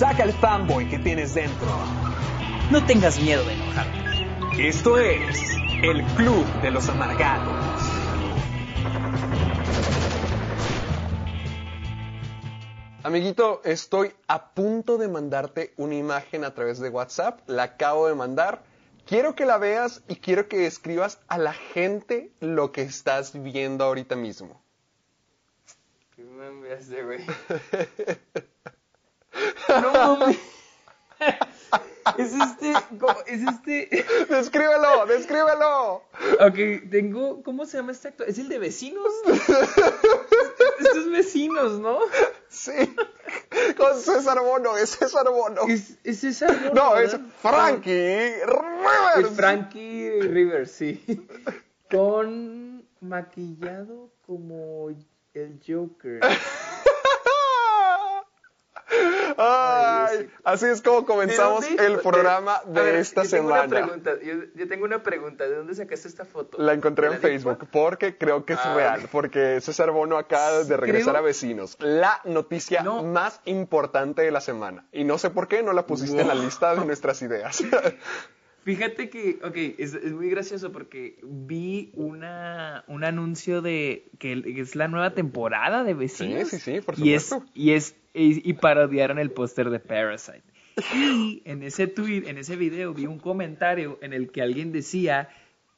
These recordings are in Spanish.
Saca el fanboy que tienes dentro. No tengas miedo de enojarte. Esto es el Club de los Amargados. Amiguito, estoy a punto de mandarte una imagen a través de WhatsApp. La acabo de mandar. Quiero que la veas y quiero que escribas a la gente lo que estás viendo ahorita mismo. ¿Qué me enviaste, güey? no mames. Es este, es este. Descríbelo, descríbelo. Ok, tengo, ¿cómo se llama este actor? ¿Es el de vecinos? Estos vecinos, ¿no? Sí, con César Bono, es César Bono. Es, es César Bono, No, es. Frankie Rivers. Es Frankie Rivers, sí. Con maquillado como el Joker. Ay, así es como comenzamos el programa A de ver, esta yo tengo una semana. pregunta, yo, yo tengo una pregunta. ¿De dónde sacaste esta foto? La encontré ¿De en la Facebook porque creo que es Ah, real, porque César Bono acaba de regresar Creo- a Vecinos. La noticia No. más importante de la semana. Y no sé por qué no la pusiste en la lista de nuestras ideas. Fíjate que, ok, es, es muy gracioso porque vi una, un anuncio de que es la nueva temporada de Vecinos. Sí, sí, sí, por Y es, supuesto. y es, y, y parodiaron el póster de Parasite. Y en ese tweet, en ese video, vi un comentario en el que alguien decía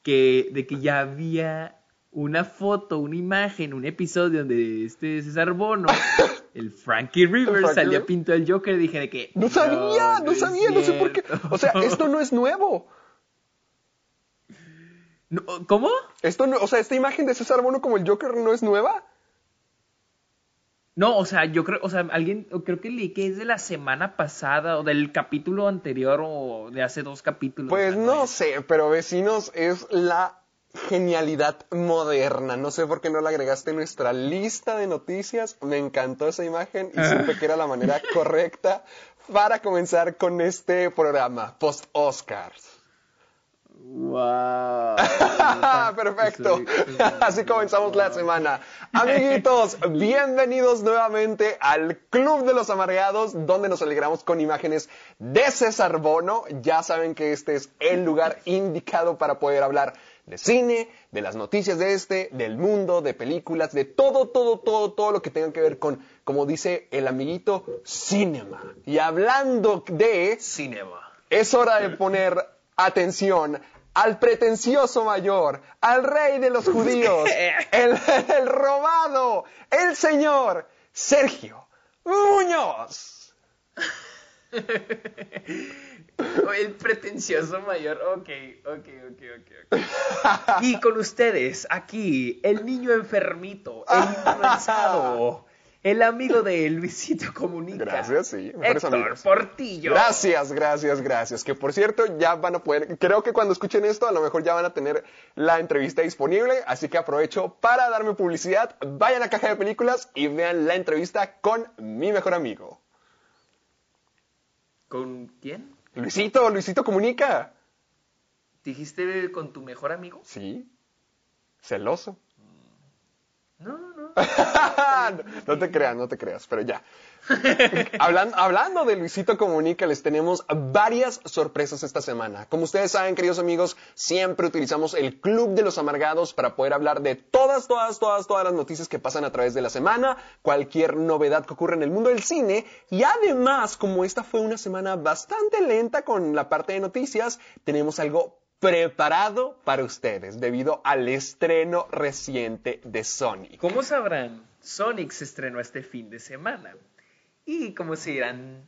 que, de que ya había una foto, una imagen, un episodio donde este César Bono, el Frankie Rivers, salía pinto el Joker. Dije de que. No sabía, no, sabía, no sé por qué. cierto". O sea, esto no es nuevo. No, ¿Cómo? Esto no, o sea, esta imagen de César Bono como el Joker no es nueva. No, o sea, yo creo, o sea, alguien, creo que leí que es de la semana pasada o del capítulo anterior o de hace dos capítulos. Pues no sé, pero Vecinos es la genialidad moderna. No sé por qué no la agregaste en nuestra lista de noticias. Me encantó esa imagen y supe que era la manera correcta para comenzar con este programa post Oscars. Wow. Perfecto. Así comenzamos la semana. Amiguitos, bienvenidos nuevamente al Club de los Amargados, donde nos alegramos con imágenes de César Bono. Ya saben que este es el lugar indicado para poder hablar de cine, de las noticias de este, del mundo, de películas, de todo, todo, todo, todo lo que tenga que ver con, como dice el amiguito, cinema. Y hablando de Cinema. es hora de poner atención al pretencioso mayor, al rey de los judíos, el, el robado, el señor Sergio Muñoz. El pretencioso mayor. Ok, ok, ok, ok. ok. Y con ustedes, aquí, el niño enfermito, el influenzado, el amigo de Luisito Comunica. Gracias, sí, Héctor. Portillo. Gracias, gracias, gracias. Que por cierto, ya van a poder, creo que cuando escuchen esto, a lo mejor ya van a tener la entrevista disponible, así que aprovecho para darme publicidad. Vayan a Caja de Películas y vean la entrevista con mi mejor amigo. ¿Con quién? Luisito, Luisito comunica. ¿Dijiste con tu mejor amigo? Sí. Celoso. No, no. te creas, no te creas, pero ya. Hablan- hablando de Luisito Comunica, les tenemos varias sorpresas esta semana. Como ustedes saben, queridos amigos, siempre utilizamos el Club de los Amargados para poder hablar de todas, todas, todas, todas las noticias que pasan a través de la semana, cualquier novedad que ocurre en el mundo del cine. Y además, como esta fue una semana bastante lenta con la parte de noticias, tenemos algo preparado para ustedes debido al estreno reciente de Sonic. Como sabrán, Sonic se estrenó este fin de semana. Y como se dirán,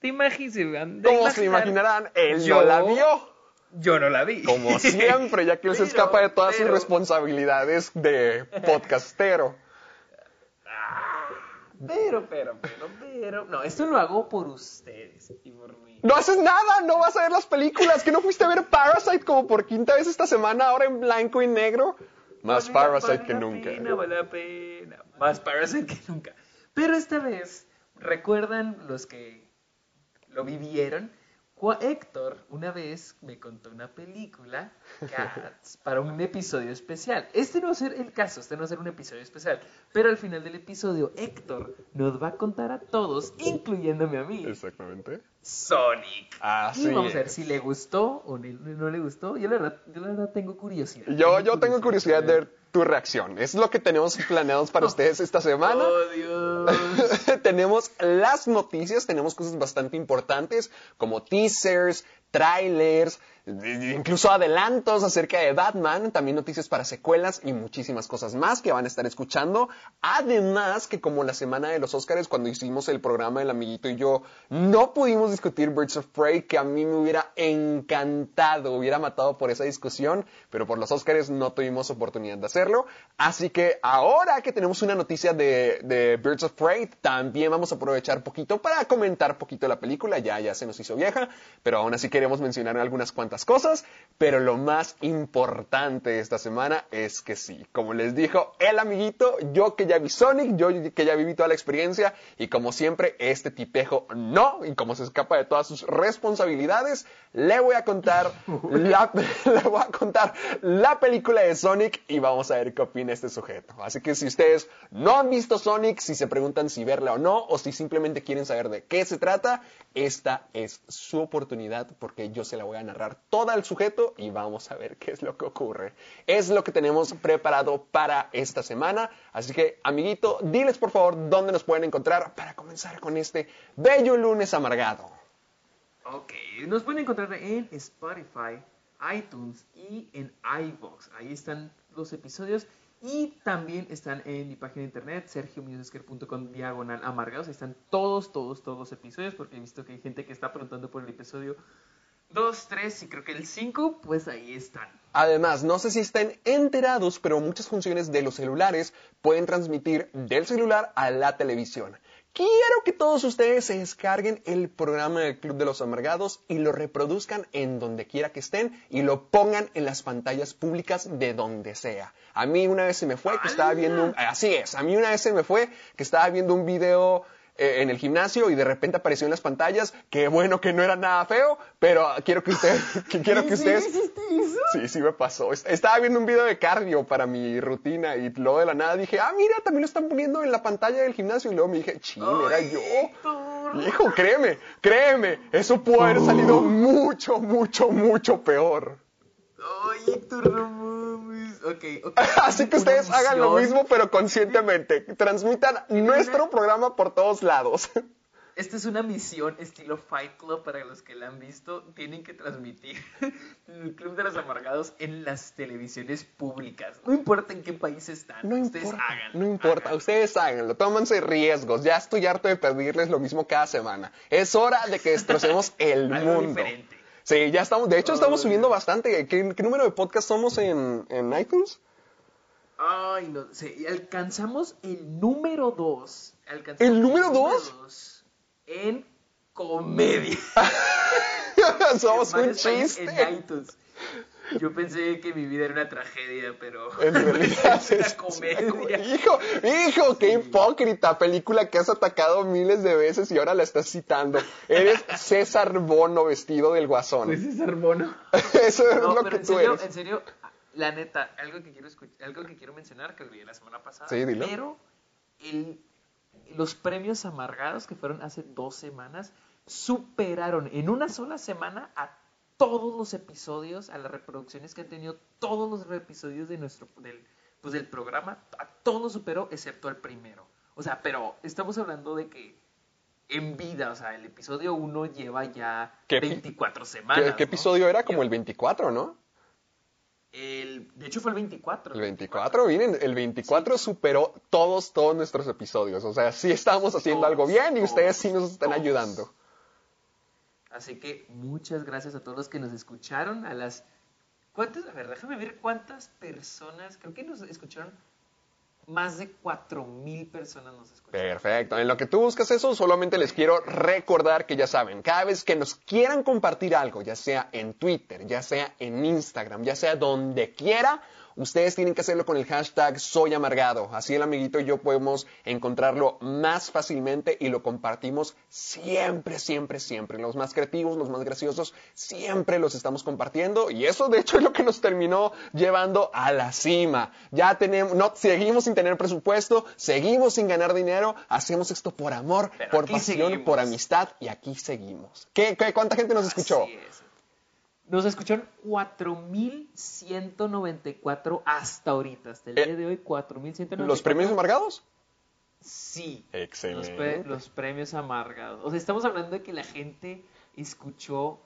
te imaginan, Como se imaginar, imaginarán, él yo- no la vio. Yo no la vi. Como siempre, ya que él se escapa de todas sus responsabilidades de podcastero. Pero, pero, pero, pero. No, esto lo hago por ustedes y por mí. No haces nada, no vas a ver las películas. ¿Que no fuiste a ver Parasite como por quinta vez esta semana, ahora en blanco y negro? Más Vale Parasite vale que la nunca. pena, vale la pena. Más Parasite que nunca. Pero esta vez, ¿recuerdan los que lo vivieron? Héctor una vez me contó una película Cats, para un episodio especial. Este no va a ser el caso, este no va a ser un episodio especial. Pero al final del episodio, Héctor nos va a contar a todos, incluyéndome a mí, Exactamente. Sonic. Así y vamos a ver si le gustó o no le gustó. Yo la verdad, yo la verdad tengo curiosidad. Yo, yo tengo curiosidad de ver tu reacción. Es lo que tenemos planeados para ustedes esta semana. Oh, Dios. tenemos las noticias, tenemos cosas bastante importantes como teasers, trailers, incluso adelantos acerca de Batman, también noticias para secuelas y muchísimas cosas más que van a estar escuchando. Además que como la semana de los Oscars, cuando hicimos el programa El Amiguito y yo, no pudimos discutir Birds of Prey, que a mí me hubiera encantado, hubiera matado por esa discusión, pero por los Oscars no tuvimos oportunidad de hacerlo. Así que ahora que tenemos una noticia de, de Birds of Prey, también vamos a aprovechar poquito para comentar poquito la película, ya, ya se nos hizo vieja, pero aún así queremos mencionar algunas cuantas cosas, pero lo más importante esta semana es que sí, como les dijo el amiguito, yo que ya vi Sonic, yo que ya viví toda la experiencia y como siempre este tipejo no, y como se escapa de todas sus responsabilidades, le voy a contar la, le voy a contar la película de Sonic y vamos a ver qué opina este sujeto. Así que si ustedes no han visto Sonic, si se preguntan si verla o no, o si simplemente quieren saber de qué se trata, esta es su oportunidad porque yo se la voy a narrar toda al sujeto y vamos a ver qué es lo que ocurre. Es lo que tenemos preparado para esta semana. Así que, amiguito, diles por favor dónde nos pueden encontrar para comenzar con este bello lunes amargado. Ok, nos pueden encontrar en Spotify, iTunes y en iVoox. Ahí están los episodios y también están en mi página de internet, sergiomusesker.com diagonal amargados. Ahí están todos, todos, todos los episodios porque he visto que hay gente que está preguntando por el episodio 2, 3 y creo que el 5, pues ahí están. Además, no sé si estén enterados, pero muchas funciones de los celulares pueden transmitir del celular a la televisión. Quiero que todos ustedes se descarguen el programa del Club de los Amargados y lo reproduzcan en donde quiera que estén y lo pongan en las pantallas públicas de donde sea. A mí una vez se me fue que estaba viendo un... Así es, a mí una vez se me fue que estaba viendo un video en el gimnasio y de repente apareció en las pantallas. Qué bueno que no era nada feo, pero quiero que ustedes... que quiero que ustedes... Sí, sí me pasó. Est- Estaba viendo un video de cardio para mi rutina y luego de la nada dije, ah, mira, también lo están poniendo en la pantalla del gimnasio. Y luego me dije, ching, era yo. Hijo, créeme, créeme, eso pudo haber salido mucho, mucho, mucho peor. Ay, Héctor, Así que ustedes hagan lo mismo, pero conscientemente. Transmitan nuestro programa por todos lados. Esta es una misión estilo Fight Club para los que la han visto. Tienen que transmitir el Club de los Amargados en las televisiones públicas. No importa en qué país están. No ustedes importa, háganlo. no importa, ustedes háganlo, tómense riesgos, ya estoy harto de pedirles lo mismo cada semana. Es hora de que destrocemos el Algo mundo. diferente. Sí, ya estamos, de hecho estamos subiendo bastante. ¿Qué, qué número de podcast somos en, en iTunes? Ay, no sé. y Alcanzamos el número 2. ¿El número dos? En comedia. somos un chiste. En iTunes. Yo pensé que mi vida era una tragedia, pero En realidad es una comedia. Hijo, hijo, qué hipócrita. Película que has atacado miles de veces y ahora la estás citando. Eres César Bono vestido del guasón. Pues es Arbono. Eso es No, lo pero que en tú serio, eres. en serio, la neta, algo que quiero algo que quiero mencionar que olvidé la semana pasada. Sí, dilo. Pero el- los premios amargados que fueron hace dos semanas superaron en una sola semana a todos los episodios, a las reproducciones que han tenido todos los episodios de nuestro del, pues del programa, a todos los superó excepto el primero. O sea, pero estamos hablando de que en vida, o sea, el episodio 1 lleva ya ¿Qué pi- 24 semanas. ¿Qué, qué ¿no? episodio era? Como el 24, ¿no? El, de hecho fue el 24. El 24, miren, el 24 superó todos, todos nuestros episodios. O sea, sí estamos haciendo Todos, algo bien y ustedes sí nos están todos. ayudando. Así que muchas gracias a todos los que nos escucharon, a las... ¿Cuántas? A ver, déjame ver cuántas personas, creo que nos escucharon más de 4.000 personas nos escuchan. Perfecto. En lo que tú buscas eso, solamente les quiero recordar que ya saben, cada vez que nos quieran compartir algo, ya sea en Twitter, ya sea en Instagram, ya sea donde quiera, ustedes tienen que hacerlo con el hashtag soy amargado. Así el amiguito y yo podemos encontrarlo más fácilmente y lo compartimos siempre, siempre, siempre. Los más creativos, los más graciosos, siempre los estamos compartiendo y eso de hecho es lo que nos terminó llevando a la cima. Ya tenemos, no, seguimos sin tener presupuesto, seguimos sin ganar dinero, hacemos esto por amor, Pero por pasión, seguimos. por amistad y aquí seguimos. ¿Qué, qué- cuánta gente nos escuchó? Es. Nos escucharon 4.194 hasta ahorita, hasta el Eh, día de hoy, 4.194. ¿Los premios amargados? Sí. Excelente. Los, pre- los premios amargados. O sea, estamos hablando de que la gente escuchó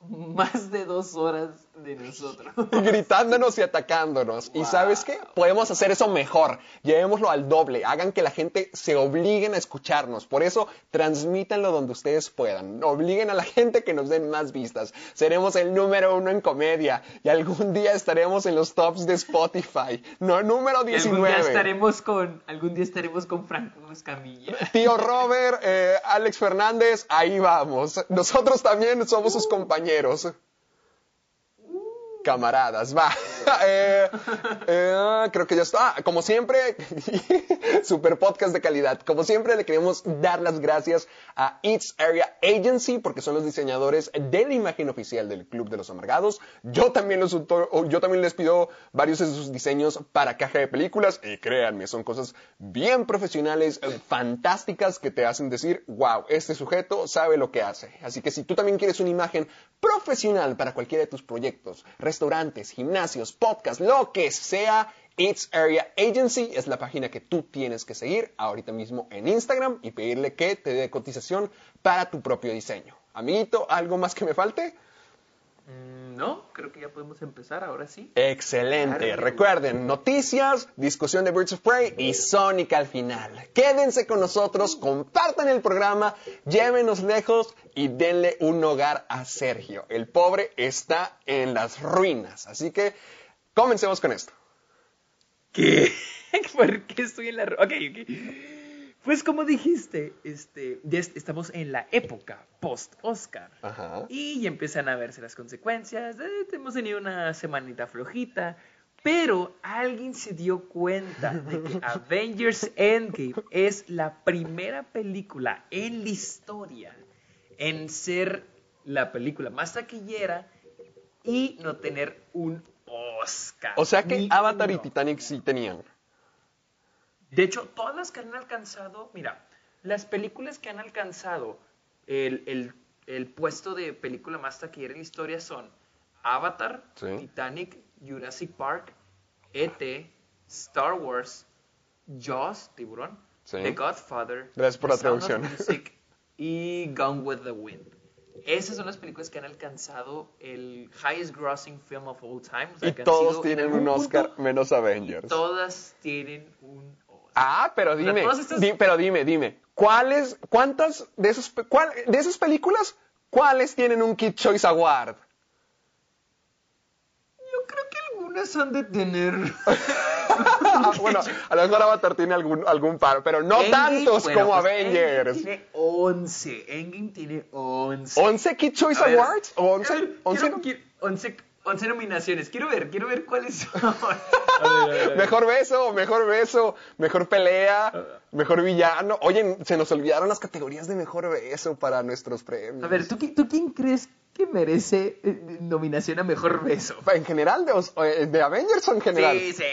más de dos horas de nosotros. gritándonos y atacándonos. ¿Y Wow. sabes qué? Podemos hacer eso mejor. Llevémoslo al doble. Hagan que la gente se obliguen a escucharnos. Por eso, transmítanlo donde ustedes puedan. Obliguen a la gente que nos den más vistas. Seremos el número uno en comedia. Y algún día estaremos en los tops de Spotify. No, número Y algún día 19. estaremos con, algún día estaremos con Franco Escamilla. Tío Robert, eh, Alex Fernández, ahí vamos. Nosotros también somos sus compañeros. caballeroso. Camaradas, va. Eh, eh, creo que ya está. Ah, Como siempre, super podcast de calidad. Como siempre, le queremos dar las gracias a It's Area Agency porque son los diseñadores de la imagen oficial del Club de los Amargados. Yo también, los, yo también les pido varios de sus diseños para caja de películas y créanme, son cosas bien profesionales, eh, fantásticas que te hacen decir, wow, este sujeto sabe lo que hace. Así que si tú también quieres una imagen profesional para cualquiera de tus proyectos, restaurantes, gimnasios, podcasts, lo que sea, It's Area Agency es la página que tú tienes que seguir ahorita mismo en Instagram y pedirle que te dé cotización para tu propio diseño. Amiguito, ¿algo más que me falte? Mm, No, creo que ya podemos empezar ahora sí. Excelente. Claro. Recuerden, noticias, discusión de Birds of Prey y Sonic al final. Quédense con nosotros, compartan el programa, llévenos lejos y denle un hogar a Sergio. El pobre está en las ruinas. Así que comencemos con esto. ¿Qué? ¿Por qué estoy en la... ro- Ok, ok. Pues como dijiste, este, estamos en la época post-Oscar. Y empiezan a verse las consecuencias. eh, hemos tenido una semanita flojita. Pero alguien se dio cuenta de que Avengers Endgame es la primera película en la historia en ser la película más taquillera y no tener un Oscar. O sea que Ni Avatar y. Titanic sí tenían. De hecho, todas las que han alcanzado, mira, las películas que han alcanzado el, el- el puesto de película más taquillera en la historia son Avatar, Sí. Titanic, Jurassic Park, E.T., Star Wars, Jaws, Tiburón, Sí. The Godfather, Gracias por The traducción. Music y Gone with the Wind. Esas son las películas que han alcanzado el highest grossing film of all time. o sea, Y todos tienen en un Oscar punto, menos Avengers. Todas tienen un. Ah, pero dime, estas- di- pero dime, dime, ¿cuáles, cuántas de esos, pe- cuál- de esas películas, cuáles tienen un Kid Choice Award? Yo creo que algunas han de tener. Bueno, a lo mejor Avatar tiene algún, algún par, pero no Endgame, tantos bueno, como pues, Avengers. Endgame tiene 11. Endgame tiene 11. ¿11 Kid Choice ver, Awards? ¿O 11? quiero- 11? quiero- quiero- 11 11 nominaciones. Quiero ver, quiero ver cuáles son. A ver, a ver, a ver. Mejor beso, mejor beso, mejor pelea, mejor villano. Oye, se nos olvidaron las categorías de mejor beso para nuestros premios. A ver, ¿tú, qui- ¿tú quién crees que merece eh, nominación a mejor beso? ¿En general de, eh, de Avengers o en general? Sí, sí.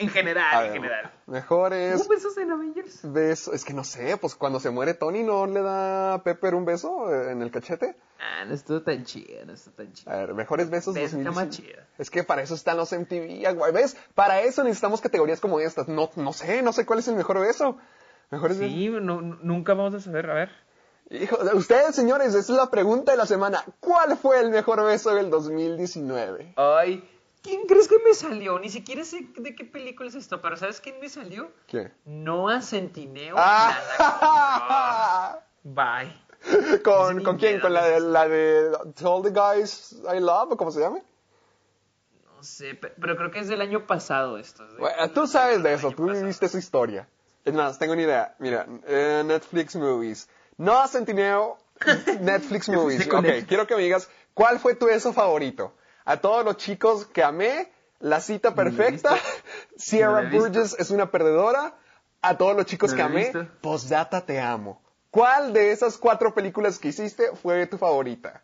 En general, ver, en general. Mejores ¿Hubo besos en Avengers? besos. Es que no sé, pues cuando se muere Tony, ¿no le da a Pepper un beso eh, en el cachete? Ah, no estuvo tan chida, no estuvo tan chida. A ver, mejores besos Beso está 2019. más chida. Es que para eso están los MTV, güey. ¿Ves? Para eso necesitamos categorías como estas. No, no sé, no sé cuál es el mejor beso. Mejores besos. Sí, no- nunca vamos a saber, a ver. Hijo, ustedes, señores, esa es la pregunta de la semana. ¿Cuál fue el mejor beso del 2019? Ay, ¿quién crees que me salió? Ni siquiera sé de qué película es esto, pero ¿sabes quién me salió? ¿Qué? Noah Centineo. Ah. Bye. ¿Con, ¿con quién? ¿Con la de, la de Tell the Guys I Love? ¿o ¿Cómo se llama? No sé, pe- pero creo que es del año pasado esto. es de- Bueno, tú sabes de eso, tú viviste esa historia. Es más, tengo una idea. Mira, eh, Netflix Movies. No Centineo, Netflix Movies. Ok, quiero que me digas, ¿cuál fue tu eso favorito? A todos los chicos que amé, La cita perfecta. Sierra. Burgess es una perdedora, a todos los chicos que amé. Postdata te amo. ¿Cuál de esas cuatro películas que hiciste fue tu favorita?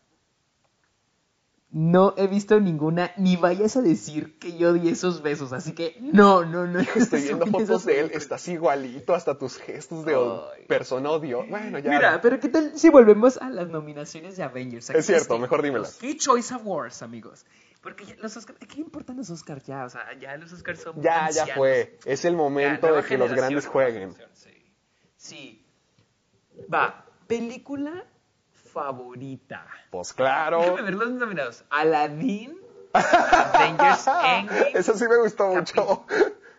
No he visto ninguna, ni vayas a decir que yo di esos besos, así que no, no, no. Estoy viendo fotos de él, estás igualito, hasta tus gestos de Ay. persona odio. Bueno, ya. Mira, pero ¿qué tal si volvemos a las nominaciones de Avengers? Es cierto, que mejor dímelas. Key Choice Awards, amigos. Porque ya los Oscars, ¿qué importan los Oscars ya? O sea, ya los Oscars son Ya, ya fue. Es el momento de que los grandes jueguen. Sí. Va, película favorita. Pues claro. Déjame ver los nominados. Aladdin, Avengers Endgame, Eso sí me gustó mucho.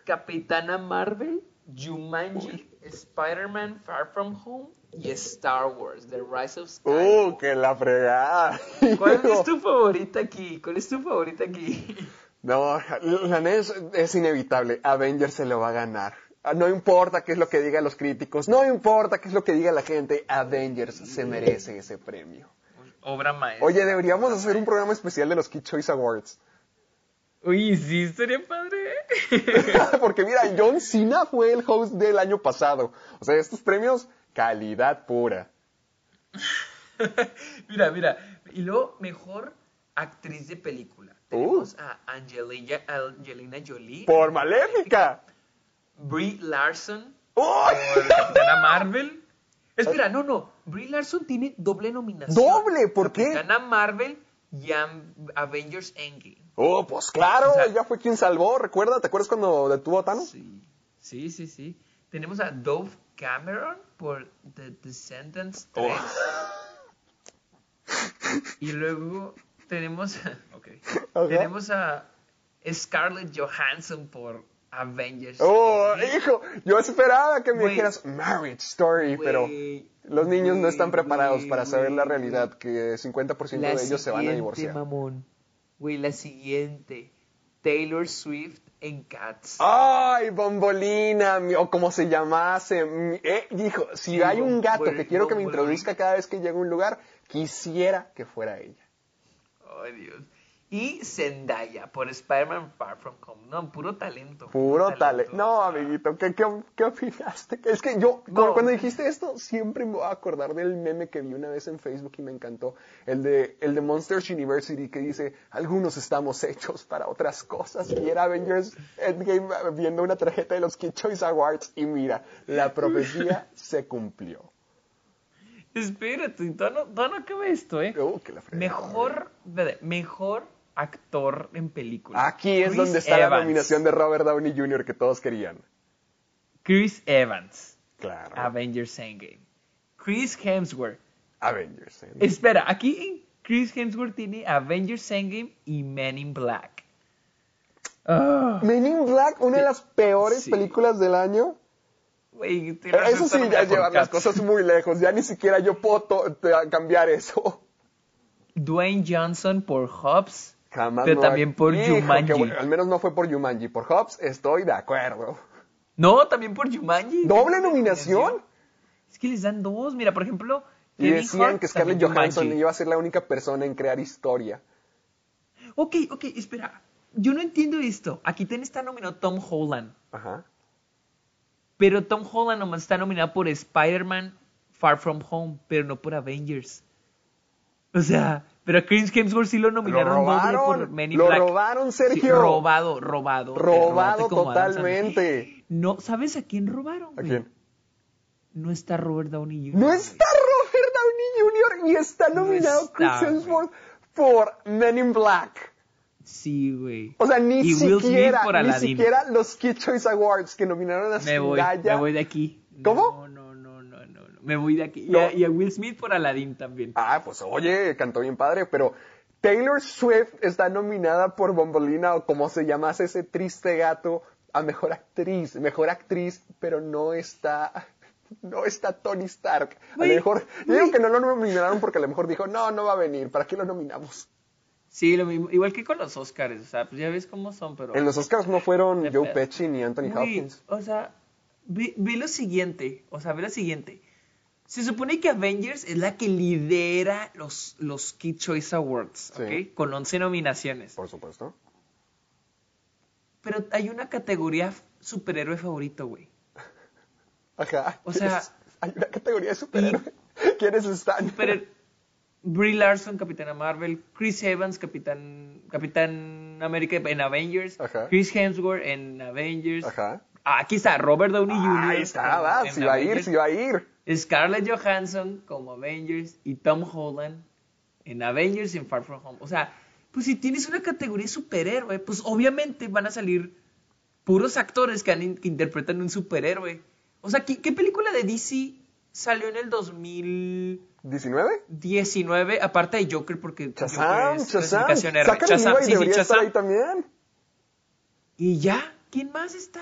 Capitana Marvel, Jumanji, Spider-Man Far From Home y Star Wars, The Rise of Skywalker. Uh, que la fregada. ¿Cuál es tu favorita aquí? ¿Cuál es tu favorita aquí? No, la es, es inevitable. Avengers se lo va a ganar. Ah, No importa qué es lo que digan los críticos, no importa qué es lo que diga la gente, Avengers se merece ese premio. Obra maestra. Oye, deberíamos hacer un programa especial de los Kid Choice Awards. Uy, sí, estaría padre. Porque mira, John Cena fue el host del año pasado. O sea, estos premios, calidad pura. mira, mira. Y luego, mejor actriz de película. Tenemos a Angelina, Angelina Jolie, Por Maléfica. Brie Larson, ¡Uy! por Capitana Marvel. Espera, no, no. Brie Larson tiene doble nominación. ¿Doble? ¿Por qué? Capitana Marvel y Avengers Endgame. Oh, pues claro, O sea- ella fue quien salvó, recuerda, ¿te acuerdas cuando detuvo a Thanos? Sí, sí, sí, sí. Tenemos a Dove Cameron por The Descendants 3. Y luego tenemos, ok, Ajá. tenemos a Scarlett Johansson por Avengers. Oh, hijo, yo esperaba que me dijeras Marriage Story, pero los niños no están preparados para saber la realidad, que 50% La de ellos se van a divorciar. mamón. Güey, la siguiente. Taylor Swift en Cats. Ay, bombolina, o como se llamase. eh, dijo, si Sí, hay un gato que quiero que me introduzca cada vez que llegue a un lugar, quisiera que fuera ella. Ay, Dios. Y Zendaya por Spider-Man Far From Home. No, puro talento. Puro talento. No, amiguito, ¿qué, qué, qué opinaste? Es que yo, No. cuando dijiste esto, siempre me voy a acordar del meme que vi una vez en Facebook y me encantó. El de, el de Monsters University que dice, algunos estamos hechos para otras cosas. Y era Avengers Endgame viendo una tarjeta de los Kid Choice Awards y mira, la profecía se cumplió. Espérate, todavía no, todavía no acaba esto, ¿eh? Uh, que la fregada. Mejor, mejor actor en película. Aquí es Chris donde está la nominación de Robert Downey Jr. que todos querían. Chris Evans, Claro. Avengers Endgame. Chris Hemsworth. Avengers. ¿eh? Espera, aquí Chris Hemsworth tiene Avengers Endgame y Men in Black. Ah, Men in Black, una de las peores Sí. películas del año. Taylor Eso sí, ya llevar las cosas muy lejos. Ya ni siquiera yo puedo cambiar eso. Dwayne Johnson por Hobbs. Jamás. Pero no también hay- por Hijo, bueno. Al menos no fue por Jumanji. Por Hobbs estoy de acuerdo. No, también por Jumanji. ¿Doble nominación? Es que les dan dos. Mira, por ejemplo, Y decían Hart que Scarlett Johansson iba a ser la única persona en crear historia. Ok, ok, espera. Yo no entiendo esto. Aquí también está nominado Tom Holland. Ajá. Pero Tom Holland nomás está nominado por Spider-Man Far From Home, pero no por Avengers. O sea, pero a Chris Hemsworth sí lo Lo nominaron doble por robaron. Men in Lo Black. robaron, Sí, Sergio. robado, robado. Robado totalmente. No, ¿sabes a quién robaron? ¿A quién? No está Robert Downey Jr. No está Robert Downey Jr. y está No nominado está, Chris. Hemsworth por Men in Black. Sí, güey. O sea, ni Y siquiera, ni siquiera los Kid Choice Awards que nominaron a Me voy, me voy de aquí. ¿Cómo? No, no. Me voy de aquí. Y, a, y a Will Smith por Aladdin también. Ah, pues oye, cantó bien padre, pero Taylor Swift está nominada por Bombolina o como se llamase ese triste gato a mejor actriz, mejor actriz, pero no está no está Tony Stark. A lo mejor, digo que no lo nominaron porque a lo mejor dijo, no, no va a venir, ¿para qué lo nominamos? Sí, lo mismo, igual que con los Oscars, o sea, pues ya ves cómo son, pero... En los Oscars no fueron Joe. Pesci ni Anthony Güey, Hopkins. o sea, ve, ve lo siguiente, o sea, ve lo siguiente. Se supone que Avengers es la que lidera los, los Kid Choice Awards, Sí. ¿ok? Con 11 nominaciones. Por supuesto. Pero hay una categoría superhéroe favorito, güey. Ajá. O sea- hay una categoría de superhéroe. ¿Quiénes están? Super... Brie Larson, Capitana Marvel, Chris Evans, Capitán, Capitán América en Avengers, Ajá. Chris Hemsworth en Avengers. Ajá. Ah, aquí está Robert Downey Jr. Ahí está, va, si va a ir, si va a ir. Scarlett Johansson como Avengers y Tom Holland en Avengers y en Far From Home. O sea, pues si tienes una categoría de superhéroe, pues obviamente van a salir puros actores que, han que interpretan un superhéroe. O sea, ¿qué, qué película de DC salió en el 2019? ¿19? Aparte de Joker, porque Joker Chazam, es Chazam. R. Sacan Shazam, Levi sí, sí, debería estar ahí también. Y ya, ¿quién más está?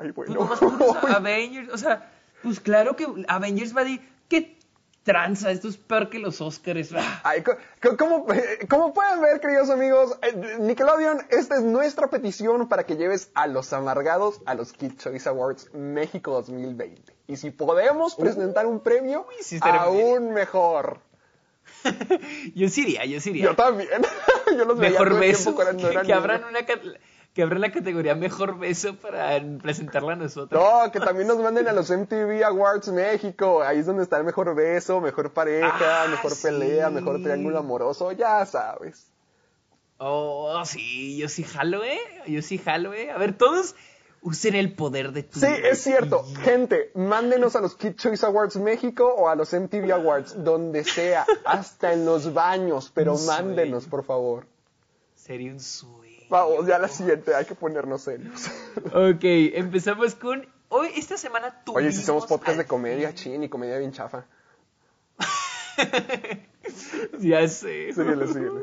Ay, Pues bueno. nomás puros Avengers, o sea, pues claro que Avengers va a decir, ¿qué tranza? Esto es peor que los Oscars. Ay, co- co- como, como pueden ver, queridos amigos, eh, Nickelodeon, esta es nuestra petición para que lleves a los amargados a los Kid Choice Awards México 2020. Y si podemos presentar un premio, sí aún mejor. Yo sí iría, yo sí iría. Yo también. Yo los veía Mejor cuando que, que abran una que abran la categoría Mejor Beso para presentarla a nosotros. No, que también nos manden a los MTV Awards México. Ahí es donde está el mejor beso, mejor pareja, Ah, mejor sí. pelea, mejor triángulo amoroso, ya sabes. Oh, sí, yo sí jalo, ¿eh? Yo sí jalo, ¿eh? A ver, todos usen el poder de tu... Sí, es cierto. Gente, mándenos a los Kid Choice Awards México o a los MTV Awards, donde sea, hasta en los baños, pero mándenos, por favor. Sería un sueño. Vamos, ya la siguiente, hay que ponernos serios. Ok, empezamos con... Hoy, esta semana tuvimos... Oye, si somos podcast de comedia, chin, y comedia bien chafa. Ya sé. Síguele, síguele.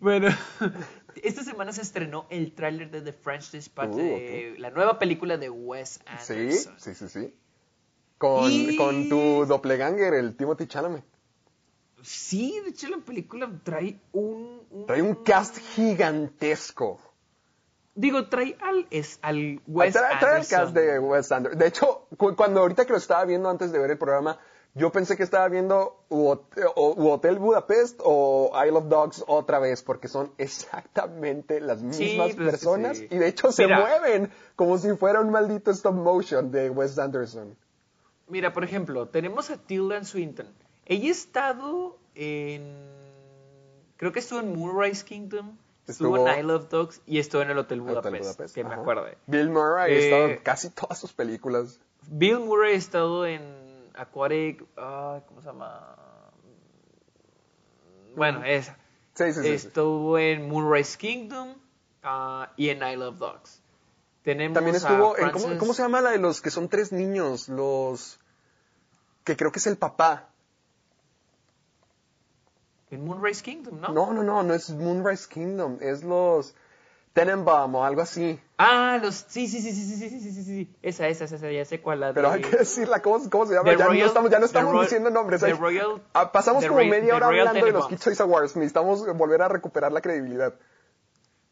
Bueno, esta semana se estrenó el tráiler de The French Dispatch, Uh, de la nueva película de Wes Sí, Anderson. sí, sí, sí. Con, Y- con tu doppelganger, el Timothy Chalamet. Sí, de hecho la película trae un... un- Trae un cast gigantesco. Digo, trae al, es, al Trae, Wes trae el Anderson. cast de Wes Anderson. De hecho, cu- cuando ahorita que lo estaba viendo antes de ver el programa, yo pensé que estaba viendo u, Hot- o- u Hotel Budapest o Isle of Dogs otra vez, porque son exactamente las mismas pues, personas sí. y de hecho se Mira. mueven como si fuera un maldito stop motion de Wes Anderson. Mira, por ejemplo, tenemos a Tilda Swinton. Ella ha estado en... Creo que estuvo en Moonrise Kingdom, estuvo, Estuvo- en Isle of Dogs y estuvo en el Hotel Hotel Budapest, que me acuerde. Bill Murray ha Eh, estado en casi todas sus películas. Bill Murray ha estado en Aquatic... ah, ¿Cómo se llama? Bueno, esa. Sí, sí, sí. Estuvo en Moonrise Kingdom ah, y en Isle of Dogs. Tenemos También estuvo en, ¿cómo, Frances- cómo se llama la de los que son tres niños? Los que creo que es el papá. En Moonrise Kingdom, ¿no? No, no, no, no es Moonrise Kingdom, es los Tenenbaum o algo así. Ah, los... Sí, sí, sí, sí, sí, sí, sí, sí, sí. Esa, esa, esa, esa, ya sé cuál la Pero de- hay que decirla, ¿cómo, cómo se llama? Ya no estamos, ya no estamos Royal- diciendo nombres. The Ay, Royal- ah, pasamos The como media hora hablando de los Tenenbaums. Kid Choice Awards. Necesitamos volver a recuperar la credibilidad.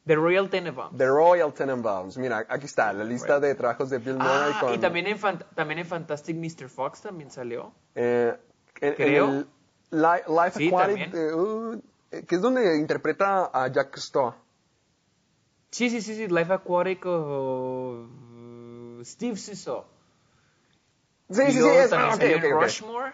The Royal Tenenbaums. The Royal Tenenbaums. Mira, aquí está, la lista de trabajos de Bill Murray Ah, con... y también en, también en Fantastic Mr. Fox también salió. Eh, en, en Creo. el Li- Life Sí, Aquatic, eh, uh, que es donde interpreta a Jack Cousteau. Sí, sí, sí, sí, Life Aquatic o... uh, Steve Siso. Sí, Y sí, sí, es, también ah, ok, salió ok, en. Rushmore.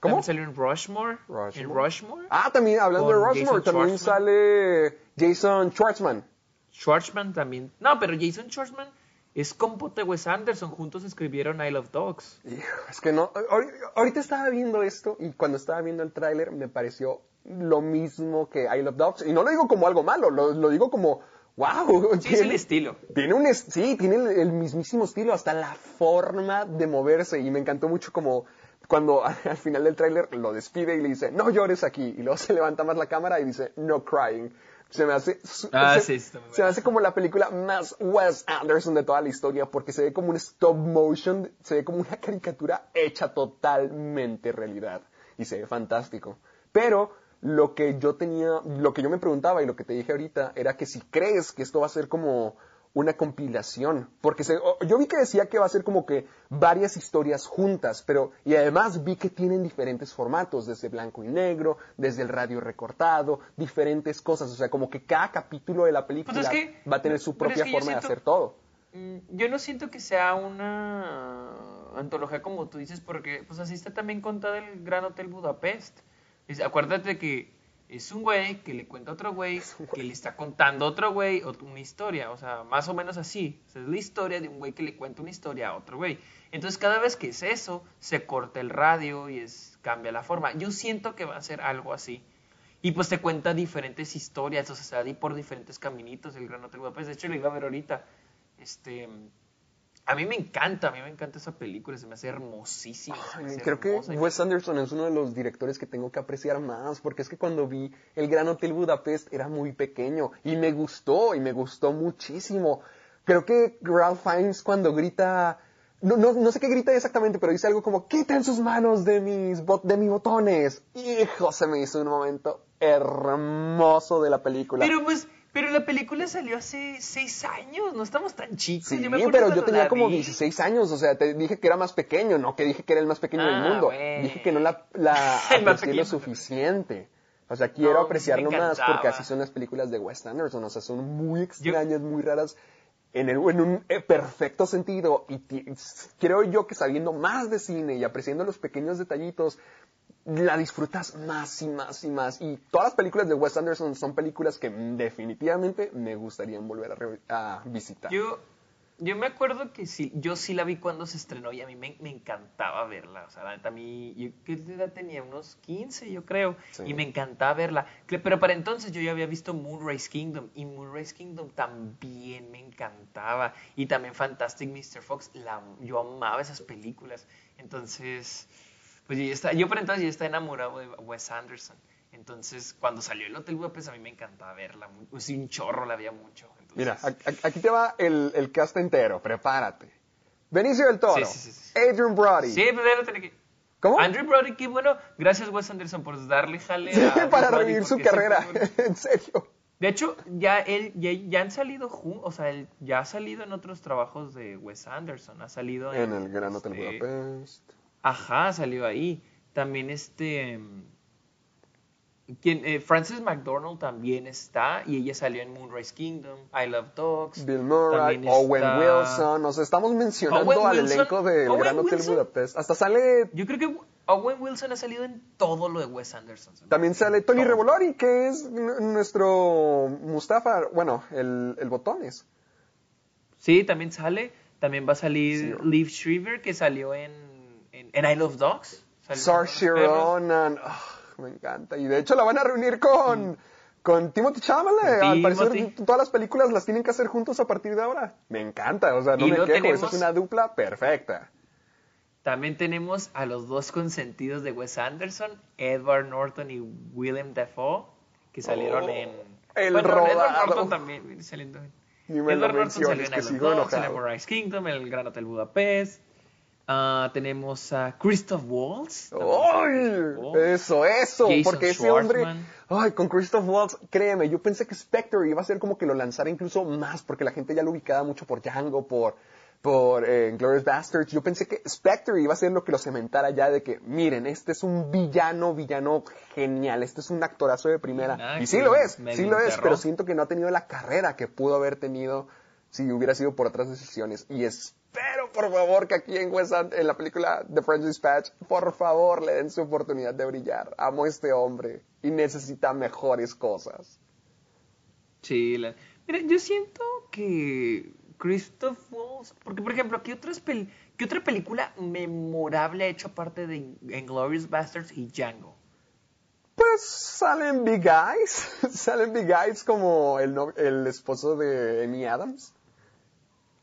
¿Cómo? También salió en Rushmore. Rushmore. En Rushmore. Ah, también, hablando de Rushmore, Jason también Schwartzman. sale Jason Schwartzman. Schwartzman también. No, pero Jason Schwartzman es compote Wes Anderson. Juntos escribieron I Love Dogs. Hijo, es que no, ahori- ahorita estaba viendo esto y cuando estaba viendo el tráiler me pareció lo mismo que I Love Dogs. Y no lo digo como algo malo, lo, lo digo como, wow. Sí, es el estilo. Tiene un, es- sí, tiene el, el mismísimo estilo, hasta la forma de moverse. Y me encantó mucho como cuando al final del tráiler lo despide y le dice, no llores aquí. Y luego se levanta más la cámara y dice, no crying. Se me hace, Ah, se, sí, está muy se me hace como la película más Wes Anderson de toda la historia porque se ve como un stop motion, se ve como una caricatura hecha totalmente realidad y se ve fantástico. Pero lo que yo tenía, lo que yo me preguntaba y lo que te dije ahorita era que si crees que esto va a ser como una compilación, porque se- yo vi que decía que va a ser como que varias historias juntas, pero y además vi que tienen diferentes formatos, desde blanco y negro, desde el radio recortado, diferentes cosas, o sea, como que cada capítulo de la película Pues es que- va a tener su es propia que forma de hacer todo. Mm, Yo no siento que sea una antología como tú dices, porque pues así está también contada el Gran Hotel Budapest. Es- acuérdate que es un güey que le cuenta a otro güey, que le está contando a otro güey una historia, o sea, más o menos así. Es la historia de un güey que le cuenta una historia a otro güey. Entonces cada vez que es eso, se corta el radio y es, cambia la forma. Yo siento que va a ser algo así. Y pues te cuenta diferentes historias, o sea, se por diferentes caminitos el Gran Hotel Budapest. De hecho, lo iba a ver ahorita. Este, a mí me encanta, a mí me encanta esa película, se me hace hermosísima. se me Ay, hace Creo que. Wes Anderson es uno de los directores que tengo que apreciar más, porque es que cuando vi El Gran Hotel Budapest era muy pequeño y me gustó, y me gustó muchísimo. Creo que Ralph Fiennes cuando grita, no, no, no sé qué grita exactamente, pero dice algo como, quiten sus manos de mis, bot- de mis botones. Hijo, se me hizo un momento hermoso de la película. Pero pues, pero la película salió hace seis años, no estamos tan chicos. Sí, yo me pero yo tenía como vi. 16 años, o sea, te dije que era más pequeño, no que dije que era el más pequeño del Ah, mundo. Dije que no la, la aprecié lo suficiente. O sea, quiero No, apreciarlo más porque así son las películas de Wes Anderson, o sea, son muy extrañas, muy raras en, el, en un eh, perfecto sentido y creo yo que sabiendo más de cine y apreciando los pequeños detallitos, la disfrutas más y más y más. Y todas las películas de Wes Anderson son películas que definitivamente me gustaría volver a, re- a visitar. Yo, yo me acuerdo que sí, yo sí la vi cuando se estrenó y a mí me, me encantaba verla. O sea, la neta, a mí, yo ¿qué edad tenía? Unos 15, yo creo. Sí. Y me encantaba verla. Pero para entonces yo ya había visto Moonrise Kingdom. Y Moonrise Kingdom también me encantaba. Y también Fantastic Mr. Fox. La, yo amaba esas películas. Entonces, pues yo, ya estaba, yo para entonces ya estaba enamorado de Wes Anderson. Entonces, cuando salió el Hotel Budapest, a mí me encantaba verla. mu- Pues, sí, un chorro la veía mucho. Entonces, Mira, aquí te va el, el cast entero, prepárate. Benicio del Toro, Sí, sí, sí, sí. Adrian Brody. Sí, pues ya lo tenía que... ¿Cómo? Andrew Brody, qué bueno. Gracias, Wes Anderson, por darle jale Sí, a para Brody, revivir su carrera, en serio. De hecho, ya él ya, ya han salido juntos, o sea, él ya ha salido en otros trabajos de Wes Anderson, ha salido En el Gran Hotel este, Budapest. Ajá, salió ahí. También este mm, quien eh, Frances McDormand también está y ella salió en Moonrise Kingdom, I Love Dogs. Bill Murray, también Owen está- Wilson, sea, estamos mencionando Owen al Wilson, elenco del Owen Gran Hotel Wilson. Budapest. Hasta sale, Yo creo que Owen Wilson ha salido en todo lo de Wes Anderson. también sale Tony Todo. Revolori, que es nuestro Mustafa, bueno, el, el Botones. Sí, también sale. También va a salir Sí. Liv Shriver, que salió en, en, I Love Dogs. Saoirse perros. Ronan, ah, me encanta. Y de hecho la van a reunir con, con Timothy Chalamet. Al parecer todas las películas las tienen que hacer juntos a partir de ahora. Me encanta, o sea, no Y me quejo, esa tenemos- es una dupla perfecta. También tenemos a los dos consentidos de Wes Anderson, Edward Norton y Willem Dafoe, que salieron Oh, en... el bueno, rodado. Edward Norton también saliendo en... Ni me lo Edward Norton salió en I Love Dogs, Kingdom, en el Gran Hotel Budapest. Ah, tenemos a Christoph Waltz. ¡Ay! Oh. Eso, eso, Jason porque ese hombre, ay, con Christoph Waltz, créeme, yo pensé que Spectre iba a ser como que lo lanzara incluso más, porque la gente ya lo ubicaba mucho por Django, por, por eh, Glorious Bastards. Yo pensé que Spectre iba a ser lo que lo cementara ya de que, miren, este es un villano, villano genial, este es un actorazo de primera. Y sí lo es, sí lo es, pero siento que no ha tenido la carrera que pudo haber tenido si hubiera sido por otras decisiones. Y espero, por favor, que aquí en, West End- en la película The French Dispatch, por favor, le den su oportunidad de brillar. Amo a este hombre y necesita mejores cosas. Sí, la- mira, yo siento que Christoph Waltz, porque por ejemplo, ¿qué, otras pel- ¿qué otra película memorable ha hecho aparte de Inglorious Bastards y Django? Pues salen Big Eyes, salen Big Eyes como el, no- el esposo de Amy Adams.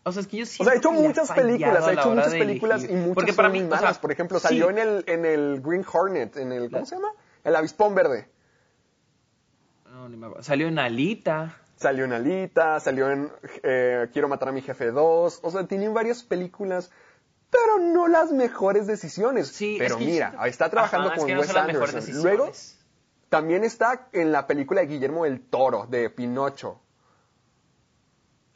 O sea, es que yo O siento sea, ha hecho muchas películas, ha hecho muchas películas y muchas Porque para o malas. sea, Por ejemplo, sí. salió en el en el Green Hornet, en el ¿cómo se llama? El avispón verde. No, No, ni me acuerdo. Salió en Alita. Salió en Alita, salió en eh, Quiero matar a mi jefe 2. O sea, tienen varias películas, pero no las mejores decisiones. Sí, pero es que mira, siento- está trabajando Ajá, es con que no Wes Anderson. Luego, también está en la película de Guillermo del Toro, de Pinocho.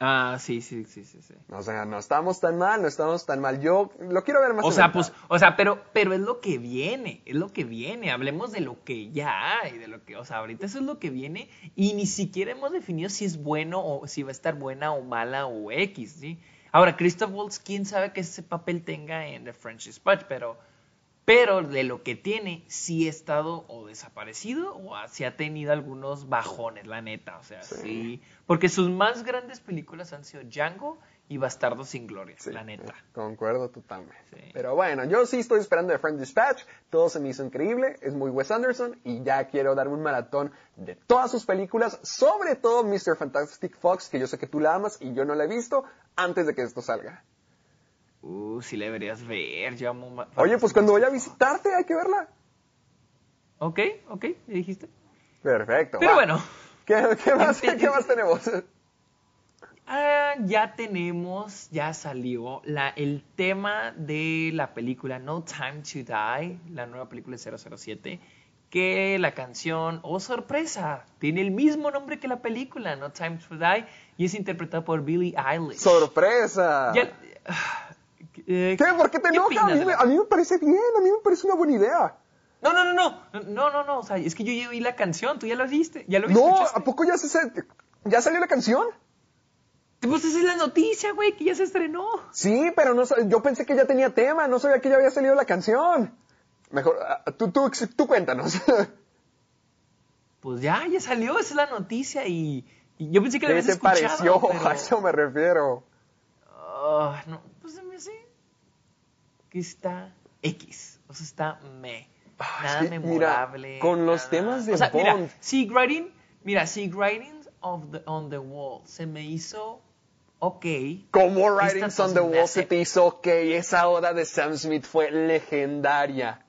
Ah, sí, sí, sí, sí, sí. O sea, no estamos tan mal, no estamos tan mal. Yo lo quiero ver más. O en sea, pues, o sea, pero, pero es lo que viene, es lo que viene. Hablemos de lo que ya hay, de lo que, o sea, ahorita eso es lo que viene y ni siquiera hemos definido si es bueno o si va a estar buena o mala o X, ¿sí? Ahora, Christoph Waltz, quién sabe que ese papel tenga en The French Dispatch, pero, pero de lo que tiene, sí ha estado o desaparecido o sí ha tenido algunos bajones, la neta, o sea, sí. Porque sus más grandes películas han sido Django y Bastardo sin Gloria, Sí, la neta. Concuerdo totalmente. Sí. Pero bueno, yo sí estoy esperando The Friend Dispatch. Todo se me hizo increíble. Es muy Wes Anderson. Y ya quiero darme un maratón de todas sus películas. Sobre todo Mr. Fantastic Fox, que yo sé que tú la amas y yo no la he visto antes de que esto salga. Uh, sí la deberías ver, yo amo ma- Oye, pues cuando voy a visitarte hay que verla. Ok, ok, ¿me dijiste? Perfecto. Pero va. bueno, ¿Qué, qué más, ¿Qué más tenemos? ah, ya tenemos, ya salió la, el tema de la película No Time to Die, la nueva película de 007, que la canción, oh sorpresa, tiene el mismo nombre que la película, No Time to Die, y es interpretada por Billie Eilish. ¡Sorpresa! Ya- eh, ¿Qué? ¿Por qué te enoja? opinas A a mí me parece bien, a mí me parece una buena idea. No, no, no, no, no, no, no, o sea, es que yo ya oí la canción, tú ya la viste, ya lo No, escuchaste. ¿a poco ya, se, ya salió la canción? Pues esa es la noticia, güey, que ya se estrenó. Sí, pero no, yo pensé que ya tenía tema, no sabía que ya había salido la canción. Mejor, ah, tú, tú, tú cuéntanos. Pues ya, ya salió, esa es la noticia y, y yo pensé que la ¿Qué habías te escuchado. pareció? pero- A eso me refiero. Ah, no, pues se me hace que está X, o sea, está me. Ah, es Nada mira, memorable. con los temas de o sea, mira, Bond. Sig Writing, mira, Sig Writing of the, on the Wall se me hizo ok. Como Writings on the Wall se te hizo ok, esa hora de Sam Smith fue legendaria.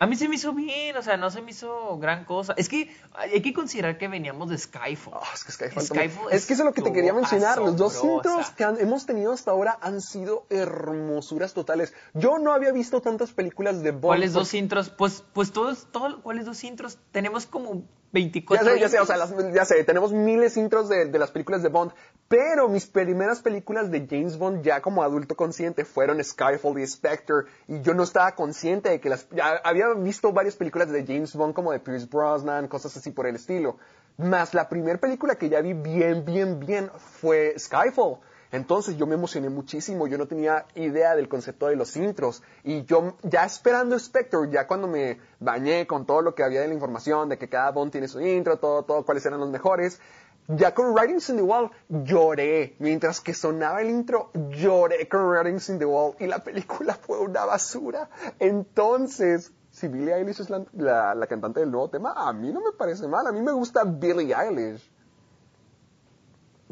A mí se me hizo bien, o sea, no se me hizo gran cosa. Es que hay que considerar que veníamos de Skyfall. Ah, es que Skyfall, Skyfall es que eso es lo que te quería mencionar. Los dos intros que han- hemos tenido hasta ahora han sido hermosuras totales. Yo no había visto tantas películas de Bond. ¿Cuáles dos intros? Pues, pues todos, todos, ¿cuáles dos intros? Tenemos como Ya 24 sé, ya sé, o sea, las- ya sé, tenemos miles intros de, de las películas de Bond, pero mis primeras películas de James Bond ya como adulto consciente fueron Skyfall y Spectre, y yo no estaba consciente de que las, ya había visto varias películas de James Bond como de Pierce Brosnan, cosas así por el estilo, más la primera película que ya vi bien, bien, bien fue Skyfall. Entonces yo me emocioné muchísimo, yo no tenía idea del concepto de los intros y yo ya esperando Spectre, ya cuando me bañé con todo lo que había de la información de que cada Bond tiene su intro, todo, todo, cuáles eran los mejores, ya con Writings in the Wall lloré, mientras que sonaba el intro, lloré con Writings in the Wall y la película fue una basura. Entonces, si Billie Eilish es la, la- la cantante del nuevo tema, a mí no me parece mal, a mí me gusta Billie Eilish.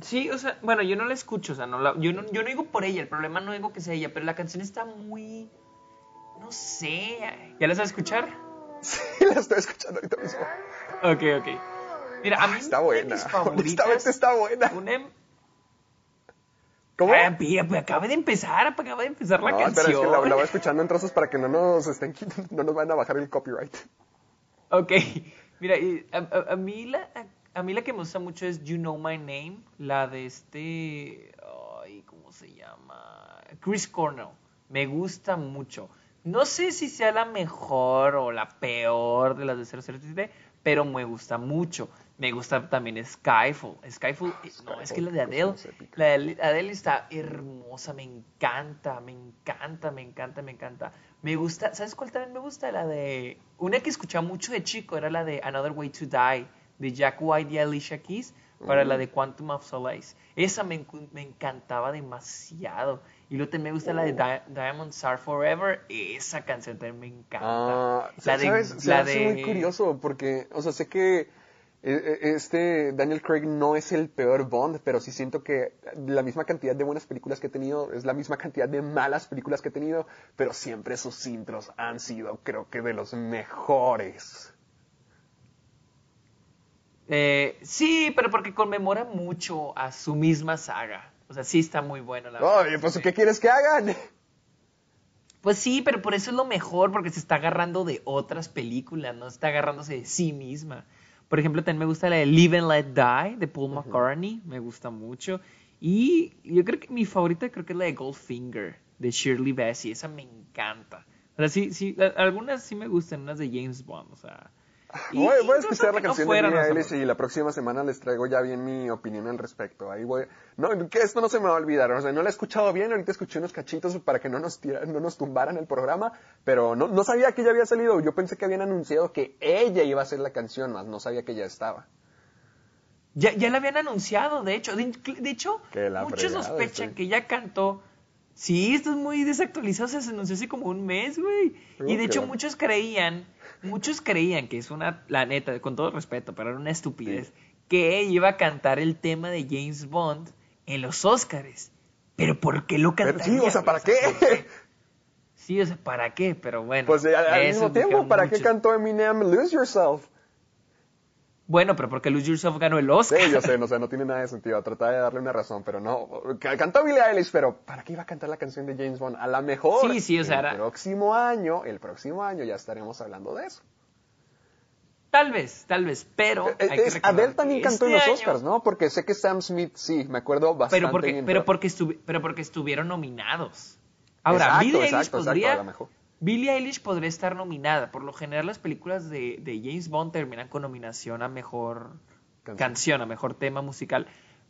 Sí, o sea, bueno, yo no la escucho, o sea, no la, yo, no, yo no digo por ella, el problema no digo que sea ella, pero la canción está muy... No sé, ¿ya la sabes escuchar? Sí, la estoy escuchando ahorita mismo. Ok, ok. Mira, a mí Está buena. Honestamente está buena. una em- ¿Cómo? Ay, pilla, pues acaba de empezar, acaba de empezar la canción. espera, es que la, la voy escuchando en trozos para que no nos estén no nos van a bajar el copyright. Ok, mira, a- a mí la, a, mí la que me gusta mucho es You Know My Name, la de este, ay, ¿cómo se llama? Chris Cornell. Me gusta mucho. No sé si sea la mejor o la peor de las de 007, pero me gusta mucho. Me gusta también Skyfall. Skyfall, eh, no, es que la de Skyfall, Adele, es épica. la de Adele está hermosa, me encanta, me encanta, me encanta, me encanta. Me gusta, ¿sabes cuál también me gusta? La de, una que escuchaba mucho de chico era la de Another Way to Die, de Jack White y Alicia Keys, para la de Quantum of Solace. Esa me, encantaba demasiado. Y luego también me gusta la de Di- Diamonds Are Forever, esa canción también me encanta. Ah, la de, ¿sabes? La de- muy curioso porque, o sea, sé que eh, eh, este Daniel Craig no es el peor Bond, pero sí siento que la misma cantidad de buenas películas que he tenido es la misma cantidad de malas películas que he tenido, pero siempre sus intros han sido, creo que, de los mejores. Eh, sí, pero porque conmemora mucho a su misma saga. O sea, sí está muy bueno la verdad. Pues ¿qué quieres que hagan? Pues sí, pero por eso es lo mejor, porque se está agarrando de otras películas, no está agarrándose de sí misma. Por ejemplo, también me gusta la de Live and Let Die de Paul McCartney, me gusta mucho. Y yo creo que mi favorita creo que es la de Goldfinger de Shirley Bassey, esa me encanta. O sea, sí, sí, algunas sí me gustan, unas de James Bond, o sea. Y- Voy, voy a escuchar la no canción de Billie Eilish y la próxima semana les traigo ya bien mi opinión al respecto. Ahí voy. No, que esto no se me va a olvidar. O sea, no la he escuchado bien. Ahorita escuché unos cachitos para que no nos, no nos tumbaran el programa. Pero no, no sabía que ya había salido. Yo pensé que habían anunciado que ella iba a hacer la canción, más no sabía que ya estaba. Ya, ya la habían anunciado, de hecho. De, de hecho, muchos sospechan sí. que ya cantó. Sí, esto es muy desactualizado, se anunció hace como un mes, güey. Y de hecho bueno. muchos creían, muchos creían que es una, la neta, con todo respeto, pero era una estupidez, que ella iba a cantar el tema de James Bond en los Oscars. Pero ¿por qué lo Pero cantaría? sí, o sea, ¿para qué? Sí, o sea, ¿para qué? Pero bueno. Pues eh, al mismo tiempo, ¿para qué cantó Eminem Lose Yourself? Bueno, pero porque Lose Yourself ganó el Oscar. Sí, yo sé, no sé, no tiene nada de sentido. Trataba de darle una razón, pero no. Ca- Cantó Billie Eilish, pero ¿para qué iba a cantar la canción de James Bond? A lo mejor Sí, sí, o sea, el era- próximo año, el próximo año ya estaremos hablando de eso. Tal vez, tal vez, pero... Eh, hay que Adele que también cantó en este los año- Oscars, ¿no? Porque sé que Sam Smith, sí, me acuerdo bastante pero porque, bien. pero porque, estuvi- pero porque estuvieron nominados. Ahora, Exacto, Billie Eilish exacto, exacto, podría, a lo mejor. Billie Eilish podría estar nominada. Por lo general, las películas de, de James Bond terminan con nominación a mejor Canción. canción. a mejor tema musical.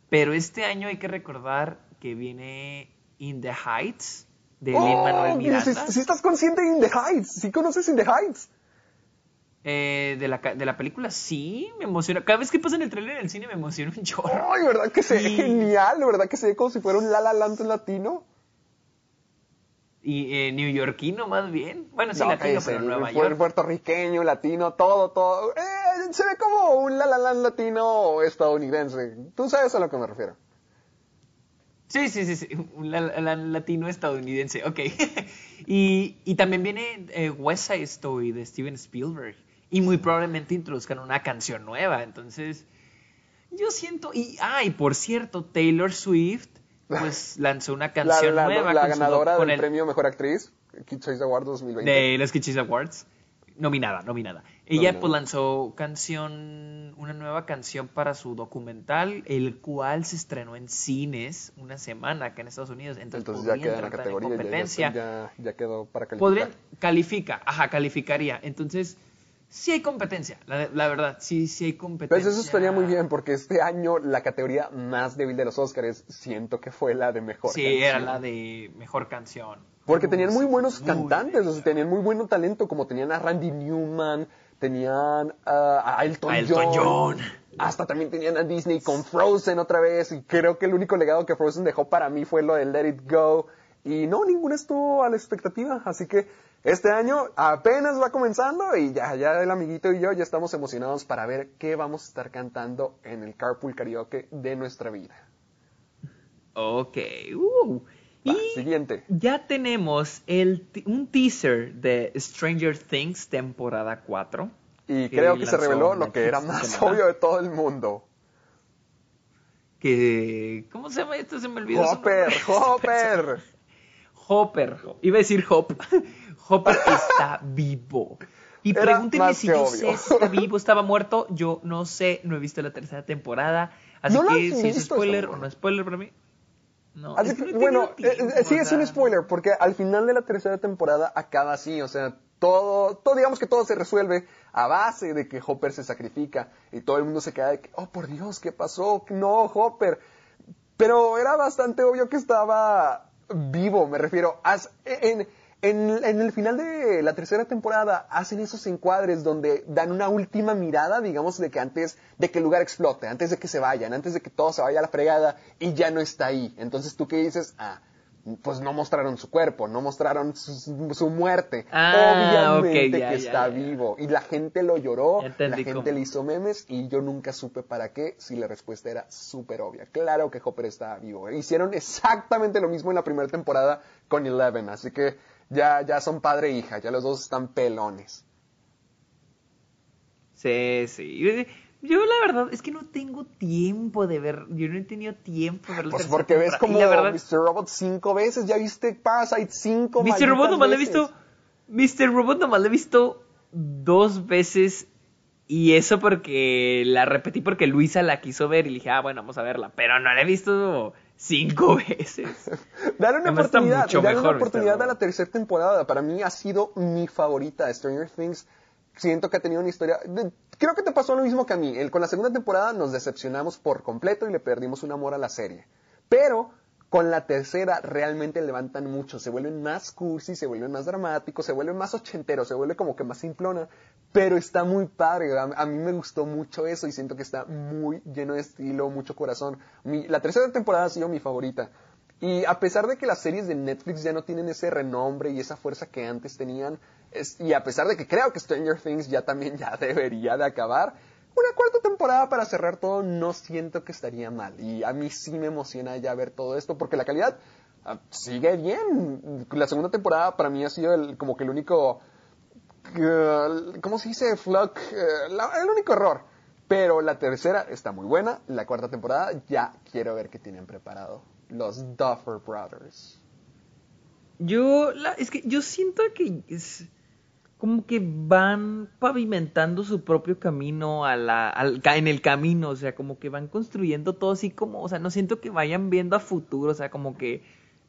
Pero este año hay que recordar que viene In the Heights de Lin Manuel Oh, Miranda. si, si estás consciente de In the Heights, si conoces In the Heights. Eh, de, la, de la película, sí, me emociona. Cada vez que pasa en el trailer del cine me emociona un chorro. Ay, ¿verdad que se ve Y- genial? ¿Verdad que se ve como si fuera un La La Land latino? Y eh, neoyorquino más bien. Bueno, sí, No, latino, pero Nueva York. puertorriqueño, latino, todo, todo. Eh, se ve como un La La Land latino estadounidense. Tú sabes a lo que me refiero. Sí, sí, sí, sí. Un la- la- latino estadounidense, ok. y, y también viene eh, West Side Story de Steven Spielberg. Y muy probablemente introduzcan una canción nueva. Entonces, yo siento. Y, ah, y por cierto, Taylor Swift, pues lanzó una La, canción la- nueva. la con su- ganadora con del el- premio Mejor Actriz, Kid Choice Award 2020. de los Kichis Awards. Nominada, nominada. Ella Nominada. pues lanzó canción, una nueva canción para su documental, el cual se estrenó en cines una semana acá en Estados Unidos. Entonces, Entonces ya queda en la categoría, ya- competencia. ya, ya, ya quedó para calificar. Podrían, califica, ajá, calificaría. Entonces, sí hay competencia, la, la verdad, sí, sí hay competencia. Pues eso estaría muy bien, porque este año la categoría más débil de los Oscars siento que fue la de Mejor Sí, Canción. era la de mejor canción. Porque tenían muy sí, buenos muy cantantes, o sea, tenían muy buen talento, como tenían a Randy Newman, tenían ah, a Elton, A Elton John. hasta también tenían a Disney con Frozen otra vez, y creo que el único legado que Frozen dejó para mí fue lo de Let It Go, y no, ninguna estuvo a la expectativa, así que este año apenas va comenzando y ya, ya el amiguito y yo ya estamos emocionados para ver qué vamos a estar cantando en el Carpool Karaoke de nuestra vida. Ok, uh. Va, y siguiente. ya tenemos el, un teaser de Stranger Things temporada 4. Y creo que se reveló lo que era más semana. obvio de todo el mundo. Que, ¿Cómo se llama esto? Se me olvidó. Hopper. Hopper. Hopper. Iba a decir Hop. Hopper está vivo. Y Era pregúntenme si yo obvio. sé si está vivo, estaba muerto. Yo no sé, no he visto la tercera temporada. Así ¿No la que si es spoiler o no es spoiler para mí. No, Así es que, no bueno, tenido eh, tiempo, eh, sí es un spoiler, porque al final de la tercera temporada acaba así, o sea, todo, todo, digamos que todo se resuelve a base de que Hopper se sacrifica y todo el mundo se queda de que, oh por Dios, ¿qué pasó? No, Hopper. Pero era bastante obvio que estaba vivo, me refiero. Haz- en, en, en el final de la tercera temporada hacen esos encuadres donde dan una última mirada, digamos, de que antes de que el lugar explote, antes de que se vayan, antes de que todo se vaya a la fregada y ya no está ahí. Entonces tú qué dices, ah, pues no mostraron su cuerpo, no mostraron su, su muerte. Ah, Obviamente ya, que ya, está ya. vivo. Y la gente lo lloró, Entendí la gente cómo. le hizo memes y yo nunca supe para qué si la respuesta era súper obvia. Claro que Hopper estaba vivo. Hicieron exactamente lo mismo en la primera temporada con Eleven, así que ya, ya son padre e hija, ya los dos están pelones. Sí, sí. Yo la verdad es que no tengo tiempo de ver, yo no he tenido tiempo de ver la Pues porque ves como la verdad, Mr. Robot cinco veces, ya viste Parasite cinco Mr. Robot nomás le he veces. visto. Mr. Robot nomás le he visto dos veces. Y eso porque la repetí porque Luisa la quiso ver y le dije, ah, bueno, vamos a verla. Pero no la he visto cinco veces. Dale una Además, oportunidad, dale una oportunidad a la tercera temporada. Para mí ha sido mi favorita Stranger Things. Siento que ha tenido una historia. de- creo que te pasó lo mismo que a mí. El- con la segunda temporada nos decepcionamos por completo y le perdimos un amor a la serie. Pero con la tercera realmente levantan mucho. Se vuelven más cursi, se vuelven más dramáticos, se vuelven más ochenteros, se vuelve como que más simplona. Pero está muy padre. A, mí me gustó mucho eso y siento que está muy lleno de estilo, mucho corazón. La tercera temporada ha sido mi favorita. Y a pesar de que las series de Netflix ya no tienen ese renombre y esa fuerza que antes tenían, y a pesar de que creo que Stranger Things ya también ya debería de acabar, una cuarta temporada para cerrar todo no siento que estaría mal. Y a mí sí me emociona ya ver todo esto porque la calidad ah, sigue bien. La segunda temporada para mí ha sido como que el único, eh, ¿cómo se dice? Fluck, eh, la- el único error. Pero la tercera está muy buena. La cuarta temporada ya quiero ver qué tienen preparado. Los Duffer Brothers. Yo, es que yo siento que como que van pavimentando su propio camino a la, al, en el camino, o sea, como que van construyendo todo así como, o sea, no siento que vayan viendo a futuro, o sea, como que,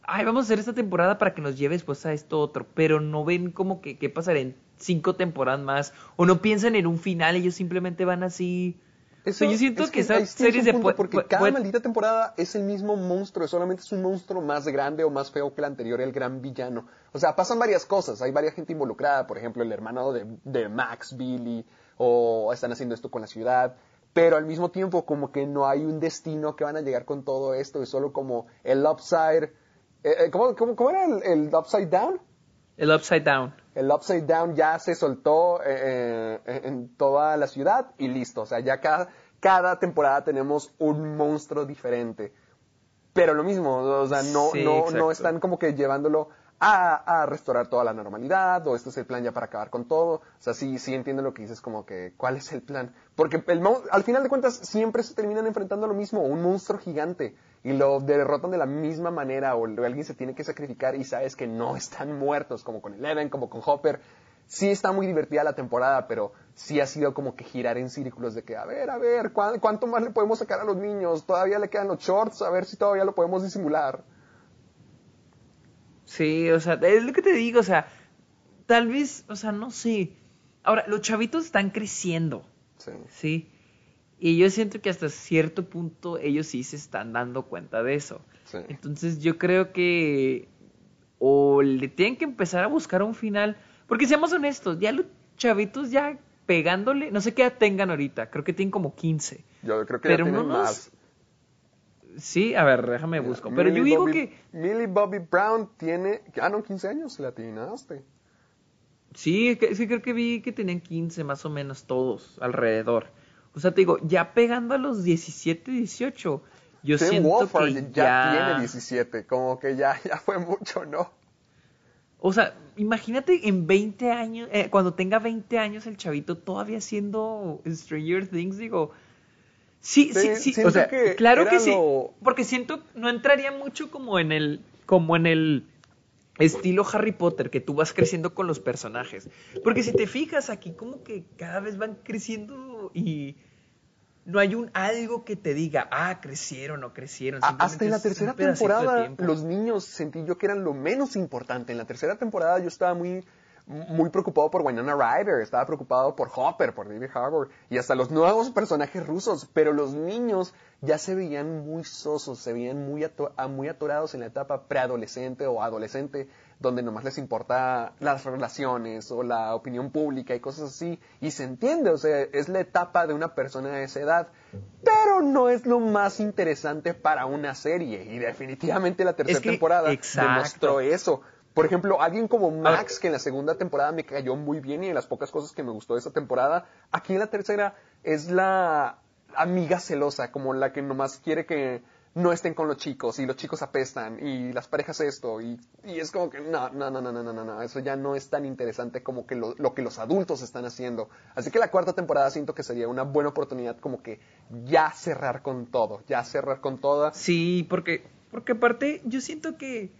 ay, vamos a hacer esta temporada para que nos lleve después a esto otro, pero no ven como que qué pasará en cinco temporadas más, o no piensan en un final, ellos simplemente van así... Eso, yo siento es que ahí esas series de porque cada maldita temporada es el mismo monstruo, solamente es un monstruo más grande o más feo que el anterior, el gran villano. O sea, pasan varias cosas, hay varias gente involucrada, por ejemplo, el hermano de, de Max, Billy, o están haciendo esto con la ciudad, pero al mismo tiempo como que no hay un destino que van a llegar con todo esto, es solo como el upside, eh, eh, ¿cómo, cómo, cómo era el, el upside down? El Upside Down. El Upside Down ya se soltó eh, eh, en toda la ciudad y listo. O sea, ya cada, cada temporada tenemos un monstruo diferente. Pero lo mismo, o sea, no, Sí, no, no están como que llevándolo a, a restaurar toda la normalidad o este es el plan ya para acabar con todo. O sea, sí, sí entiendo lo que dices como que cuál es el plan. Porque el, al final de cuentas siempre se terminan enfrentando a lo mismo, un monstruo gigante. Y lo derrotan de la misma manera o alguien se tiene que sacrificar y sabes que no están muertos como con Eleven, como con Hopper. Sí está muy divertida la temporada, pero sí ha sido como que girar en círculos de que, a ver, a ver, ¿cuán- ¿cuánto más le podemos sacar a los niños? Todavía le quedan los shorts, a ver si todavía lo podemos disimular. Sí, o sea, es lo que te digo, o sea, tal vez, o sea, no sé. Ahora, los chavitos están creciendo, Sí. ¿sí? Y yo siento que hasta cierto punto ellos sí se están dando cuenta de eso. Sí. Entonces yo creo que o le tienen que empezar a buscar un final, porque seamos honestos, ya los chavitos ya pegándole, no sé qué edad tengan ahorita, creo que tienen como 15. Yo creo que Pero ya más. Sí, a ver, déjame busco. Pero yo digo Bobby- que Millie Bobby Brown tiene, ah, no, 15 años, la atinaste. Sí, que- sí creo que vi que tenían 15 más o menos todos alrededor. O sea, te digo, ya pegando a los 17, 18, yo Tim siento Wolfhard que ya, ya... tiene 17, como que ya, ya fue mucho, ¿no? O sea, imagínate en 20 años, eh, cuando tenga 20 años el chavito todavía haciendo Stranger Things, digo... Sí, sí, Sí, o sea, que claro que sí, lo- porque siento, no entraría mucho como en el, como en el estilo Harry Potter, que tú vas creciendo con los personajes. Porque si te fijas aquí, como que cada vez van creciendo y no hay un algo que te diga, ah, crecieron o crecieron. Hasta en la tercera temporada, los niños sentí yo que eran lo menos importante. En la tercera temporada yo estaba muy, muy preocupado por Winona Ryder, estaba preocupado por Hopper, por David Harbour y hasta los nuevos personajes rusos. Pero los niños ya se veían muy sosos, se veían muy, ato- a- muy atorados en la etapa preadolescente o adolescente, donde nomás les importa las relaciones o la opinión pública y cosas así. Y se entiende, o sea, es la etapa de una persona de esa edad. Pero no es lo más interesante para una serie. Y definitivamente la tercera Es que- temporada exacto. demostró eso. Por ejemplo, alguien como Max, que en la segunda temporada me cayó muy bien y de las pocas cosas que me gustó de esa temporada, aquí en la tercera es la amiga celosa, como la que nomás quiere que no estén con los chicos y los chicos apestan y las parejas esto y, y es como que no, no, no, no, no, no, no, eso ya no es tan interesante como que lo, lo, que los adultos están haciendo. Así que la cuarta temporada siento que sería una buena oportunidad como que ya cerrar con todo, ya cerrar con toda. Sí, porque, porque aparte yo siento que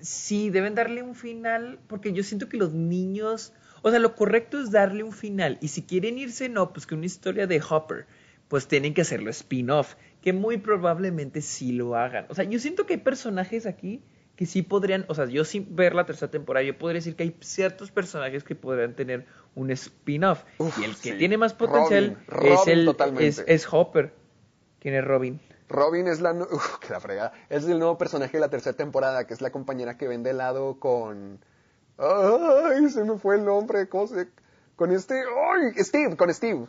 sí deben darle un final, porque yo siento que los niños, o sea, lo correcto es darle un final y si quieren irse, no, pues que una historia de Hopper pues tienen que hacerlo spin-off, que muy probablemente sí lo hagan. O sea, yo siento que hay personajes aquí que sí podrían, o sea, yo sin ver la tercera temporada, yo podría decir que hay ciertos personajes que podrían tener un spin-off. Y el que tiene más potencial es, el, es, Hopper. ¿Quién es Robin? Robin es la, uf, que la fregada. Es el nuevo personaje de la tercera temporada, que es la compañera que vende helado con... Ay, se me fue el nombre, ¿cómo se...? Con este... Ay, Steve, con Steve.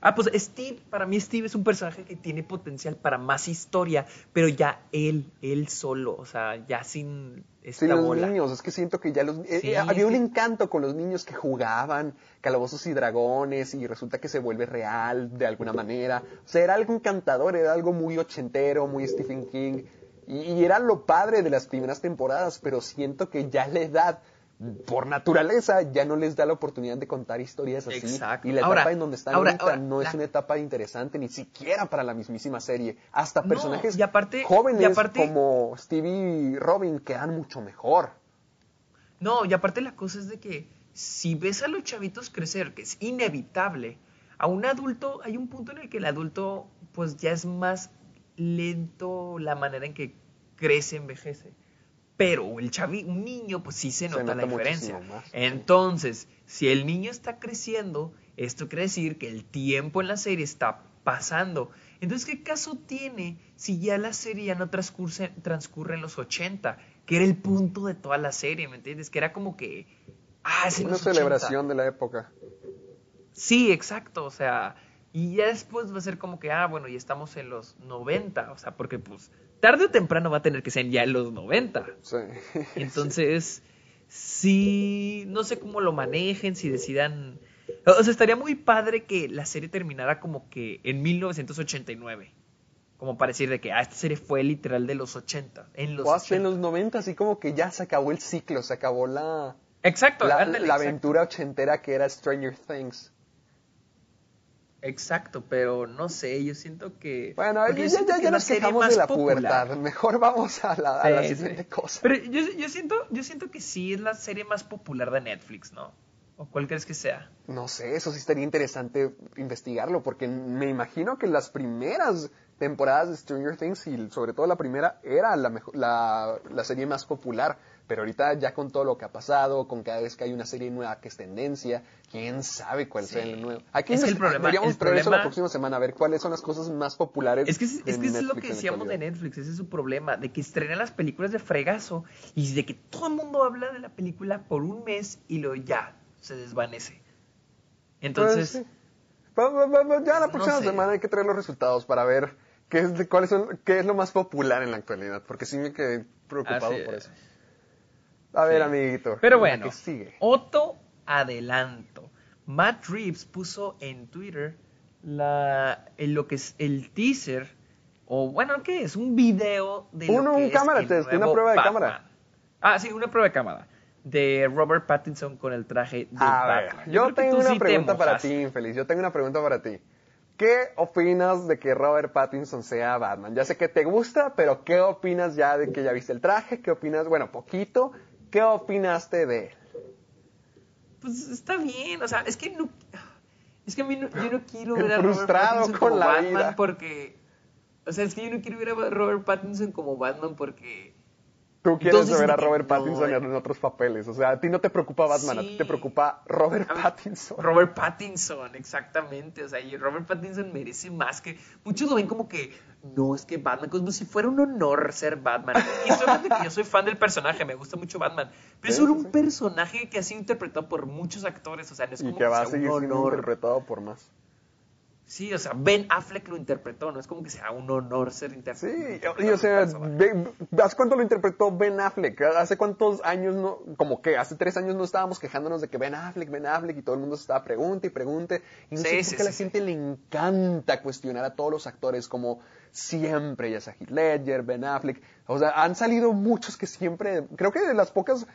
Ah, pues Steve, para mí Steve es un personaje que tiene potencial para más historia, pero ya él, él solo, o sea, ya sin esta sí, los niños, es que siento que ya los... Eh, había un encanto con los niños que jugaban calabozos y dragones y resulta que se vuelve real de alguna manera. O sea, era algo encantador, era algo muy ochentero, muy Stephen King. Y, y era lo padre de las primeras temporadas, pero siento que ya la edad por naturaleza ya no les da la oportunidad de contar historias así. Exacto. Y la etapa en donde están ahorita no es una etapa interesante ni siquiera para la mismísima serie. Hasta personajes jóvenes como Stevie y Robin quedan mucho mejor. No, y aparte la cosa es de que si ves a los chavitos crecer, que es inevitable, a un adulto hay un punto en el que el adulto pues ya es más lento la manera en que crece, envejece pero el chavi, un niño, pues sí se nota, la diferencia. Entonces, si el niño está creciendo, esto quiere decir que el tiempo en la serie está pasando. Entonces, ¿qué caso tiene si ya la serie ya no transcurre, transcurre en los 80? Que era el punto de toda la serie, ¿me entiendes? Que era como que... Ah, es Una celebración de la época. Sí, exacto, o sea... Y ya después va a ser como que, ah, bueno, ya estamos en los 90, o sea, porque pues tarde o temprano va a tener que ser ya en los 90. Sí. Entonces, sí, no sé cómo lo manejen, si decidan... O sea, estaría muy padre que la serie terminara como que en 1989. Como para decir de que, ah, esta serie fue literal de los 80. En los o hasta en los 90, así como que ya se acabó el ciclo, se acabó la... Exacto, la, la aventura ochentera que era Stranger Things. Exacto, pero no sé, yo siento que... Bueno, ya, ya, ya nos quejamos de la pubertad, mejor vamos a la, siguiente cosa. Pero yo, yo, siento, yo siento que sí es la serie más popular de Netflix, ¿no? ¿O cuál crees que sea? No sé, eso sí estaría interesante investigarlo, porque me imagino que las primeras temporadas de Stranger Things, y sobre todo la primera, era la, la, la serie más popular. Pero ahorita ya con todo lo que ha pasado, con cada vez que hay una serie nueva que es tendencia, quién sabe cuál sea el nuevo. Aquí es el problema. Deberíamos eso la próxima semana, a ver cuáles son las cosas más populares. Es que, es, que eso es lo que decíamos de Netflix, ese es su problema, de que estrena las películas de fregazo y de que todo el mundo habla de la película por un mes y luego ya se desvanece. Entonces... Pues ya la próxima semana hay que traer los resultados para ver qué es, cuáles son, qué es lo más popular en la actualidad, porque sí me quedé preocupado por eso. A ver, amiguito. Pero bueno, sigue? otro adelanto. Matt Reeves puso en Twitter la, lo que es el teaser, o bueno, ¿qué es? Un video de Uno, un cámara test, una prueba de cámara. Ah, sí, una prueba de cámara. De Robert Pattinson con el traje de Batman. yo, tengo una pregunta para ti, infeliz. Yo tengo una pregunta para ti. ¿Qué opinas de que Robert Pattinson sea Batman? Ya sé que te gusta, pero ¿qué opinas ya de que ya viste el traje? ¿Qué opinas? Bueno, poquito. ¿Qué opinaste de él? Pues está bien, o sea, es que no. Es que a mí no, yo no quiero ver a Robert Pattinson con como Batman porque. O sea, es que yo no quiero ver a Robert Pattinson como Batman porque Tú quieres ver a Robert Pattinson en otros papeles. O sea, a ti no te preocupa Batman, a ti te preocupa Robert Pattinson. Robert Pattinson, exactamente. O sea, y Robert Pattinson merece más que. Muchos lo ven como que no, es que Batman, como si fuera un honor ser Batman. Y solamente que yo soy fan del personaje, me gusta mucho Batman. Pero es un personaje que ha sido interpretado por muchos actores. O sea, no es como y que va a seguir siendo interpretado por más. Sí, o sea, Ben Affleck lo interpretó, no es como que sea un honor ser interpretado. Sí, y, o sea, ¿hace cuánto lo interpretó Ben Affleck? ¿Hace cuántos años no, como que hace tres años no estábamos quejándonos de que Ben Affleck, Ben Affleck y todo el mundo se estaba pregunte y pregunte? Y no Sí, sé por sí, qué a la gente le encanta cuestionar a todos los actores como siempre, ya sea Heath Ledger, Ben Affleck. O sea, han salido muchos que siempre, creo que de las pocas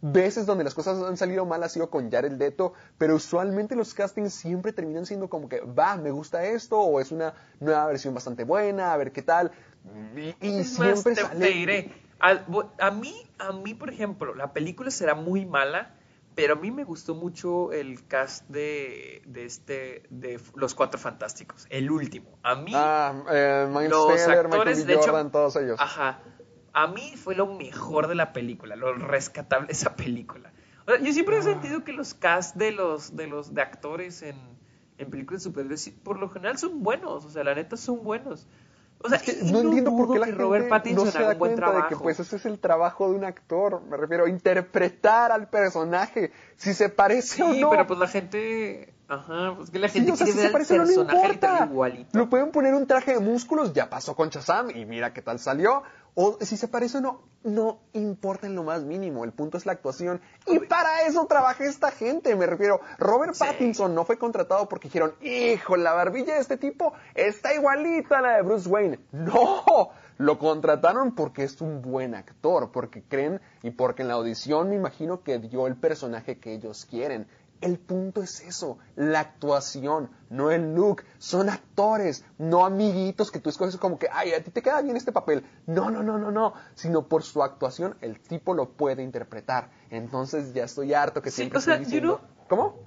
veces donde las cosas han salido mal ha sido con Jared Leto, pero usualmente los castings siempre terminan siendo como que, va, me gusta esto, o es una nueva versión bastante buena, a ver qué tal. Y, siempre te, sale... te diré, a, mí, a mí, por ejemplo, la película será muy mala, pero a mí me gustó mucho el cast de, de este, de Los Cuatro Fantásticos, el último. A mí, Ah, eh, los Teller, actores, Michael B. de hecho, Jordan, todos ellos. Ajá. A mí fue lo mejor de la película, lo rescatable de esa película. O sea, yo siempre Ah. he sentido que los cast de los, de los de actores en, en películas de superhéroes, sí, por lo general son buenos, o sea, la neta son buenos. O sea, Es que y no entiendo por qué la gente Robert Pattinson no se da cuenta de que pues ese es el trabajo de un actor, me refiero, interpretar al personaje, si se parece o Sí, no. pero pues la gente, ajá, pues que la Sí, gente o sea, quiere si ver se al parece no le personaje importa. igualito. Lo pueden poner un traje de músculos, ya pasó con Shazam y mira qué tal salió. O si se parece o no, no importa en lo más mínimo. El punto es la actuación. Y para eso trabaja esta gente, me refiero. Robert Sí. Pattinson no fue contratado porque dijeron, hijo, la barbilla de este tipo está igualita a la de Bruce Wayne. No, lo contrataron porque es un buen actor, porque creen y porque en la audición me imagino que dio el personaje que ellos quieren. El punto es eso, la actuación, no el look. Son actores, no amiguitos que tú escoges como que, ay, a ti te queda bien este papel. No, no, no, no, no. Sino por su actuación, el tipo lo puede interpretar. Entonces ya estoy harto que Sí, siempre o sea, estoy yo diciendo. no- ¿Cómo?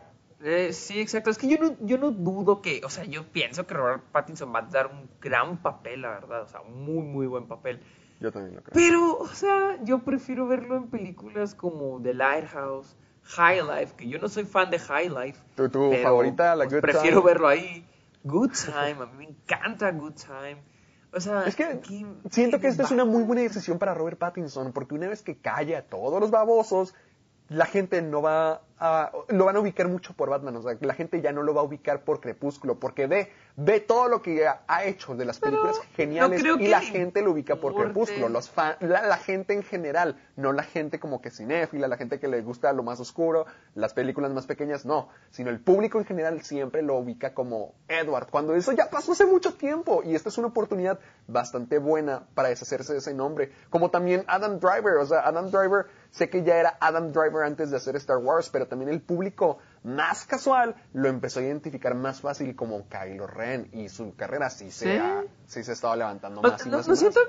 Eh, sí, exacto. Es que yo no, yo no dudo que, o sea, yo pienso que Robert Pattinson va a dar un gran papel, la verdad, o sea, un muy, muy buen papel. Yo también lo creo. Pero, o sea, yo prefiero verlo en películas como The Lighthouse, High Life, que yo no soy fan de High Life. ¿Tu- tu pero, favorita, la pues, Good Prefiero Time? verlo ahí. Good Time, a mí me encanta Good Time. O sea, Es que ¿qué- siento qué que esta es una muy buena decisión para Robert Pattinson, porque una vez que calla a todos los babosos, la gente no va a, lo van a ubicar mucho por Batman, o sea, la gente ya no lo va a ubicar por Crepúsculo, porque ve, ve todo lo que ha, hecho de las películas geniales y la gente lo ubica por importe. Crepúsculo, los fan- la, la gente en general, no la gente como que cinéfila, la gente que le gusta lo más oscuro, las películas más pequeñas, no, sino el público en general siempre lo ubica como Edward, cuando eso ya pasó hace mucho tiempo y esta es una oportunidad bastante buena para deshacerse de ese nombre, como también Adam Driver, o sea, Adam Driver, sé que ya era Adam Driver antes de hacer Star Wars, pero también el público más casual lo empezó a identificar más fácil como Kylo Ren y su carrera sí se, Sí. ha, sí se ha estado levantando No, más y no- más. y no más. siento,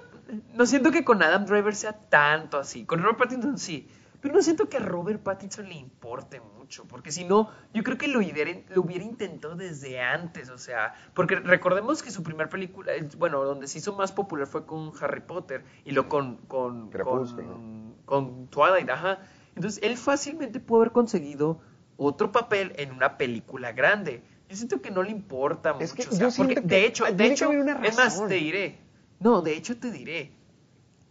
no siento que con Adam Driver sea tanto así. Con Robert Pattinson sí. Pero no siento que a Robert Pattinson le importe mucho. Porque si no, yo creo que lo hubiera, lo hubiera intentado desde antes. O sea, porque recordemos que su primera película, bueno, donde se hizo más popular fue con Harry Potter. Y lo con, con, Crepúsculo. con, con Twilight, ajá. Entonces, él fácilmente pudo haber conseguido otro papel en una película grande. Yo siento que no le importa mucho. Que o sea, yo porque, que de hecho, de hecho, una es más, te diré. No, de hecho te diré.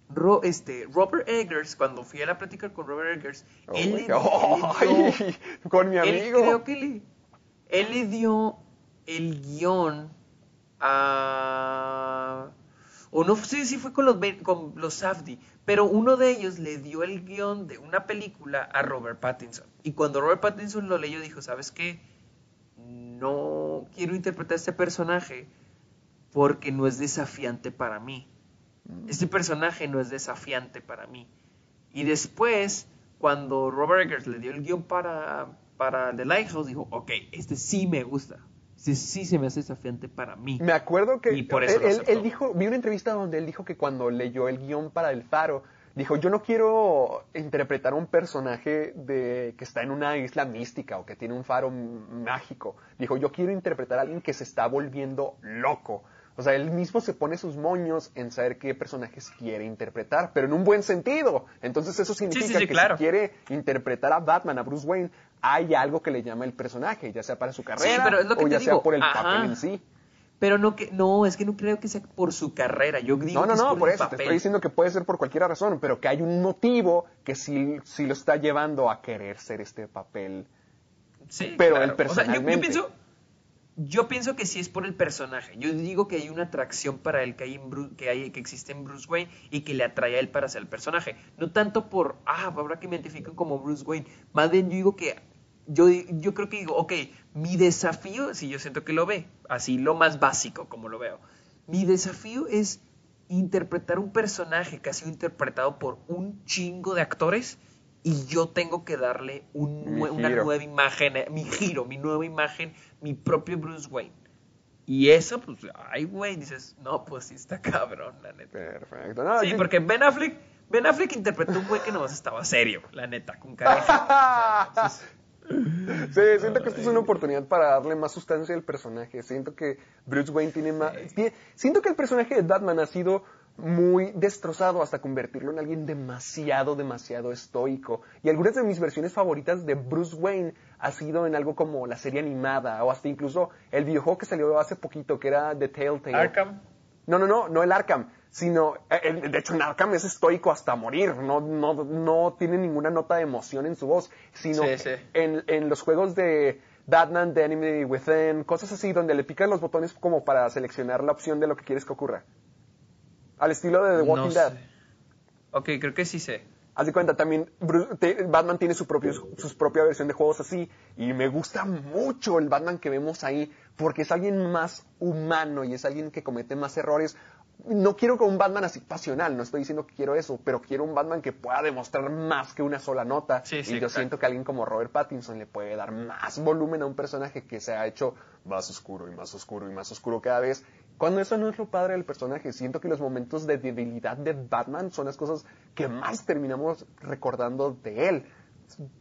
Ro- este, Robert Eggers, cuando fui a la plática con Robert Eggers, Oh él, le, God. él le dio- Ay, con mi él amigo. creo que le, él le dio el guion a... O no sé si fue con los, con los Safdie, pero uno de ellos le dio el guion de una película a Robert Pattinson. Y cuando Robert Pattinson lo leyó, dijo, ¿sabes qué? No quiero interpretar este personaje porque no es desafiante para mí. Este personaje no es desafiante para mí. Y después, cuando Robert Eggers le dio el guion para, para The Lighthouse, dijo, ok, este sí me gusta. Este sí se me hace desafiante para mí. Me acuerdo que Y por eso él, dijo, vi una entrevista donde él dijo que cuando leyó el guion para El Faro, dijo, yo no quiero interpretar un personaje de que está en una isla mística o que tiene un faro mágico. Dijo, yo quiero interpretar a alguien que se está volviendo loco. O sea, él mismo se pone sus moños en saber qué personajes quiere interpretar, pero en un buen sentido. Entonces eso significa sí, sí, que claro. si quiere interpretar a Batman, a Bruce Wayne, hay algo que le llama el personaje, ya sea para su carrera pero es lo que o ya sea por el Ajá. papel en sí. Pero no, que, no, es que no creo que sea por su carrera. Yo digo No, no, que es no, por, eso te estoy diciendo que puede ser por cualquier razón, pero que hay un motivo que sí, sí lo está llevando a querer ser este papel. Sí, pero claro. él O sea, yo- pienso, Yo pienso que sí es por el personaje. Yo digo que hay una atracción para él que hay, en Bru- que hay que existe en Bruce Wayne y que le atrae a él para ser el personaje. No tanto por, ah, ahora que me identifican como Bruce Wayne. Más bien yo digo que, yo, yo creo que digo, ok, mi desafío, si yo siento que lo ve, así lo más básico como lo veo. Mi desafío es interpretar un personaje que ha sido interpretado por un chingo de actores y yo tengo que darle un una giro. nueva imagen, eh, mi giro, mi nueva imagen, mi propio Bruce Wayne. Y eso, pues, ay, güey, dices, no, pues sí está cabrón, la neta. Perfecto. No, Sí, yo- porque Ben Affleck, Ben Affleck interpretó un güey que nomás estaba serio, la neta, con cara. Sí, siento que esta es una oportunidad para darle más sustancia al personaje. Siento que Bruce Wayne tiene más... Siento que el personaje de Batman ha sido muy destrozado hasta convertirlo en alguien demasiado, demasiado estoico. Y algunas de mis versiones favoritas de Bruce Wayne ha sido en algo como la serie animada o hasta incluso el videojuego que salió hace poquito que era The Telltale. Arkham. No, no, no, no el Arkham, sino, eh, de hecho en Arkham es estoico hasta morir, no, no, no tiene ninguna nota de emoción en su voz, sino Sí, sí. En, en los juegos de Batman, The Enemy Within, cosas así, donde le picas los botones como para seleccionar la opción de lo que quieres que ocurra. Al estilo de The Walking No Dead. Ok, creo que sí sé. Haz de cuenta, también Bruce- te- Batman tiene su, propio, su propia versión de juegos así. Y me gusta mucho el Batman que vemos ahí, porque es alguien más humano y es alguien que comete más errores. No quiero que un Batman así pasional, no estoy diciendo que quiero eso, pero quiero un Batman que pueda demostrar más que una sola nota. Sí, y yo siento que alguien como Robert Pattinson le puede dar más volumen a un personaje que se ha hecho más oscuro y más oscuro y más oscuro cada vez. Cuando eso no es lo padre del personaje, siento que los momentos de debilidad de Batman son las cosas que más terminamos recordando de él.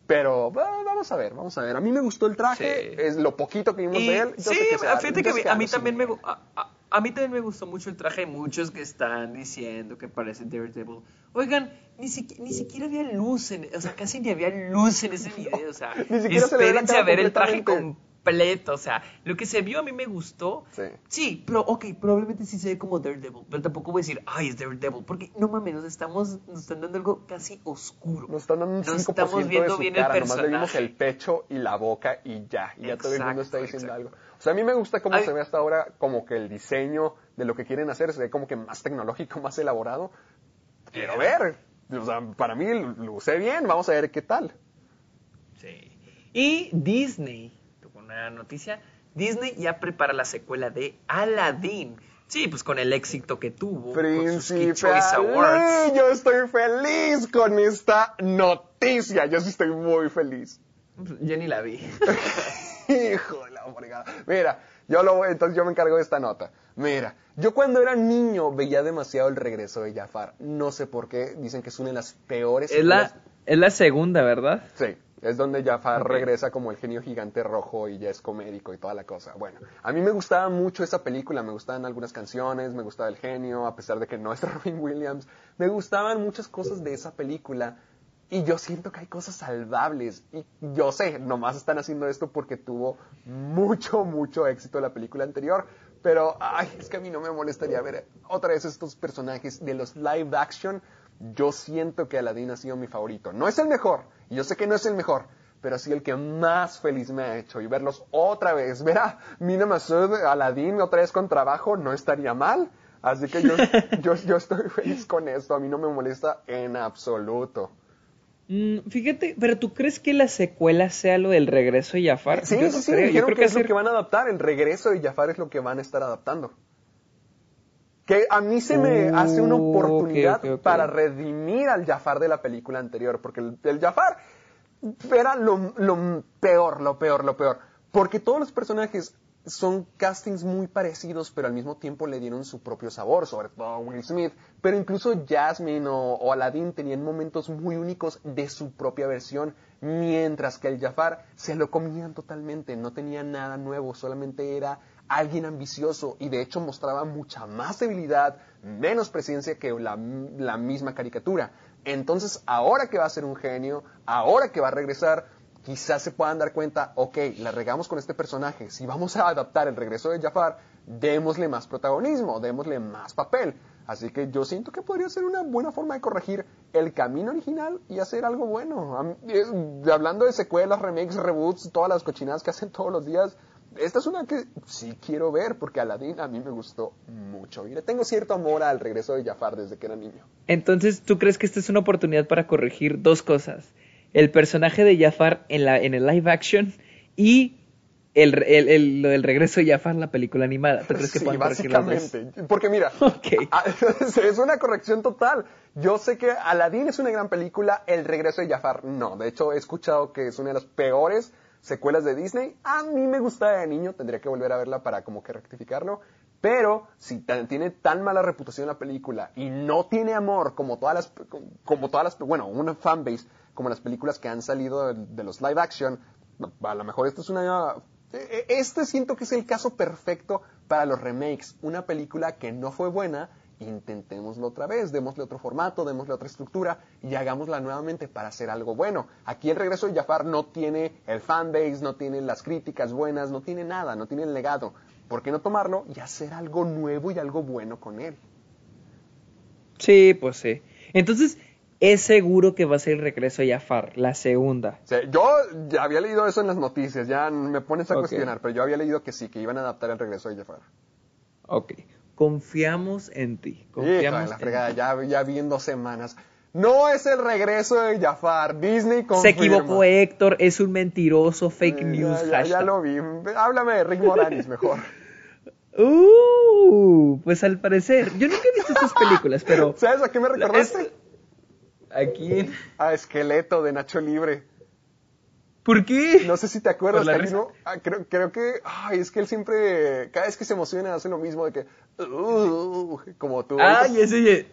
Pero va- vamos a ver, vamos a ver. A mí me gustó el traje, Sí. es lo poquito que vimos Y- de él. yo sí, sé que va- fíjate que a mí, a también me, a- a mí también me gustó mucho el traje. Muchos que están diciendo que parece Daredevil. Oigan, ni, siqui- ni siquiera había luz en, o sea, casi ni había luz en ese video, o sea, se la espérense cara a ver el traje completo, o sea, lo que se vio a mí me gustó. Sí. pero ok, probablemente sí se ve como Daredevil, pero tampoco voy a decir, ay, es Daredevil, porque no mames, nos estamos, nos están dando algo casi oscuro. Nos están dando un No 5% estamos viendo de su bien el cara, nomás le vimos personaje. el pecho y la boca y ya, y ya todo el mundo está diciendo exacto. algo. O sea, a mí me gusta cómo Ay. se ve hasta ahora, como que el diseño de lo que quieren hacer se ve como que más tecnológico, más elaborado. Quiero ver, o sea, para mí luce bien, vamos a ver qué tal. Sí. Y Disney, tuvo una noticia, Disney ya prepara la secuela de Aladdin. Sí, pues con el éxito que tuvo con Príncipe Choice Awards. Yo estoy feliz con esta noticia, yo sí estoy muy feliz. Yo ni la vi. Hijo de la fregada. Mira, yo lo voy, entonces yo me encargo de esta nota. Mira, yo cuando era niño veía demasiado el regreso de Jafar. No sé por qué, dicen que es una de las peores. es, la, es la segunda, ¿verdad? Sí, es donde Jafar regresa como el genio gigante rojo y ya es comédico y toda la cosa. Bueno, a mí me gustaba mucho esa película, me gustaban algunas canciones, me gustaba el genio, a pesar de que no es Robin Williams. Me gustaban muchas cosas de esa película y yo siento que hay cosas salvables. Y yo sé, nomás están haciendo esto porque tuvo mucho, mucho éxito la película anterior. Pero, ay, es que a mí no me molestaría ver otra vez estos personajes de los live action. Yo siento que Aladdin ha sido mi favorito. No es el mejor, y yo sé que no es el mejor, pero sí el que más feliz me ha hecho. Y verlos otra vez, ver a Mina Masud, Aladdin otra vez con trabajo, no estaría mal. Así que yo, yo, yo estoy feliz con esto. A mí no me molesta en absoluto. Mm, fíjate, pero ¿tú crees que la secuela sea lo del regreso de Jafar? Sí, Yo sí, no sí, creo. Yo dijeron creo que, que es lo que van a adaptar. El regreso de Jafar es lo que van a estar adaptando. Que a mí se me hace una oportunidad para redimir al Jafar de la película anterior. Porque el, el Jafar era lo, lo peor, lo peor, lo peor. Porque todos los personajes son castings muy parecidos, pero al mismo tiempo le dieron su propio sabor, sobre todo Will Smith. Pero incluso Jasmine o, o Aladdin tenían momentos muy únicos de su propia versión, mientras que el Jafar se lo comían totalmente, no tenía nada nuevo, solamente era alguien ambicioso y de hecho mostraba mucha más debilidad, menos presencia que la, la misma caricatura. Entonces, ahora que va a ser un genio, ahora que va a regresar, quizás se puedan dar cuenta, ok, la regamos con este personaje, si vamos a adaptar el regreso de Jafar, démosle más protagonismo, démosle más papel. Así que yo siento que podría ser una buena forma de corregir el camino original y hacer algo bueno. Hablando de secuelas, remakes, reboots, todas las cochinadas que hacen todos los días, esta es una que sí quiero ver porque Aladdin a mí me gustó mucho. Y tengo cierto amor al regreso de Jafar desde que era niño. Entonces, ¿tú crees que esta es una oportunidad para corregir dos cosas? El personaje de Jafar en, la, en el live action y el, el, el- lo del regreso de Jafar en la película animada. ¿Tú crees que Sí, básicamente. Porque mira, a- es una corrección total. Yo sé que Aladdin es una gran película, El regreso de Jafar no. De hecho, he escuchado que es una de las peores secuelas de Disney. A mí me gustaba de niño, tendría que volver a verla para como que rectificarlo. Pero si tan- tiene tan mala reputación la película y no tiene amor como todas las, como todas las, bueno, una fanbase como las películas que han salido de, de los live action, a lo mejor esto es una, e- este siento que es el caso perfecto para los remakes. Una película que no fue buena, intentémoslo otra vez, démosle otro formato, démosle otra estructura y hagámosla nuevamente para hacer algo bueno. Aquí el regreso de Jafar no tiene el fanbase, no tiene las críticas buenas, no tiene nada, no tiene el legado. ¿Por qué no tomarlo y hacer algo nuevo y algo bueno con él? Sí, pues sí. Entonces, es seguro que va a ser el regreso de Jafar, la segunda. Yo ya había leído eso en las noticias, ya me pones a cuestionar, pero yo había leído que sí, que iban a adaptar el regreso de Jafar. Ok. Confiamos en ti. Confiamos en fregada, ya, ya vi en dos semanas. No es el regreso de Jafar, Disney Se confirma. equivocó Héctor, es un mentiroso, fake Eh, news. Ya, ya, lo vi. Háblame de Rick Moranis mejor. Uh, pues al parecer, yo nunca he visto estas películas, pero ¿Sabes a qué me recordaste? es- aquí, A Esqueleto de Nacho Libre. ¿por qué? No sé si te acuerdas. La uno- ah, creo, creo que, ay, es que él siempre, cada vez que se emociona hace lo mismo de que, "Uh", como tú. Ay, ese ya,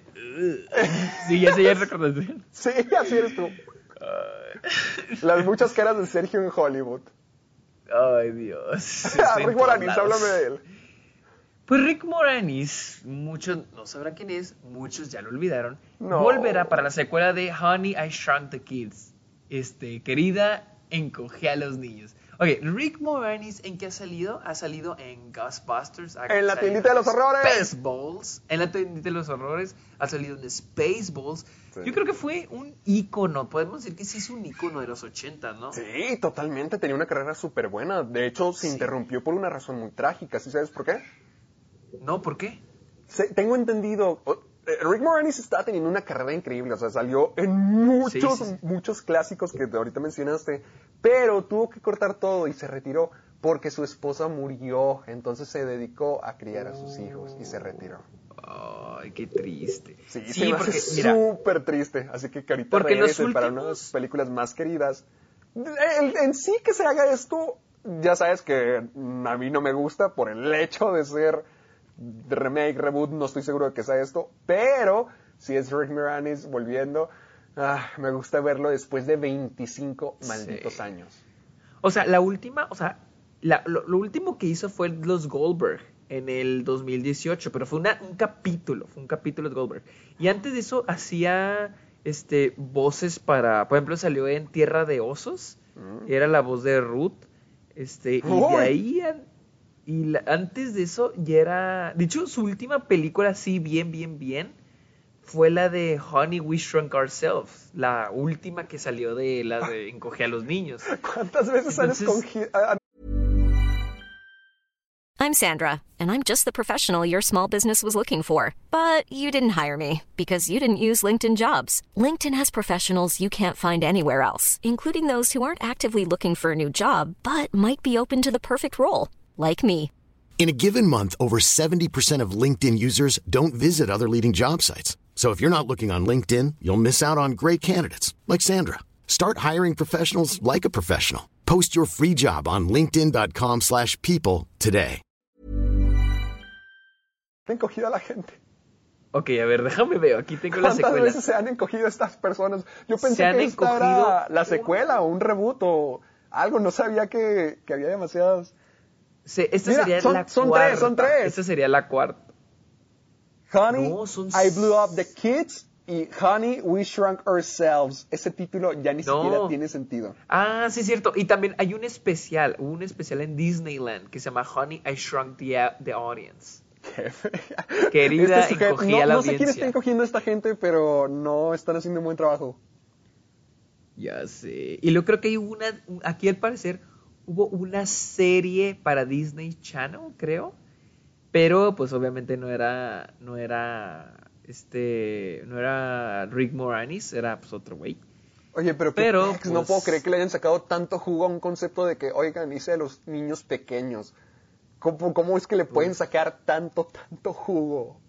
sí, ese ya es recordación. Sí, así eres tú. Las muchas caras de Sergio en Hollywood. Ay, Dios. Rick Moranis, háblame de él. Pues Rick Moranis, muchos no sabrán quién es, muchos ya lo olvidaron. No. Volverá para la secuela de Honey, I Shrunk the Kids. Este, querida, encogí a los niños. Ok, Rick Moranis, ¿en qué ha salido? Ha salido en Ghostbusters. ha En la tiendita de los horrores. Spaceballs. En la tiendita de los horrores. Ha salido en Spaceballs. Sí. Yo creo que fue un ícono. Podemos decir que sí es un ícono de los 80, ¿no? Sí, totalmente. Tenía una carrera súper buena. De hecho, se Sí. interrumpió por una razón muy trágica. ¿Sí sabes por qué? No, ¿por qué? Se- tengo entendido. eh, Rick Moranis está teniendo una carrera increíble. O sea, salió en muchos, Sí, sí, sí. muchos clásicos que ahorita mencionaste. Pero tuvo que cortar todo y se retiró porque su esposa murió. Entonces se dedicó a criar a sus hijos y se retiró. Ay, qué triste. Sí, Sí, se porque, súper triste. Así que ahorita Porque regrese para una de sus películas más queridas. El- en sí que se haga esto, ya sabes que a mí no me gusta por el hecho de ser remake, reboot, no estoy seguro de que sea esto, pero si es Rick Moranis volviendo, ah, me gusta verlo después de 25 malditos Sí. años. O sea, la última, o sea, la- lo, lo último que hizo fue los Goldberg en el 2018, pero fue una- un capítulo, fue un capítulo de Goldberg. Y antes de eso hacía este voces para, por ejemplo, salió en Tierra de Osos, Mm. era la voz de Ruth, este, y de ahí y la- antes de eso ya era, de hecho, su última película así bien, bien, bien fue la de Honey We Shrunk Ourselves, la última que salió de la de Encoge a los niños. ¿Cuántas veces han Entonces- escogido? ah, I'm Sandra, and I'm just the professional your small business was looking for. But you didn't hire me because you didn't use LinkedIn jobs. LinkedIn has professionals you can't find anywhere else, including those who aren't actively looking for a new job but might be open to the perfect role, like me. In a given month, over 70% of LinkedIn users don't visit other leading job sites. So if you're not looking on LinkedIn, you'll miss out on great candidates like Sandra. Start hiring professionals like a professional. Post your free job on linkedin.com/people slash people today. han encogido a la gente? Ok, a ver, déjame ver, aquí tengo la secuela. ¿Cuántas veces se han encogido estas personas? Yo pensé que esta encogido- era la secuela o un reboot o algo. No sabía que, que había demasiadas. Se- esta Mira, sería son- la son cuarta. tres, son tres. Esta sería la cuarta. Honey, No, son I Blew Up the Kids y Honey, We Shrunk Ourselves. Ese título ya ni No. siquiera tiene sentido. Ah, sí, cierto. Y también hay un especial, hubo un especial en Disneyland que se llama Honey, I Shrunk the, the Audience. Qué fea. Querida, Este sujeto- encogí no, a la no sé quién audiencia. está encogiendo a esta gente, pero no están haciendo un buen trabajo. Ya sé. Y luego creo que hay una, un- aquí al parecer, hubo una serie para Disney Channel, creo. Pero pues obviamente no era, no era, este, no era Rick Moranis, era pues otro güey. Oye, pero, Pero, pex, no pues- puedo creer que le hayan sacado tanto jugo a un concepto de que, oigan, hice de los niños pequeños. ¿Cómo, cómo es que le pueden sacar tanto, tanto jugo?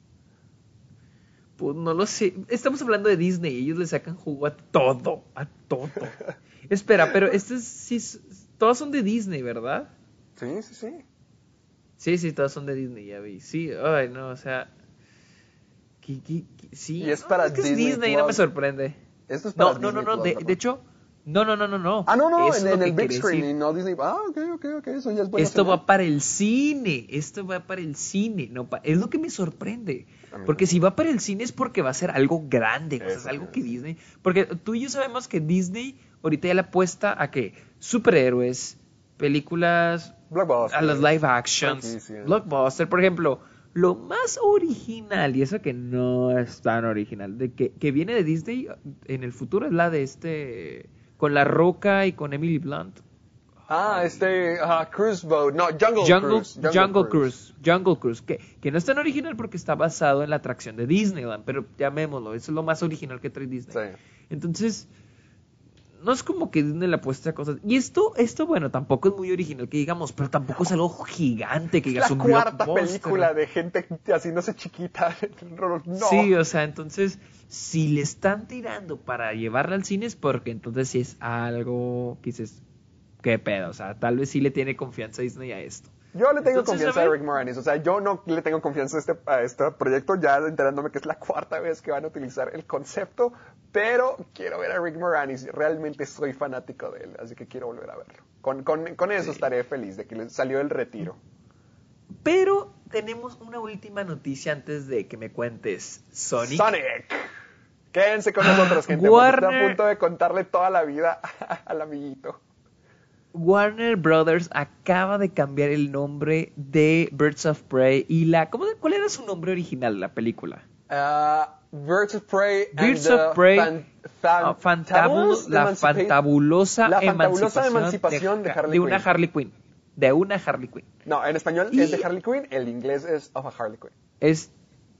Pues no lo sé. Estamos hablando de Disney. Ellos le sacan jugo a todo. A todo. Espera, pero este es, sí, es- todos son de Disney, ¿verdad? Sí, sí, sí. Sí, sí, todos son de Disney, ya vi. Sí, ay, no, o sea. ¿qué- qué- qué? sí, Y es no, para que es Disney Disney, no me sorprende. Esto es para No, no, no, Disney no. Plus, De, de hecho, no, no, no, no, no. Ah, no, no, en, es en el big screen decir. y no Disney. Ah, ok, ok, ok, eso ya es bueno. Esto va para el cine, esto va para el cine, no pa- es lo que me sorprende. Porque si va para el cine es porque va a ser algo grande, o sea, es algo es. que Disney, porque tú y yo sabemos que Disney ahorita ya le apuesta a que superhéroes, películas, Blockbuster. a los live actions, blockbuster, por ejemplo, lo más original y eso que no es tan original, de que, que viene de Disney en el futuro es la de este con La Roca y con Emily Blunt. Ah, este, ajá, Cruise Boat. No, Jungle, Jungle, Cruise. Jungle, Cruise. Jungle Cruise, que, que no es tan original porque está basado en la atracción de Disneyland, pero llamémoslo, eso es lo más original que trae Disney. Sí. Entonces, no es como que Disney le apuesta a cosas. Y esto, esto, bueno, tampoco es muy original que digamos, pero tampoco es algo gigante que La digas un cuarta película de gente haciéndose chiquita. No. Sí, o sea, entonces, si le están tirando para llevarla al cine es porque entonces sí es algo que dices, qué pedo, o sea, tal vez sí le tiene confianza Disney a esto. Yo le tengo Entonces, confianza a. Rick Moranis. O sea, yo no le tengo confianza a este, a este proyecto, ya enterándome que es la cuarta vez que van a utilizar el concepto. Pero quiero ver a Rick Moranis. Realmente soy fanático de él, así que quiero volver a verlo. Con, con, con eso estaré feliz de que le salió el retiro. Pero tenemos una última noticia antes de que me cuentes Sonic. Sonic. Quédense con nosotros, gente. porque Warner- Estoy a punto de contarle toda la vida al amiguito. Warner Brothers acaba de cambiar el nombre de Birds of Prey y la ¿cómo, ¿cuál era su nombre original de la película? Uh, Birds of Prey and Birds the of Prey, fan- fan- Ah, fantabu- la fantabulosa La fantabulosa emancipación, emancipación de, Ha- Harley una Quinn. Harley Quinn. De una Harley Quinn. No, en español Y- es de Harley Quinn, el inglés es of a Harley Quinn. Es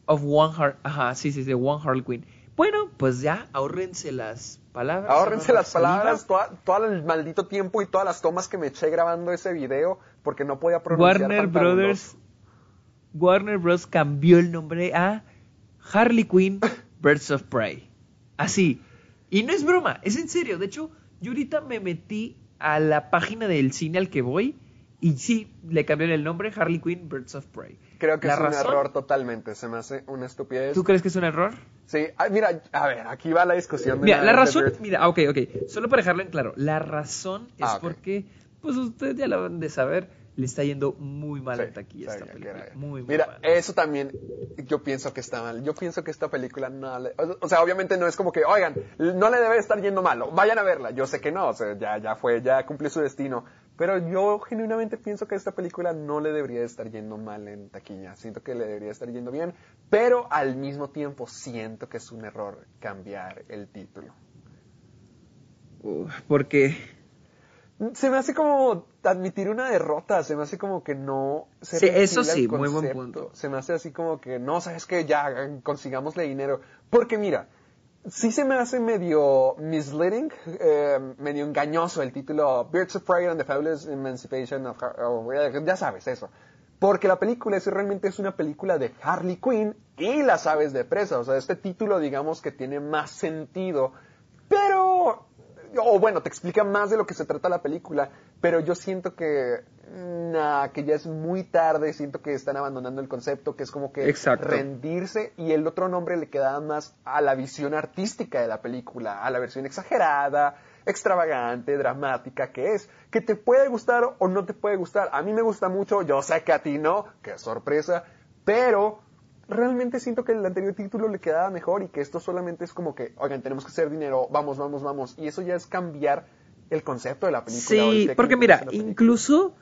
of one Har Ajá, sí, sí, de one Harley Quinn. Bueno, pues ya, ahórrense las palabras. Ahórrense las palabras, todo el maldito tiempo y todas las tomas que me eché grabando ese video porque no podía pronunciar Warner. Brothers Warner Bros cambió el nombre a Harley Quinn Birds of Prey. Así. Y no es broma, es en serio. De hecho, yo ahorita me metí a la página del cine al que voy y sí, le cambiaron el nombre Harley Quinn Birds of Prey. Creo que La es un error totalmente, se me hace una estupidez. ¿Tú crees que es un error? Sí, ah, mira, a ver, aquí va la discusión. de Mira, la de razón, mira, ok, ok, solo para dejarlo en claro, la razón es Ah, porque, pues ustedes ya lo van de saber, le está yendo muy mal Sí, en taquilla esta película. Muy, muy Mira, mal. eso también yo pienso que está mal. Yo pienso que esta película no le... O sea, obviamente no es como que, oigan, no le debe estar yendo mal, o vayan a verla. Yo sé que no, o sea, ya, ya fue, ya cumplió su destino. Pero yo genuinamente pienso que esta película no le debería estar yendo mal en taquilla. Siento que le debería estar yendo bien, pero al mismo tiempo siento que es un error cambiar el título. Porque Se me hace como admitir una derrota, se me hace como que no se Sí, eso sí, muy buen punto. Se me hace así como que no, sabes que ya consigámosle dinero. Porque mira, sí se me hace medio misleading, eh, medio engañoso el título Birds of Prey and the Fabulous Emancipation of Har- o, eh, ya sabes eso. Porque la película es realmente es una película de Harley Quinn y las aves de presa. O sea, este título digamos que tiene más sentido. Pero o bueno, te explica más de lo que se trata la película, pero yo siento que, nah, que ya es muy tarde, siento que están abandonando el concepto, que es como que Exacto. rendirse y el otro nombre le quedaba más a la visión artística de la película, a la versión exagerada, extravagante, dramática que es, que te puede gustar o no te puede gustar. A mí me gusta mucho, yo sé que a ti no, qué sorpresa, pero realmente siento que el anterior título le quedaba mejor y que esto solamente es como que, oigan, tenemos que hacer dinero, vamos, vamos, vamos. Y eso ya es cambiar el concepto de la película. Sí, porque mira, incluso,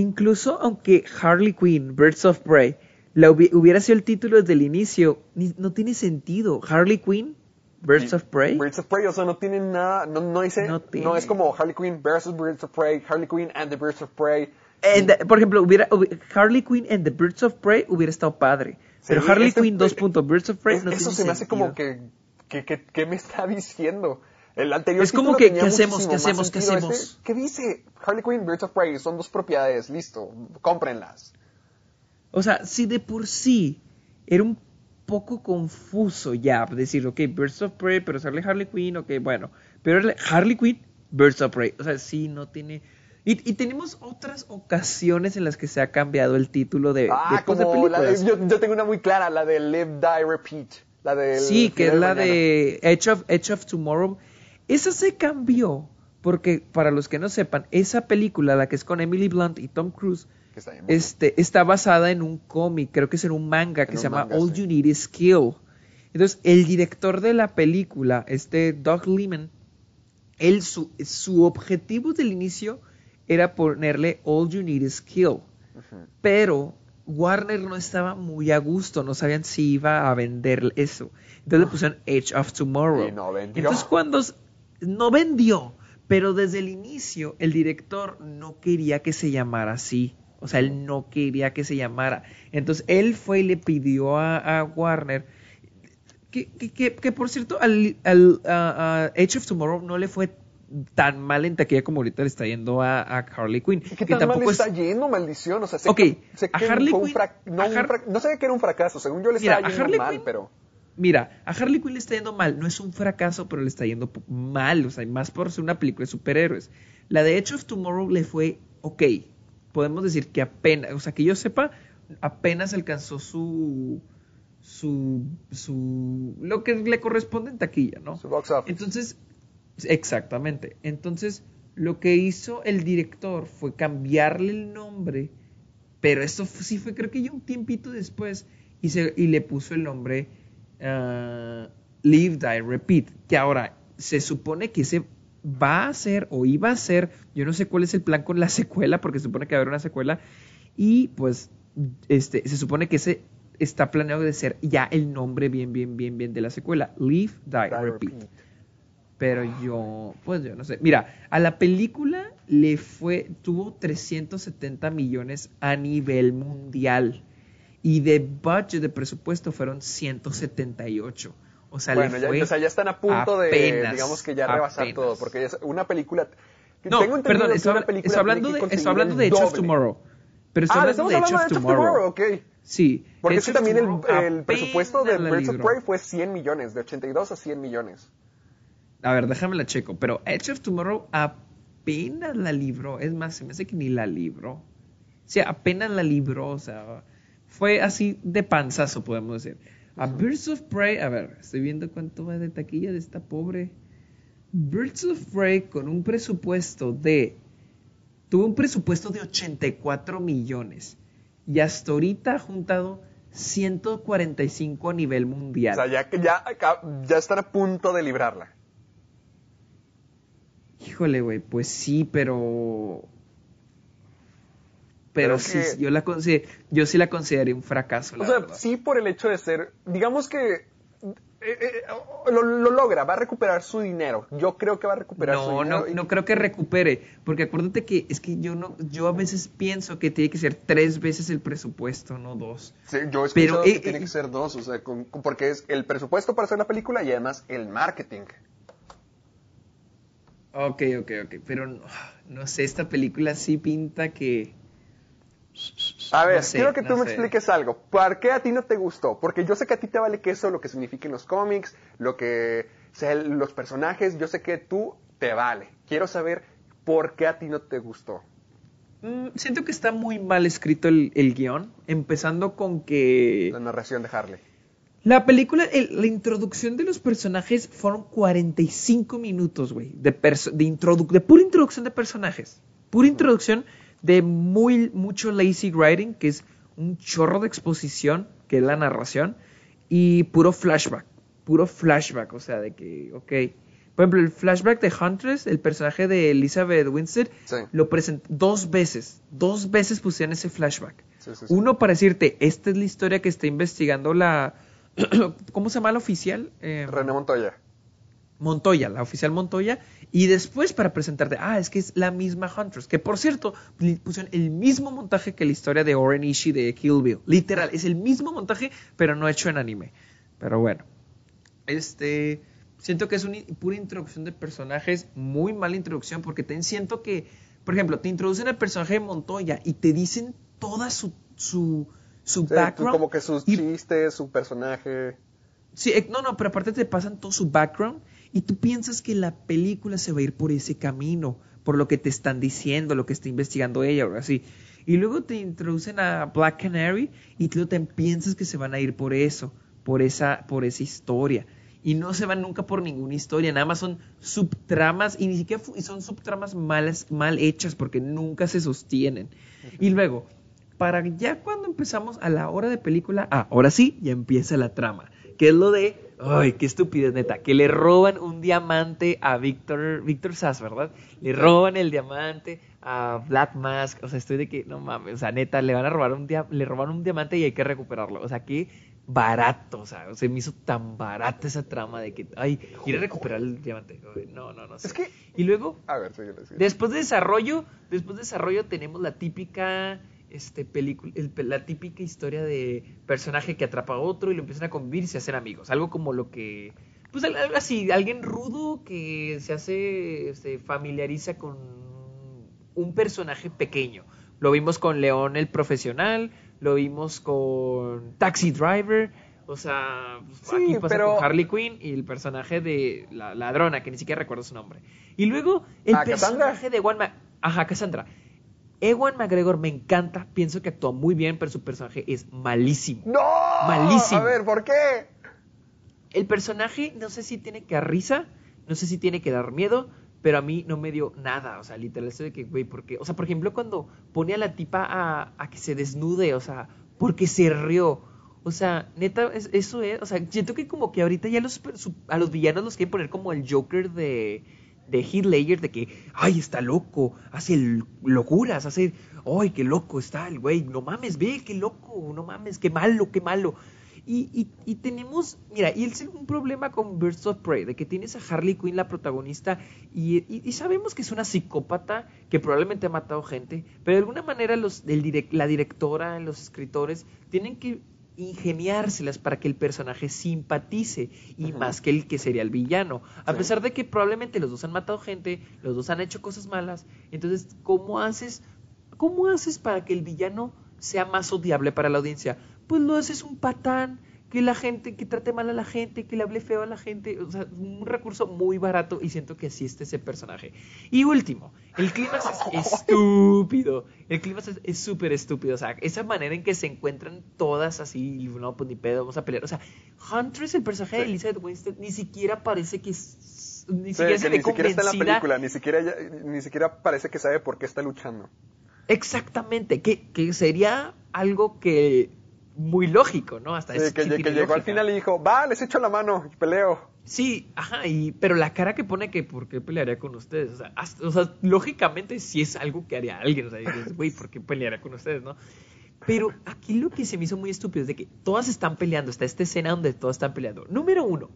incluso aunque Harley Quinn, Birds of Prey, la hubi- hubiera sido el título desde el inicio, ni- no tiene sentido. Harley Quinn, Birds of Prey. Birds of Prey, o sea, no tiene nada, no, no dice, No es como Harley Quinn versus Birds of Prey, Harley Quinn and the Birds of Prey. And, por ejemplo, hubiera, hubi- Harley Quinn and the Birds of Prey hubiera estado padre. Pero Harley este- Quinn 2. Birds of Prey Es- no eso tiene se me hace como que, que, que, ¿qué me está diciendo? El anterior Es como que, ¿qué hacemos? ¿Qué hacemos? ¿Qué hacemos? Este, ¿Qué dice? Harley Quinn, Birds of Prey, son dos propiedades, listo, cómprenlas. O sea, si de por sí era un poco confuso ya decir, ok, Birds of Prey, pero sale Harley Quinn, ok, bueno. Pero Harley Quinn, Birds of Prey. O sea, sí, no tiene... Y, y tenemos otras ocasiones en las que se ha cambiado el título de, Ah, de, de como la de- yo tengo una muy clara, la de Live, Die, Repeat. La de Sí, que es la de Edge of, Edge of Tomorrow. Esa se cambió porque, para los que no sepan, esa película, la que es con Emily Blunt y Tom Cruise, está este, está basada en un cómic, creo que es en un manga que se llama All sí. You Need Is Skill. Entonces, el director de la película, este Doug Liman, él, su, su objetivo del inicio era ponerle All You Need Is Skill. Pero Warner no estaba muy a gusto, no sabían si iba a vender eso. Entonces le pusieron Edge of Tomorrow. Y no vendió. Entonces cuando no vendió, pero desde el inicio el director no quería que se llamara así. O sea, él no quería que se llamara. Entonces él fue y le pidió a, a Warner que, que, que- que, por cierto al, al a- a Edge of Tomorrow no le fue tan mal en taquilla como ahorita le está yendo a, a Harley Quinn. ¿Qué que tan mal tampoco es- está yendo, maldición? O sea, sé Ok, que, sé a Harley Quinn- no, Har- sabía que era un fracaso, según yo le Mira, estaba a yendo Harley mal, Quinn- pero... Mira, a Harley Quinn le está yendo mal. No es un fracaso, pero le está yendo mal. O sea, más por ser una película de superhéroes. La de Edge of Tomorrow le fue ok. Podemos decir que apenas, o sea, que yo sepa, apenas alcanzó su. su. su. lo que le corresponde en taquilla, ¿no? Su box office. Entonces, exactamente. Entonces, lo que hizo el director fue cambiarle el nombre, pero esto f- sí fue, creo que ya un tiempito después, y, se, y le puso el nombre ah, Live, Die, Repeat, que ahora se supone que se va a hacer o iba a ser, yo no sé cuál es el plan con la secuela, porque se supone que va a haber una secuela, y pues este, se supone que ese está planeado de ser ya el nombre bien, bien, bien, bien de la secuela, Live, Die, Die, Repeat. repeat. Pero yo, pues yo no sé. Mira, a la película le fue, tuvo 370 millones a nivel mundial. Y de budget, de presupuesto, fueron 178. O sea, bueno, ya, fue o sea, ya están a punto apenas, de, digamos que ya rebasar apenas. todo, porque es una película... No, tengo perdón, estoy, una película estoy hablando de, estoy hablando de Edge of. Tomorrow. Pero estoy Ah, hablando de Edge of Tomorrow. Tomorrow, ok. Sí. Porque Edge es que of también el, presupuesto de Birds of. Prey fue 100 millones, de 82 a 100 millones. A ver, déjame la checo. Pero Edge of Tomorrow apenas la libró. Es más, se me hace que ni la libró. O sea, apenas la libró. O sea, fue así de panzazo, podemos decir. A Birds of Prey, a ver, estoy viendo cuánto va de taquilla de esta pobre. Birds of Prey con un presupuesto de. Tuvo un presupuesto de 84 millones. Y hasta ahorita ha juntado 145 a nivel O mundial. sea, ya, que- ya, ya están a punto de librarla. Híjole, güey, pues sí, pero. Pero, Pero sí, que- yo la consider- yo sí la consideraría un fracaso, la O sea, verdad. sí por el hecho de ser, digamos que eh, eh, lo, lo logra, va a recuperar su dinero. Yo creo que va a recuperar su No, dinero. no, y- no creo que recupere, porque acuérdate que es que yo no, yo a veces pienso que tiene que ser tres veces el presupuesto, no dos. Sí, yo he Pero, escuchado que eh, tiene eh, que ser dos, o sea, con- con- porque es el presupuesto para hacer la película y además el marketing. Ok, ok, ok, pero no, no sé, esta película sí pinta que... A ver, No sé, quiero que no tú me sé. expliques algo. ¿Por qué a ti no te gustó? Porque yo sé que a ti te vale queso lo que signifiquen los cómics, lo que sean los personajes. Yo sé que tú te vale. Quiero saber por qué a ti no te gustó. Mm, siento que está muy mal escrito el, el guion, empezando con que... La narración de Harley. La película, el- la introducción de los personajes fueron 45 minutos, güey, de, de pura introducción de personajes. Pura introducción de muy, mucho lazy writing, que es un chorro de exposición, que es la narración, y puro flashback, puro flashback, o sea, de que, ok. Por ejemplo, el flashback de Huntress, el personaje de Elizabeth Winstead, Sí. lo presentó dos veces, dos veces pusieron ese flashback. Sí, sí, sí. Uno para decirte, esta es la historia que está investigando la... ¿Cómo se llama la oficial? Eh, René Montoya. Montoya, la oficial Montoya, y después para presentarte, ah, es que es la misma Huntress, que por cierto, pusieron el mismo montaje que la historia de Oren Ishii de Kill Bill, literal, es el mismo montaje, pero no hecho en anime. Pero bueno, este, siento que es una pura introducción de personajes, muy mala introducción, porque te siento que, por ejemplo, te introducen al personaje de Montoya y te dicen toda su, su, su Sí, background. como que sus y- chistes, su personaje. Sí, eh, no, no, pero aparte te pasan todo su background y tú piensas que la película se va a ir por ese camino, por lo que te están diciendo, lo que está investigando ella o así. Y luego te introducen a Black Canary y tú te piensas que se van a ir por eso, por esa, por esa historia. Y no se van nunca por ninguna historia, nada más son subtramas y ni siquiera y son subtramas malas, mal hechas porque nunca se sostienen. Y luego, para ya cuando empezamos a la hora de película, ah, ahora sí, ya empieza la trama. Que es lo de, ay, qué estupidez neta, que le roban un diamante a Víctor, Víctor Sass, ¿verdad? Le roban el diamante a Black Mask, o sea, estoy de que, no mames, o sea, neta, le van a robar un, dia- le roban un diamante y hay que recuperarlo, o sea, que barato, o sea, se me hizo tan barata esa trama de que, ay, ir a recuperar el diamante, no, no, no sé. Es que- Y luego, A ver, síguele. Después de desarrollo, después de desarrollo tenemos la típica este película, el- la típica historia de personaje que atrapa a otro y lo empiezan a convivir y se hacen amigos. Algo como lo que pues al- algo así, alguien rudo que se hace se familiariza con un personaje pequeño. Lo vimos con León el profesional, lo vimos con Taxi Driver, o sea, pues, Sí, aquí pasa pero- con Harley Quinn y el personaje de la ladrona, que ni siquiera recuerdo su nombre. Y luego el personaje de Ewan Ma- Ajá, Cassandra. Ewan McGregor me encanta, pienso que actúa muy bien, pero su personaje es malísimo. ¡No! Malísimo. A ver, ¿por qué? El personaje no sé si tiene que dar risa, no sé si tiene que dar miedo, pero a mí no me dio nada, o sea, literal, esto de que, güey, porque, o sea, por ejemplo, cuando pone a la tipa a, a que se desnude, o sea, porque se rió, o sea, neta, es- eso es, o sea, siento que como que ahorita ya los, a los villanos los quieren poner como el Joker de, de Heath Ledger, de que, ay, está loco, hace locuras, hace, ay, qué loco está el güey, no mames, ve, qué loco, no mames, qué malo, qué malo. Y, y- y tenemos, mira, y es un problema con Birds of Prey, de que tienes a Harley Quinn, la protagonista, y, y- sabemos que es una psicópata que probablemente ha matado gente, pero de alguna manera los, el la directora, los escritores, tienen que ingeniárselas para que el personaje simpatice y más que el que sería el villano. A Sí. pesar de que probablemente los dos han matado gente, los dos han hecho cosas malas, entonces, ¿cómo haces, cómo haces para que el villano sea más odiable para la audiencia? Pues lo haces un patán, que la gente, que trate mal a la gente, que le hable feo a la gente, o sea, un recurso muy barato y siento que está ese personaje. Y último, el clímax es estúpido, el clímax es- es súper estúpido, o sea, esa manera en que se encuentran todas así, no, pues ni pedo, vamos a pelear, o sea, Huntress, el personaje de Sí. Elizabeth Winstead, ni siquiera parece que, es- ni Sí, siquiera que se ve ni siquiera está en la película, ni siquiera, ni siquiera parece que sabe por qué está luchando. Exactamente, que, que sería algo que muy lógico, ¿no? Hasta Sí, que, que llegó al final y dijo, va, les echo la mano peleo. Sí, ajá, y, pero la cara que pone que ¿por qué pelearía con ustedes? O sea, hasta- o sea, lógicamente sí es algo que haría alguien, o sea, dices, güey, ¿por qué pelearía con ustedes, no? Pero aquí lo que se me hizo muy estúpido es de que todas están peleando, está esta escena donde todas están peleando. Número uno,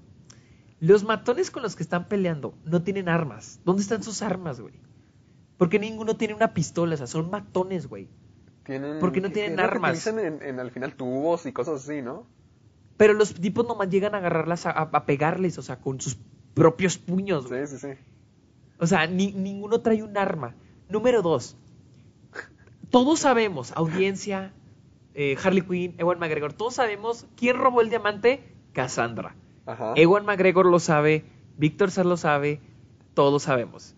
los matones con los que están peleando no tienen armas. ¿Dónde están sus armas, güey? Porque ninguno tiene una pistola, o sea, son matones, güey. Tienen, Porque no ¿qué- tienen armas. en, en, al final tubos y cosas así, ¿no? Pero los tipos nomás llegan a agarrarlas, a, a pegarles, o sea, con sus propios puños. Sí, sí, sí. O sea, ni- ninguno trae un arma. Número dos. Todos sabemos, audiencia, eh, Harley Quinn, Ewan McGregor, todos sabemos quién robó el diamante, Cassandra. Ajá. Ewan McGregor lo sabe, Víctor Sar lo sabe, todos sabemos.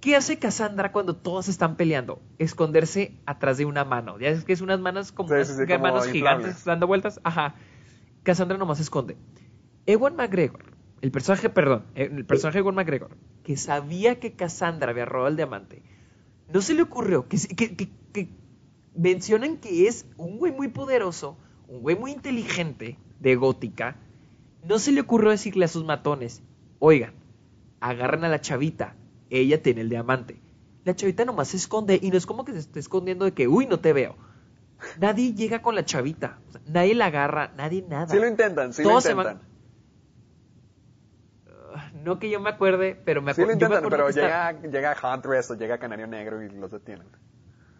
¿Qué hace Cassandra cuando todos están peleando? Esconderse atrás de una mano. Ya es que es unas manos como, Sí, unas sí, sí, como manos gigantes dando vueltas. Ajá. Cassandra nomás se esconde. Ewan McGregor, el personaje, perdón, el personaje de Ewan McGregor, que sabía que Cassandra había robado el diamante, no se le ocurrió que, que, que- que mencionan que es un güey muy poderoso, un güey muy inteligente de gótica, no se le ocurrió decirle a sus matones, oigan, agarran a la chavita, ella tiene el diamante. La chavita nomás se esconde y no es como que se esté escondiendo de que, uy, no te veo. Nadie llega con la chavita, o sea, nadie la agarra, nadie nada. Sí lo intentan, sí Todos lo se van- intentan. Ah, No que yo me acuerde, pero me Sí acuerdo. lo yo me intentan, pero está- llega, llega Huntress o llega Canario Negro y los detienen.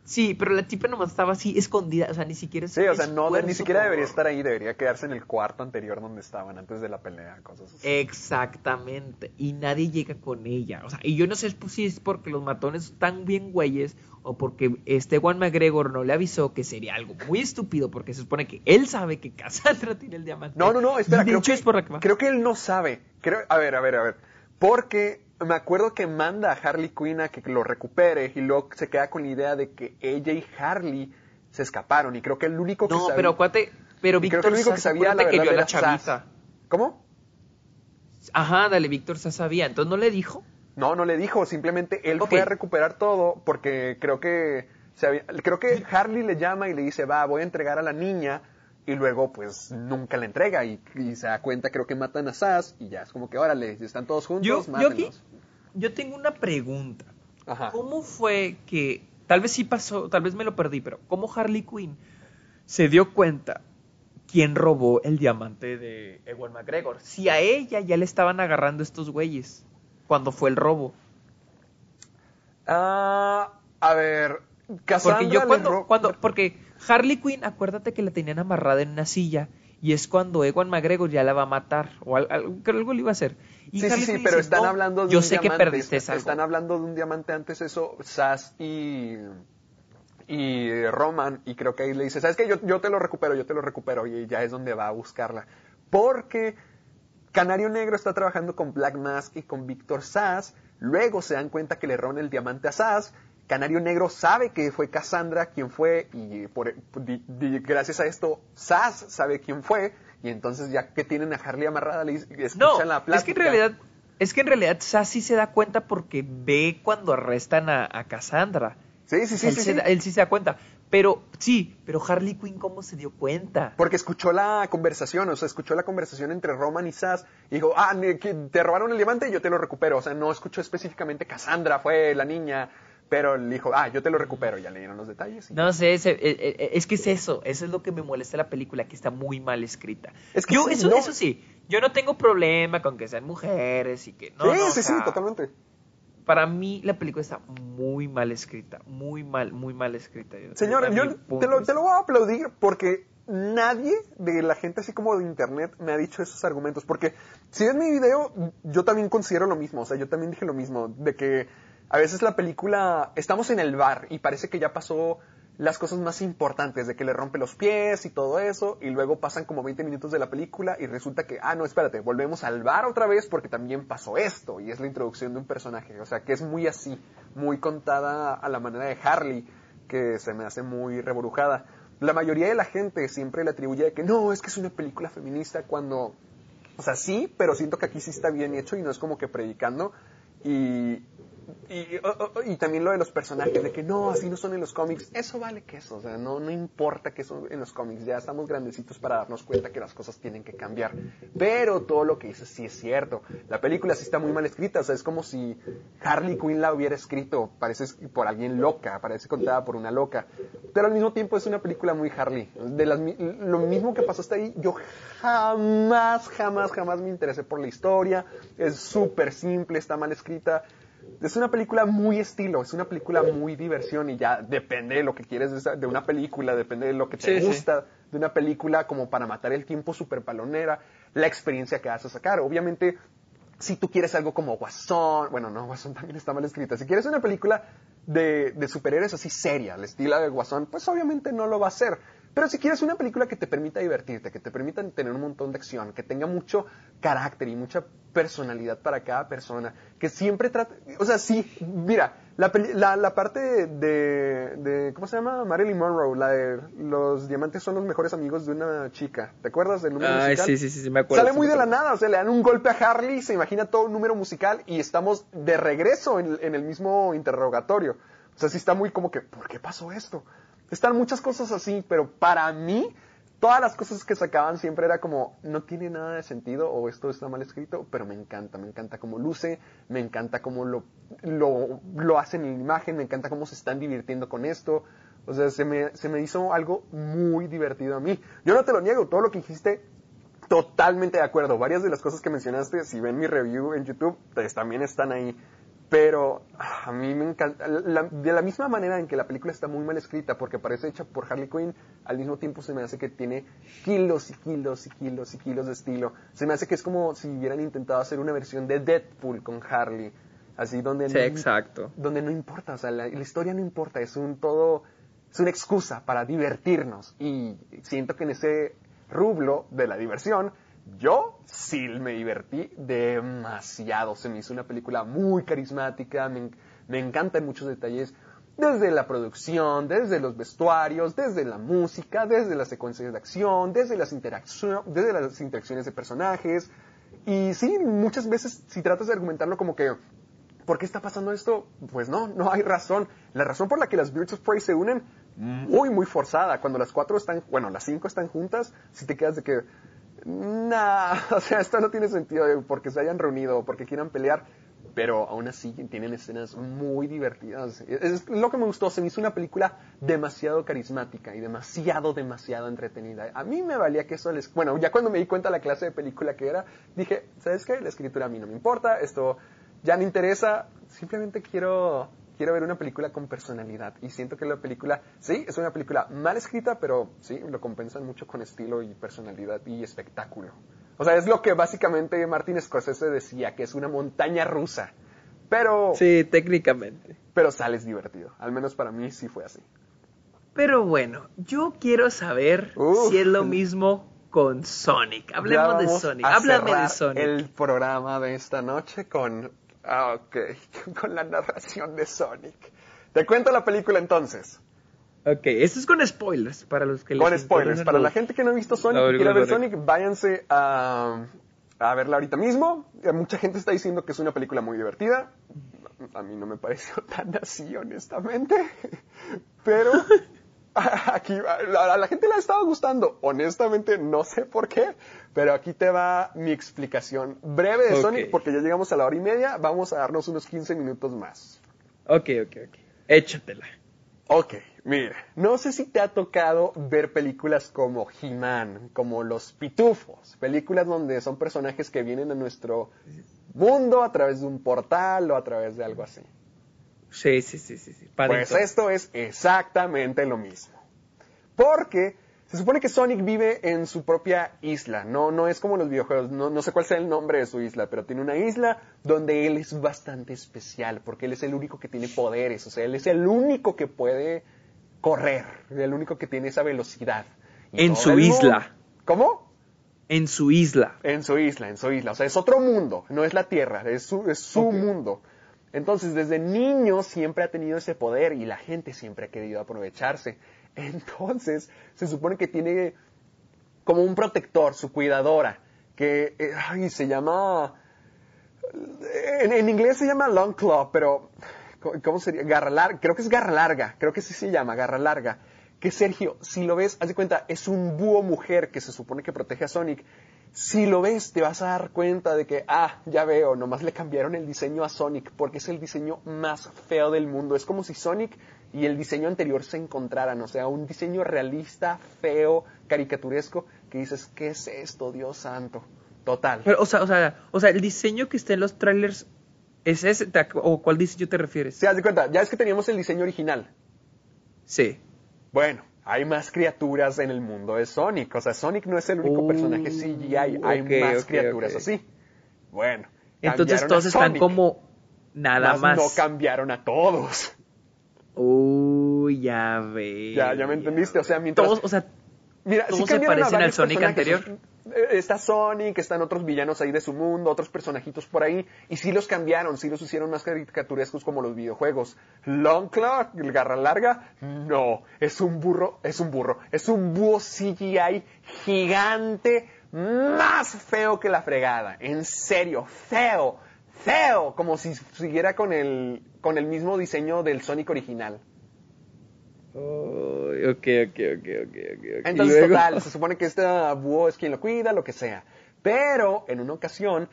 Sí, pero la tipa nomás estaba así escondida, o sea, ni siquiera Sí, o sea, no, ni siquiera debería estar ahí, debería quedarse en el cuarto anterior donde estaban antes de la pelea, cosas así. Exactamente. Y nadie llega con ella. O sea, y yo no sé pues, si es porque los matones están bien güeyes o porque este Juan McGregor no le avisó que sería algo muy estúpido porque se supone que él sabe que Cassandra tiene el diamante. No, no, no, espera, de creo, hecho que, es por la que va. creo que él no sabe. Creo, a ver, a ver, a ver. Porque me acuerdo que manda a Harley Quinn a que lo recupere y luego se queda con la idea de que ella y Harley se escaparon y creo que el único que No, sabía... pero acuérdate, pero Víctor creo que el único que sabía la acuérdate que verdad vio a la era Sass. chavita. ¿Cómo? Ajá, dale, Víctor Sass sabía. Entonces no le dijo. No, no le dijo, simplemente él fue a recuperar todo porque creo que se había- creo que Harley le llama y le dice, va, voy a entregar a la niña y luego pues nunca la entrega y, y se da cuenta, creo que matan a Sass y ya es como que, órale, están todos juntos, Yo, yo mátenlos. aquí, yo tengo una pregunta. Ajá. ¿Cómo fue que, tal vez sí pasó, tal vez me lo perdí, pero cómo Harley Quinn se dio cuenta quién robó el diamante de Ewan McGregor? Si a ella ya le estaban agarrando estos güeyes cuando fue el robo. Ah, a ver, Cassandra Porque yo cuando, cuando, porque Harley Quinn, acuérdate que la tenían amarrada en una silla y es cuando Ewan McGregor ya la va a matar o al- al- que algo le iba a hacer. Y Sí, sí, Harley sí, Quinn pero dice, están "No, hablando de yo un sé que diamante, perdiste est- algo". Están hablando de un diamante antes eso, Sass y, y Roman, y creo que ahí le dice, ¿sabes qué? Yo, yo te lo recupero, yo te lo recupero, y ya es donde va a buscarla. Porque Canario Negro está trabajando con Black Mask y con Víctor Sass, luego se dan cuenta que le roban el diamante a Sass, Canario Negro sabe que fue Cassandra quien fue, y por, di- di- gracias a esto, Sass sabe quién fue, y entonces ya que tienen a Harley amarrada, le No, escuchan la plática. es que en realidad, es que en realidad Sassy se da cuenta porque ve cuando arrestan a, a Cassandra. Sí, sí, sí, él, sí, se sí. da- él sí se da cuenta. Pero, sí, pero Harley Quinn, ¿cómo se dio cuenta? Porque escuchó la conversación, o sea, escuchó la conversación entre Roman y Sass y dijo, ah, te robaron el diamante y yo te lo recupero. O sea, no escuchó específicamente Cassandra, fue la niña, pero le dijo, ah, yo te lo recupero. Ya le dieron los detalles. y- No sé, ese- eh, eh, es que es eso, eso es lo que me molesta la película, que está muy mal escrita. Es que yo, sí, eso, no. eso sí, yo no tengo problema con que sean mujeres y que no. sí, no, o sí, sí, totalmente. Para mí la película está muy mal escrita, muy mal, muy mal escrita. Señor, yo te lo, te lo voy a aplaudir porque nadie de la gente así como de internet me ha dicho esos argumentos. Porque si es mi video, yo también considero lo mismo. O sea, yo también dije lo mismo. De que a veces la película, estamos en el bar y parece que ya pasó las cosas más importantes, de que le rompe los pies y todo eso, y luego pasan como 20 minutos de la película y resulta que, ah, no, espérate, volvemos al bar otra vez porque también pasó esto, y es la introducción de un personaje, o sea, que es muy así, muy contada a la manera de Harley, que se me hace muy reborujada. La mayoría de la gente siempre le atribuye que no, es que es una película feminista cuando, o sea, sí, pero siento que aquí sí está bien hecho y no es como que predicando, y, y, o- o- y también lo de los personajes, de que no, así no son en los cómics, eso vale que eso, o sea, no, no importa que son en los cómics, ya estamos grandecitos para darnos cuenta que las cosas tienen que cambiar. Pero todo lo que dices sí es cierto. La película sí está muy mal escrita, o sea, es como si Harley Quinn la hubiera escrito, parece por alguien loca, parece contada por una loca. Pero al mismo tiempo es una película muy Harley. De las, lo mismo que pasó hasta ahí, yo jamás, jamás, jamás me interesé por la historia. Es súper simple, está mal escrita. Es una película muy estilo, es una película muy diversión y ya depende de lo que quieres de, una película, depende de lo que te Sí, sí. gusta de una película como para matar el tiempo súper palonera, la experiencia que vas a sacar. Obviamente, si tú quieres algo como Guasón, bueno, no, Guasón también está mal escrita. Si quieres una película de, de superhéroes así seria, al estilo de Guasón, pues obviamente no lo va a hacer. Pero si quieres una película que te permita divertirte, que te permita tener un montón de acción, que tenga mucho carácter y mucha personalidad para cada persona, que siempre trate, o sea, sí, mira, la, la, la parte de, de, de- ¿cómo se llama? Marilyn Monroe, la de los diamantes son los mejores amigos de una chica, ¿te acuerdas del número Ay, musical? sí, sí, sí, sí, me acuerdo. Sale muy de la nada, o sea, le dan un golpe a Harley, se imagina todo un número musical y estamos de regreso en, en el mismo interrogatorio. O sea, sí está muy como que, ¿por qué pasó esto? Están muchas cosas así, pero para mí, todas las cosas que sacaban siempre era como, no tiene nada de sentido o esto está mal escrito, pero me encanta, me encanta cómo luce, me encanta cómo lo, lo, lo hacen en imagen, me encanta cómo se están divirtiendo con esto. O sea, se me, se me hizo algo muy divertido a mí. Yo no te lo niego, todo lo que dijiste Totalmente de acuerdo. Varias de las cosas que mencionaste, si ven mi review en YouTube, pues también están ahí. Pero a mí me encanta, la- de la misma manera en que la película está muy mal escrita, porque parece hecha por Harley Quinn, al mismo tiempo se me hace que tiene kilos y kilos y kilos y kilos de estilo. Se me hace que es como si hubieran intentado hacer una versión de Deadpool con Harley, así donde Sí, no, exacto. donde no importa, o sea, la, la historia no importa, es un todo, es una excusa para divertirnos. Y siento que en ese rublo de la diversión, yo sí me divertí demasiado. Se me hizo una película muy carismática, me, me encantan muchos detalles, desde la producción, desde los vestuarios, desde la música, desde las secuencias de acción, desde las, desde las interacciones de personajes. Y sí, muchas veces si tratas de argumentarlo como que ¿Por qué está pasando esto? Pues no, no hay razón. La razón por la que las Birds of Prey se unen, muy, muy forzada. Cuando las cuatro están, bueno, las cinco están juntas, si te quedas de que, nah, o sea, esto no tiene sentido de porque se hayan reunido o porque quieran pelear. Pero aún así tienen escenas muy divertidas. Es lo que me gustó. Se me hizo una película demasiado carismática y demasiado, demasiado entretenida. A mí me valía que eso les... Bueno, ya cuando me di cuenta la clase de película que era, dije, ¿sabes qué? La escritura a mí no me importa. Esto ya no interesa, simplemente quiero, quiero ver una película con personalidad. Y siento que la película, sí, es una película mal escrita, pero sí, lo compensan mucho con estilo y personalidad y espectáculo. O sea, es lo que básicamente Martin Scorsese decía, que es una montaña rusa. Pero, Sí, técnicamente. pero sales divertido. Al menos para mí sí fue así. Pero bueno, yo quiero saber si es lo mismo con Sonic. Hablemos de Sonic. Háblame de Sonic. El programa de esta noche con, ah, ok, con la narración de Sonic. Te cuento la película entonces. Ok, esto es con spoilers para los que les Con spoilers. Para los- la gente que no ha visto Sonic y quiere ver Sonic, váyanse a, a verla ahorita mismo. Eh, Mucha gente está diciendo que es una película muy divertida. A mí no me pareció tan así, honestamente. Pero aquí a a la gente le ha estado gustando. Honestamente, no sé por qué. Pero aquí te va mi explicación breve de. Sonic, porque ya llegamos a la hora y media. Vamos a darnos unos 15 minutos más. Ok, ok, ok. Échatela. Ok, mira, no sé si te ha tocado ver películas como He-Man, como Los Pitufos, películas donde son personajes que vienen a nuestro mundo a través de un portal o a través de algo así. Sí, sí, sí, sí. sí. Pues esto es exactamente lo mismo. Porque se supone que Sonic vive en su propia isla, no, no es como los videojuegos, no, no sé cuál sea el nombre de su isla, pero tiene una isla donde él es bastante especial, porque él es el único que tiene poderes, o sea, él es el único que puede correr, el único que tiene esa velocidad. Y En su isla. ¿Cómo? En su isla. En su isla, en su isla. O sea, es otro mundo, no es la Tierra, es su, es su mundo. Entonces, desde niño siempre ha tenido ese poder y la gente siempre ha querido aprovecharse. Entonces, se supone que tiene como un protector, su cuidadora, que eh, ay, se llama... En, en inglés se llama Long Claw, pero ¿cómo- ¿cómo sería? Garra larga, creo que es garra larga, creo que sí se llama garra larga. Que Sergio, si lo ves, haz de cuenta, es un búho mujer que se supone que protege a Sonic. Si lo ves, te vas a dar cuenta de que, ah, ya veo, nomás le cambiaron el diseño a Sonic porque es el diseño más feo del mundo. Es como si Sonic y el diseño anterior se encontraran, o sea, un diseño realista, feo, caricaturesco, que dices, ¿qué es esto, Dios santo? Total. Pero, o sea, o sea, o sea, el diseño que está en los trailers es ese, ¿Te ac- ¿o cuál diseño te refieres? Se haz de cuenta, ya es que teníamos el diseño original. Sí. Bueno, hay más criaturas en el mundo de Sonic. O sea, Sonic no es el único Uh, personaje CGI, hay ok, más ok, criaturas ok. así. Bueno. Entonces todos están como nada mas más. No cambiaron a todos. Uy, ya ve. Ya, ya me entendiste. O sea, mientras. Todos, o sea, Mira, todos sí se parecen al Sonic anterior. Eh, Está Sonic, están otros villanos ahí de su mundo, otros personajitos por ahí, y sí los cambiaron, sí los hicieron más caricaturescos como los videojuegos. Longclaw, el garra larga, no, es un burro, es un burro, es un búho CGI gigante, más feo que la fregada, en serio, feo, feo, como si siguiera con el, con el mismo diseño del Sonic original. Uy, ok, ok, ok, ok, ok. Entonces, total, se supone que este búho es quien lo cuida, lo que sea. Pero en una ocasión,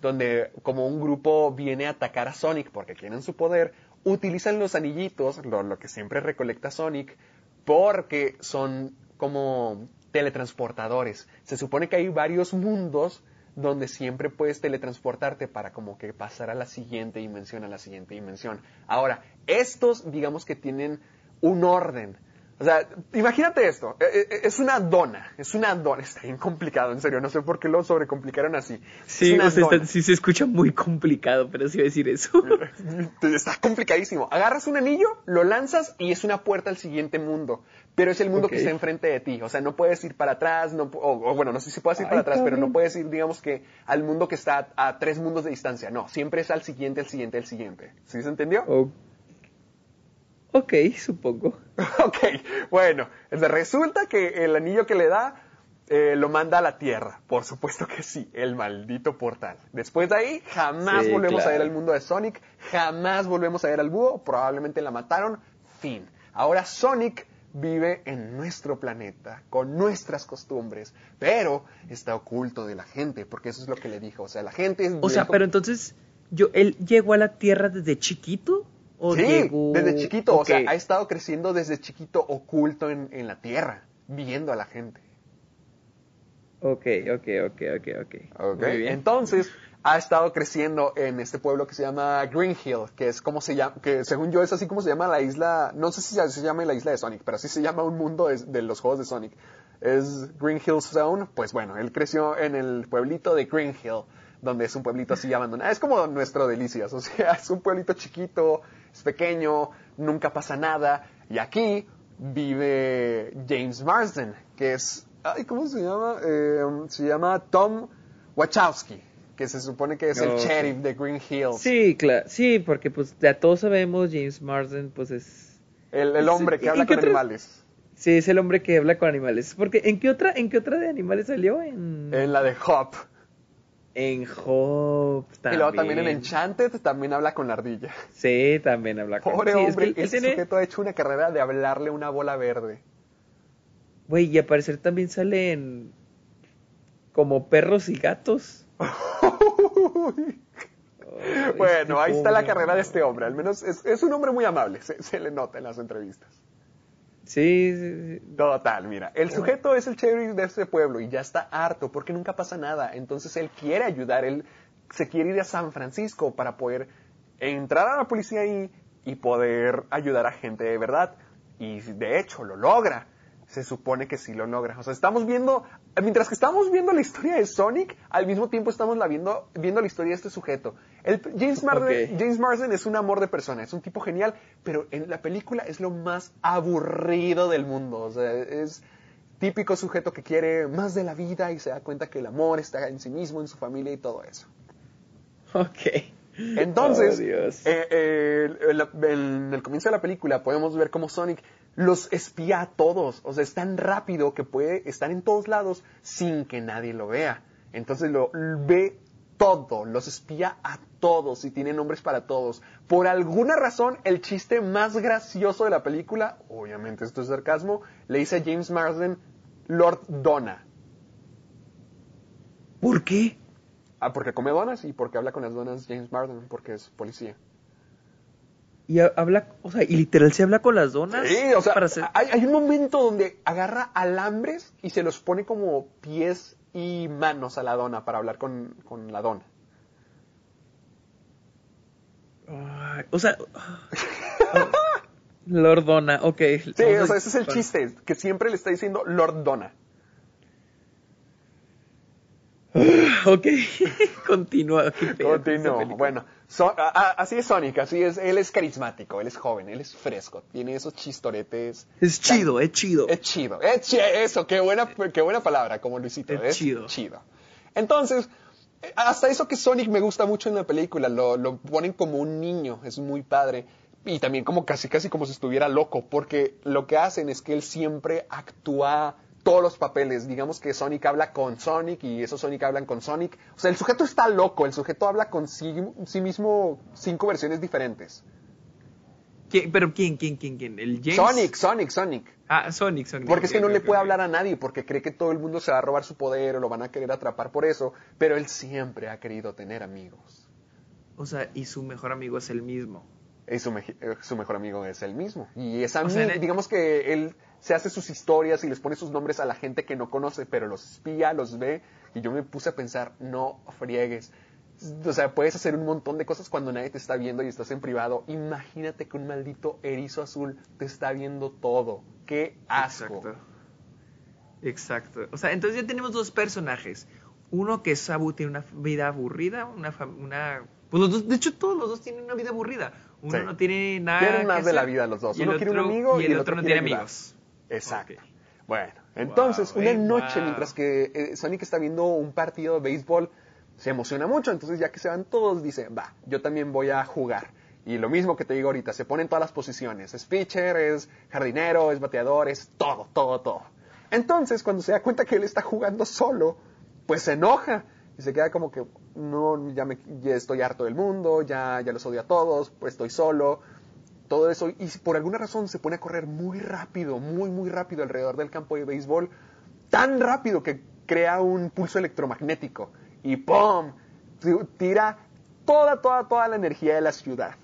donde como un grupo viene a atacar a Sonic porque quieren su poder, utilizan los anillitos, lo, lo que siempre recolecta Sonic, porque son como teletransportadores. Se supone que hay varios mundos donde siempre puedes teletransportarte para como que pasar a la siguiente dimensión, a la siguiente dimensión. Ahora, estos digamos que tienen un orden. O sea, imagínate esto, eh, eh, es una dona, es una dona, está bien complicado, en serio, no sé por qué lo sobrecomplicaron así. Sí, o sea, está- sí se escucha muy complicado, pero sí voy a decir eso. Está complicadísimo. Agarras un anillo, lo lanzas y es una puerta al siguiente mundo. Pero es el mundo que está enfrente de ti. O sea, no puedes ir para atrás, no, o, o bueno, no sé si puedes ir Ay, para atrás, pero no puedes ir, digamos que, al mundo que está a, a tres mundos de distancia. No, siempre es al siguiente, al siguiente, al siguiente. ¿Sí se entendió? Ok, supongo. ok, bueno, resulta que el anillo que le da eh, lo manda a la Tierra. Por supuesto que sí, el maldito portal. Después de ahí, jamás Sí, volvemos a ver el mundo de Sonic, jamás volvemos a ver al búho, probablemente la mataron, fin. Ahora Sonic vive en nuestro planeta, con nuestras costumbres, pero está oculto de la gente, porque eso es lo que le dijo. O sea, la gente es... O sea, pero entonces, yo, ¿él llegó a la Tierra desde chiquito? ¿O Sí, llegó... desde chiquito, o Ok. sea, ha estado creciendo desde chiquito oculto en, en la Tierra, viendo a la gente. Ok, ok, ok, ok, ok. Ok, Muy bien. Entonces, ha estado creciendo en este pueblo que se llama Green Hill, que es como se llama, que según yo es así como se llama la isla, no sé si se llama la isla de Sonic, pero así se llama un mundo de, de los juegos de Sonic. Es Green Hill Zone, pues bueno, él creció en el pueblito de Green Hill, donde es un pueblito así abandonado. Es como nuestro Delicias, o sea, es un pueblito chiquito, es pequeño, nunca pasa nada, y aquí vive James Marsden, que es, ay, ¿cómo se llama? Eh, se llama Tom Wachowski, que se supone que es el Ok. sheriff de Green Hills. Sí, claro, sí, porque pues ya todos sabemos, James Marsden, pues es... El, el hombre que ¿y habla con otro- animales. Sí, es el hombre que habla con animales. Porque, ¿en qué otra, en qué otra de animales salió? En, En la de Hop. En Hope Y luego también en Enchanted también habla con la ardilla. Sí, también habla con Pobre sí, es hombre, que él- él ese tiene- sujeto ha hecho una carrera de hablarle una bola verde. Güey, y al parecer también sale en... Como perros y gatos. Bueno, ahí está la carrera de este hombre. hombre. Al menos es, es un hombre muy amable, se, se le nota en las entrevistas. Sí, sí, sí. Total, mira, el sujeto es el sheriff de este pueblo y ya está harto porque nunca pasa nada. Entonces él quiere ayudar, él se quiere ir a San Francisco para poder entrar a la policía ahí y poder ayudar a gente de verdad. Y de hecho lo logra. Se supone que sí lo logra. O sea, estamos viendo, mientras que estamos viendo la historia de Sonic, al mismo tiempo estamos la viendo, viendo la historia de este sujeto. El, James, Marsden, Ok. James Marsden es un amor de persona, es un tipo genial, pero en la película es lo más aburrido del mundo. O sea, es típico sujeto que quiere más de la vida y se da cuenta que el amor está en sí mismo, en su familia y todo eso. Ok. Entonces, Oh, Dios. eh, eh, en el comienzo de la película podemos ver cómo Sonic los espía a todos. O sea, es tan rápido que puede estar en todos lados sin que nadie lo vea. Entonces lo ve todo, los espía a todos y tiene nombres para todos. Por alguna razón, el chiste más gracioso de la película, obviamente esto es sarcasmo, le dice a James Marsden Lord Donna. ¿Por qué? Ah, porque come donas y porque habla con las donas James Marsden, porque es policía. Y ha- habla, o sea, y literal se habla con las donas. Sí, o sea, para hacer- hay, hay un momento donde agarra alambres y se los pone como pies y manos a la dona para hablar con, con la dona. Ay, o sea, Lordona, ok. Sí, o sea, ese es el chiste, que siempre le está diciendo Lord Donna. Ok, continúa. qué pedo con esta Continúo. película. Bueno, so- a- a- así es Sonic, así es. Él es carismático, él es joven, él es fresco, tiene esos chistoretes. Es chido, es chido. Es chido, es chi- eso, qué buena, qué buena palabra, como Luisito. Es Es, chido. chido. Entonces, hasta eso que Sonic me gusta mucho en la película, lo, lo ponen como un niño, es muy padre. Y también como casi, casi como si estuviera loco, porque lo que hacen es que él siempre actúa todos los papeles. Digamos que Sonic habla con Sonic y esos Sonic hablan con Sonic. O sea, el sujeto está loco, el sujeto habla con sí, sí mismo cinco versiones diferentes. ¿Quién- ¿Pero quién, quién, quién, quién? ¿El James? Sonic, Sonic, Sonic. Ah, Sonic, Sonic. Porque es que no le puede hablar a nadie porque cree que todo el mundo se va a robar su poder o lo van a querer atrapar por eso, pero él siempre ha querido tener amigos. O sea, y su mejor amigo es el mismo. y su, eh, su mejor amigo es él mismo. Y es a O sea, mí- en- digamos que él se hace sus historias y les pone sus nombres a la gente que no conoce, pero los espía, los ve, y yo me puse a pensar, no friegues. O sea, puedes hacer un montón de cosas cuando nadie te está viendo y estás en privado. Imagínate que un maldito erizo azul te está viendo todo. ¡Qué asco! Exacto. Exacto. O sea, entonces ya tenemos dos personajes. Uno que es Sabu tiene una vida aburrida, una, una pues los dos, de hecho todos los dos tienen una vida aburrida. Uno Sí. no tiene nada. Quieren que más de la vida los dos. Uno quiere un otro- amigo y el, otro, no quiere tiene amigos. Exacto. Bueno, entonces, Wow, una noche wow. mientras que eh, Sonic está viendo un partido de béisbol, se emociona mucho, entonces ya que se van todos, dice, va, yo también voy a jugar. Y lo mismo que te digo ahorita, se pone en todas las posiciones. Es pitcher, es jardinero, es bateador, es todo, todo, todo. Entonces, cuando se da cuenta que él está jugando solo, pues se enoja y se queda como que, no, ya, me, ya estoy harto del mundo, ya, ya los odio a todos, pues estoy solo todo eso y por alguna razón se pone a correr muy rápido, muy muy rápido alrededor del campo de béisbol, tan rápido que crea un pulso electromagnético y ¡pum! Tira toda, toda, toda la energía de la ciudad.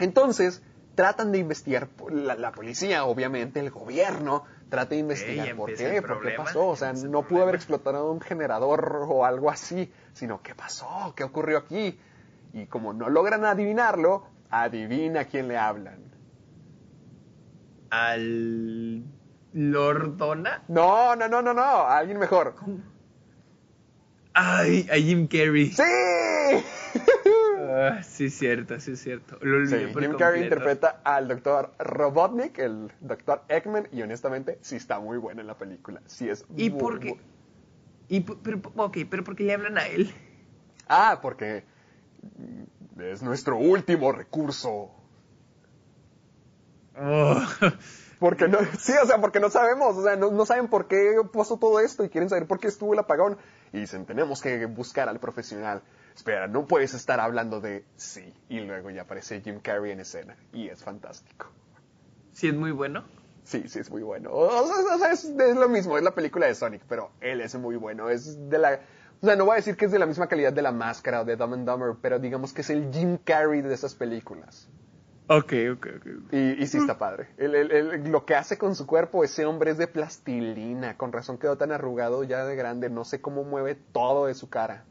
Entonces, tratan de investigar, la, la policía, obviamente, el gobierno, trata de investigar Ey, por qué, por qué pasó. O sea, no pudo haber explotado un generador o algo así, sino qué pasó, qué ocurrió aquí. Y como no logran adivinarlo, adivina a quién le hablan. Al Lordona. No, no, no, no, no, a alguien mejor. Ay, a Jim Carrey. ¡Sí! Ah, sí, cierto, sí, cierto. Lo Sí, Jim Carrey interpreta al doctor Robotnik, el doctor Eggman, y honestamente sí está muy buena en la película. Sí es ¿Y muy, por qué? muy- Y, por- pero, ok, pero ¿por qué le hablan a él? Ah, porque es nuestro último recurso. Oh, Porque no, sí, o sea, porque no sabemos, o sea, no, no saben por qué pasó todo esto y quieren saber por qué estuvo el apagón. Y dicen, tenemos que buscar al profesional. Espera, no puedes estar hablando de sí. Y luego ya aparece Jim Carrey en escena. Y es fantástico. sí, es muy bueno. Sí, sí, es muy bueno. O sea, o sea, es, es lo mismo, es la película de Sonic, pero él es muy bueno. Es de la. O sea, no voy a decir que es de la misma calidad de La Máscara o de Dumb and Dumber, pero digamos que es el Jim Carrey de esas películas. Ok, ok, ok. Y, y sí está padre. El- el- el- lo que hace con su cuerpo, ese hombre es de plastilina. Con razón quedó tan arrugado ya de grande. No sé cómo mueve todo de su cara.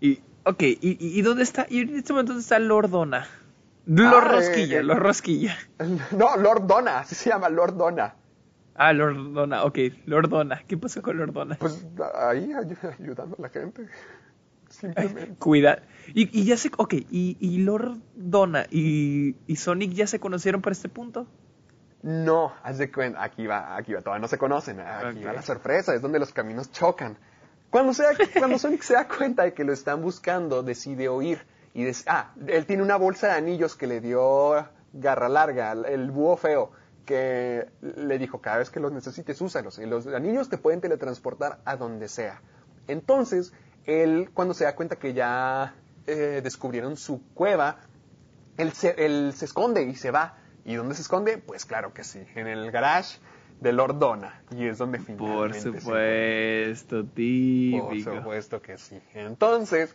Y, ok, ¿y, dónde está? ¿Y en este momento dónde está Lordona? Lord Ah, Rosquilla, eh, Lord Rosquilla. No, Lord Donna, así se llama, Lord Donna. Ah, Lordona, ok, Lordona. ¿Qué pasó con Lordona? Pues ahí ay- ayudando a la gente. Simplemente. Cuida. Y, y ya se. Ok, y, y Lordona y, y Sonic ya se conocieron para este punto. No, haz de cuenta, aquí va, aquí va, todavía no se conocen, aquí va la sorpresa, es donde los caminos chocan. Cuando, se da- cuando Sonic se da cuenta de que lo están buscando, decide oír. Y des- ah, él tiene una bolsa de anillos que le dio Garra Larga, el, el búho feo, que le dijo, cada vez que los necesites, úsalos. Y los anillos te pueden teletransportar a donde sea. Entonces, él, cuando se da cuenta que ya eh, descubrieron su cueva, él se, él se esconde y se va. ¿Y dónde se esconde? Pues claro que sí, en el garage de Lord Donna. Y es donde Por finalmente se supuesto, Por típico. supuesto que sí. Entonces,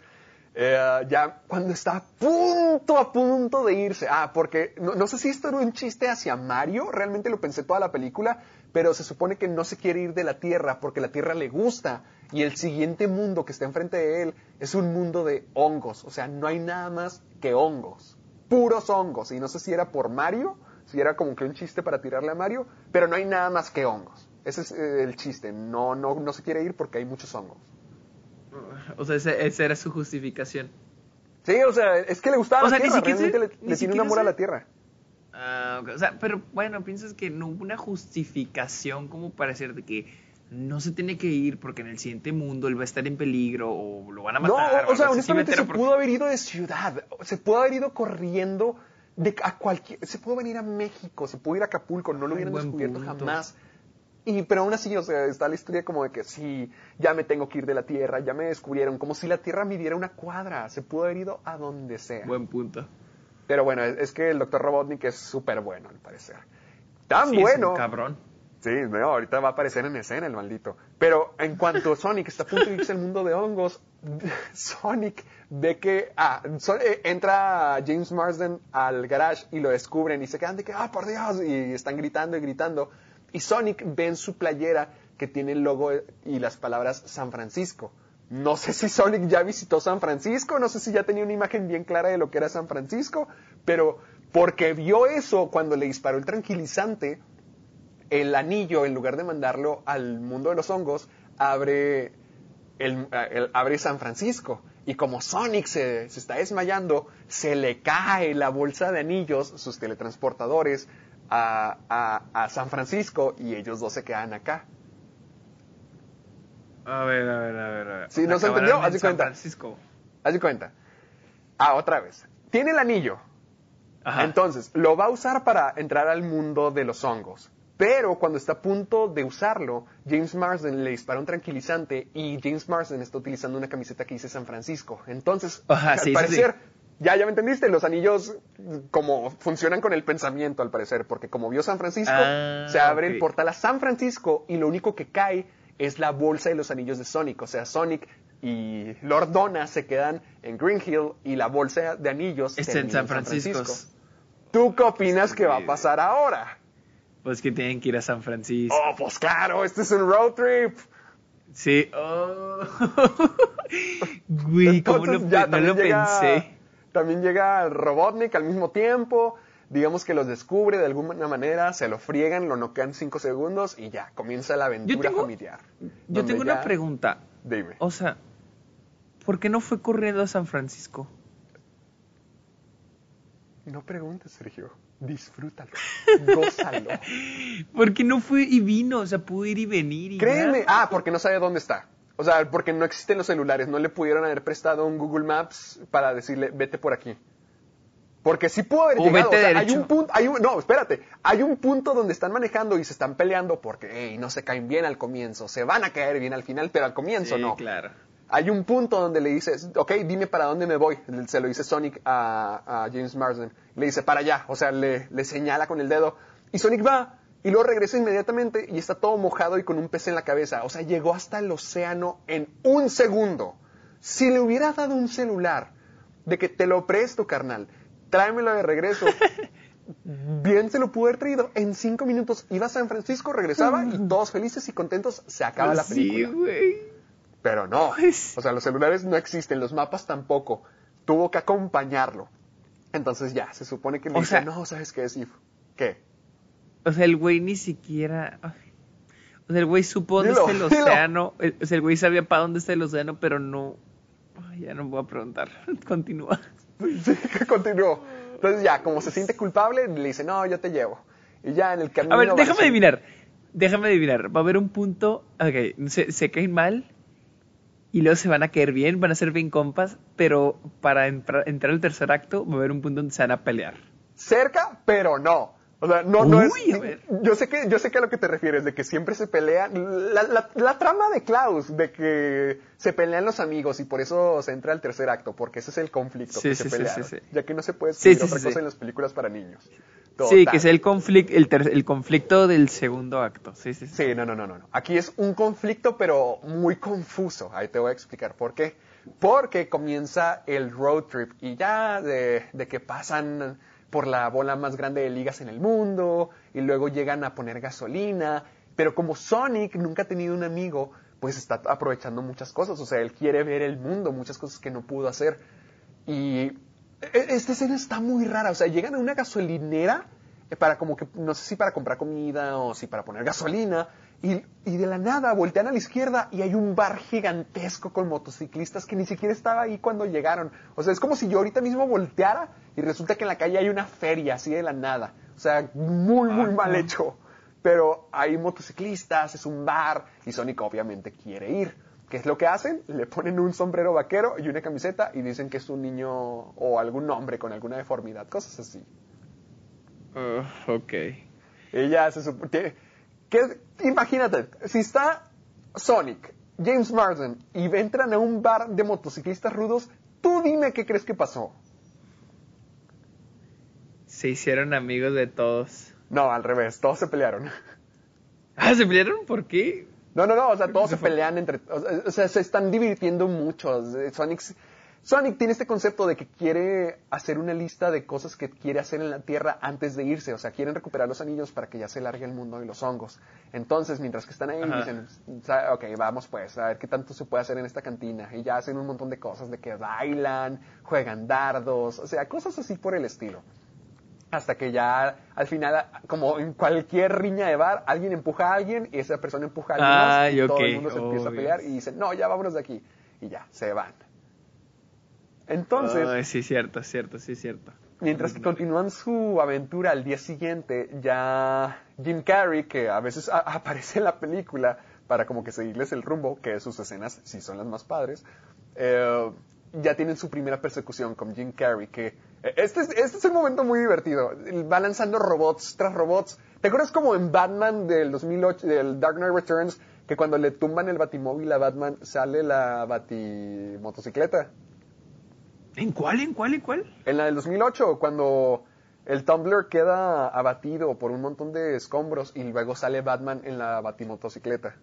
eh, ya cuando está a punto, a punto de irse. Ah, porque no, no sé si esto era un chiste hacia Mario, realmente lo pensé toda la película, pero se supone que no se quiere ir de la Tierra porque la Tierra le gusta. Y el siguiente mundo que está enfrente de él es un mundo de hongos. O sea, no hay nada más que hongos. Puros hongos. Y no sé si era por Mario, si era como que un chiste para tirarle a Mario, pero no hay nada más que hongos. Ese es eh, el chiste. No, no, no se quiere ir porque hay muchos hongos. O sea, ese- esa era su justificación. Sí, o sea, es que le gustaba O la sea, ni siquiera realmente le, tiene un amor a la tierra. Ah, ok. O sea, pero bueno, piensas que no hubo una justificación como para decir de que no se tiene que ir porque en el siguiente mundo él va a estar en peligro o lo van a No, matar. o sea, algo así, ¿sí me honestamente se? Porque- pudo haber ido de ciudad, se pudo haber ido corriendo de a cualquier, se pudo venir a México, se pudo ir a Acapulco, no lo hubieran descubierto punto. jamás. Y, pero aún así, o sea, está la historia como de que sí, ya me tengo que ir de la Tierra, ya me descubrieron, como si la Tierra midiera una cuadra, se pudo haber ido a donde sea. Buen punto. Pero bueno, es, es que el Dr. Robotnik es súper bueno, al parecer. Tan Sí, es un bueno cabrón. Sí, no, ahorita va a aparecer en escena el maldito. Pero en cuanto Sonic está a punto de irse al mundo de hongos, Sonic ve que ah, so- eh, entra James Marsden al garage y lo descubren y se quedan de que, ah, por Dios, y están gritando y gritando. Y Sonic ve en su playera que tiene el logo y las palabras San Francisco. No sé si Sonic ya visitó San Francisco, no sé si ya tenía una imagen bien clara de lo que era San Francisco, pero porque vio eso cuando le disparó el tranquilizante, el anillo, en lugar de mandarlo al mundo de los hongos, abre, el, abre San Francisco. Y como Sonic se, se está desmayando, se le cae la bolsa de anillos, sus teletransportadores, a, a- a San Francisco y ellos dos se quedan acá. A ver, a ver, a ver. A ver. Sí, ¿no se entendió? en Haz de cuenta. Francisco. Haz de cuenta. Ah, otra vez. Tiene el anillo. Ajá. Entonces, lo va a usar para entrar al mundo de los hongos. Pero cuando está a punto de usarlo, James Marsden le dispara un tranquilizante y James Marsden está utilizando una camiseta que dice San Francisco. Entonces, Ajá, al sí, sí, parecer, ya, ya me entendiste, los anillos como funcionan con el pensamiento al parecer, porque como vio San Francisco, Ah, se abre el portal a San Francisco y lo único que cae es la bolsa de los anillos de Sonic. O sea, Sonic y Lord Donna se quedan en Green Hill y la bolsa de anillos Está en San Francisco. ¿Tú qué opinas que va a pasar ahora? Pues que tienen que ir a San Francisco. Oh, pues claro, este es un road trip. Sí. Oh. Güey, ¿cómo no, ya, lo llega- pensé? También llega Robotnik al mismo tiempo. Digamos que los descubre de alguna manera, se lo friegan, lo noquean cinco segundos y ya, comienza la aventura tengo- familiar. Yo tengo una pregunta. Dime. O sea, ¿por qué no fue corriendo a San Francisco? No preguntes, Sergio. Disfrútalo. Gózalo. ¿Por qué no fue y vino? O sea, pudo ir y venir y. Créeme. Ah, porque no sabe dónde está. O sea, porque no existen los celulares. No le pudieron haber prestado un Google Maps para decirle, vete por aquí. Porque sí pudo haber O llegado. vete O sea, hay un punto, hay un- no, espérate. Hay un punto donde están manejando y se están peleando porque, hey, no se caen bien al comienzo. Se van a caer bien al final, pero al comienzo Sí, no. claro. Hay un punto donde le dices, ok, dime para dónde me voy. Se lo dice Sonic a, a James Marsden. Le dice, para allá. O sea, le, le señala con el dedo. Y Sonic va y luego regresa inmediatamente y está todo mojado y con un pez en la cabeza. O sea, llegó hasta el océano en un segundo. Si le hubiera dado un celular de que te lo presto, carnal, tráemelo de regreso. Bien se lo pudo haber traído. En cinco minutos iba a San Francisco, regresaba y todos felices y contentos se acaba la Sí, película. güey. Pero no. O sea, los celulares no existen, los mapas tampoco. Tuvo que acompañarlo. Entonces ya, se supone que le O dice, sea- no, ¿sabes qué decir? ¿Qué? O sea, el güey ni siquiera. O sea, el güey supo dónde está el océano. El- O sea, el güey sabía para dónde está el océano, pero no. Ay, ya no voy a preguntar. Continúa. Sí, continuó. Entonces ya, como se siente culpable, le dice, no, yo te llevo. Y ya en el camino... A ver, déjame adivinar. Déjame adivinar. Va a haber un punto. Ok, se, se caen mal. Y luego se van a caer bien, van a ser bien compas. Pero para entrar al tercer acto, va a haber un punto donde se van a pelear. Cerca, pero no. O sea, no, no es. Uy, a ver. Yo sé que, yo sé que a lo que te refieres, de que siempre se pelean. La, la- la trama de Klaus, de que se pelean los amigos y por eso se entra al tercer acto, porque ese es el conflicto Sí, que sí, se sí, pelearon. sí, sí. Ya que no se puede escribir otra cosa en las películas para niños. Sí, que es el conflicto, el, el conflicto del segundo acto. Sí, sí, sí. Sí, no, no, no, no. no. Aquí es un conflicto, pero muy confuso. Ahí te voy a explicar por qué. Porque comienza el road trip y ya de, de que pasan por la bola más grande de ligas en el mundo y luego llegan a poner gasolina. Pero como Sonic nunca ha tenido un amigo, pues está aprovechando muchas cosas. O sea, él quiere ver el mundo, muchas cosas que no pudo hacer. Y e- esta escena está muy rara. O sea, llegan a una gasolinera para como que, no sé si para comprar comida o si para poner gasolina. Y, y de la nada voltean a la izquierda y hay un bar gigantesco con motociclistas que ni siquiera estaba ahí cuando llegaron. O sea, es como si yo ahorita mismo volteara y resulta que en la calle hay una feria así de la nada. O sea, muy, muy mal hecho. Pero hay motociclistas, es un bar y Sonic obviamente quiere ir. ¿Qué es lo que hacen? Le ponen un sombrero vaquero y una camiseta y dicen que es un niño o algún hombre con alguna deformidad, cosas así. Uh, ok. Ella se supone imagínate, si está Sonic, James Marsden y entran a un bar de motociclistas rudos, tú dime qué crees que pasó. Se hicieron amigos de todos. No, al revés, todos se pelearon. Ah, ¿se pelearon? ¿Por qué? No, no, no, o sea, todos se pelean entre... O sea, se están divirtiendo mucho. Sonic, Sonic tiene este concepto de que quiere hacer una lista de cosas que quiere hacer en la Tierra antes de irse. O sea, quieren recuperar los anillos para que ya se largue el mundo y los hongos. Entonces, mientras que están ahí, Ajá. dicen, "Sa- ok, vamos pues, a ver qué tanto se puede hacer en esta cantina. Y ya hacen un montón de cosas, de que bailan, juegan dardos, o sea, cosas así por el estilo. Hasta que ya al final, como en cualquier riña de bar, alguien empuja a alguien y esa persona empuja a alguien más y todo ok, el mundo se empieza a pelear y dicen, no, ya vámonos de aquí. Y ya, se van. Entonces, sí, cierto, cierto, sí, cierto. mientras que continúan su aventura al día siguiente, ya Jim Carrey, que a veces a- aparece en la película para como que seguirles el rumbo, que sus escenas sí son las más padres, eh, ya tienen su primera persecución con Jim Carrey, que eh, este es, este es un momento muy divertido. Va lanzando robots tras robots. ¿Te acuerdas como en Batman del 2008, del Dark Knight Returns, que cuando le tumban el batimóvil a Batman sale la batimotocicleta? ¿En cuál, en cuál, en cuál? En la del 2008, cuando el Tumblr queda abatido por un montón de escombros y luego sale Batman en la batimotocicleta.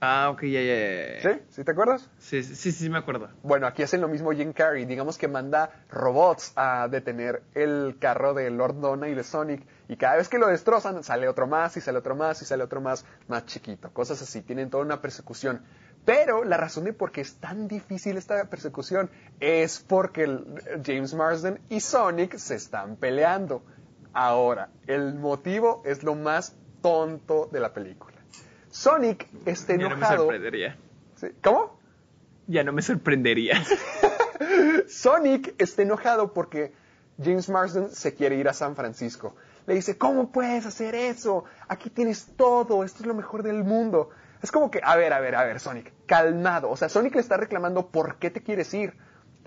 Ah, ok, ya, ya, ya. ¿Sí? ¿Sí te acuerdas? Sí, sí, sí, sí, me acuerdo. Bueno, aquí hacen lo mismo Jim Carrey. Digamos que manda robots a detener el carro de Lord Donna y de Sonic. Y cada vez que lo destrozan, sale otro más, y sale otro más, y sale otro más, más chiquito. Cosas así. Tienen toda una persecución. Pero la razón de por qué es tan difícil esta persecución es porque el- James Marsden y Sonic se están peleando. Ahora, el motivo es lo más tonto de la película. Sonic está Ya no me enojado. sorprendería. ¿Sí? ¿Cómo? Ya no me sorprendería. Sonic está enojado porque James Marsden se quiere ir a San Francisco. Le dice, ¿cómo puedes hacer eso? Aquí tienes todo, esto es lo mejor del mundo. Es como que, a ver, a ver, a ver, Sonic, calmado. O sea, Sonic le está reclamando por qué te quieres ir.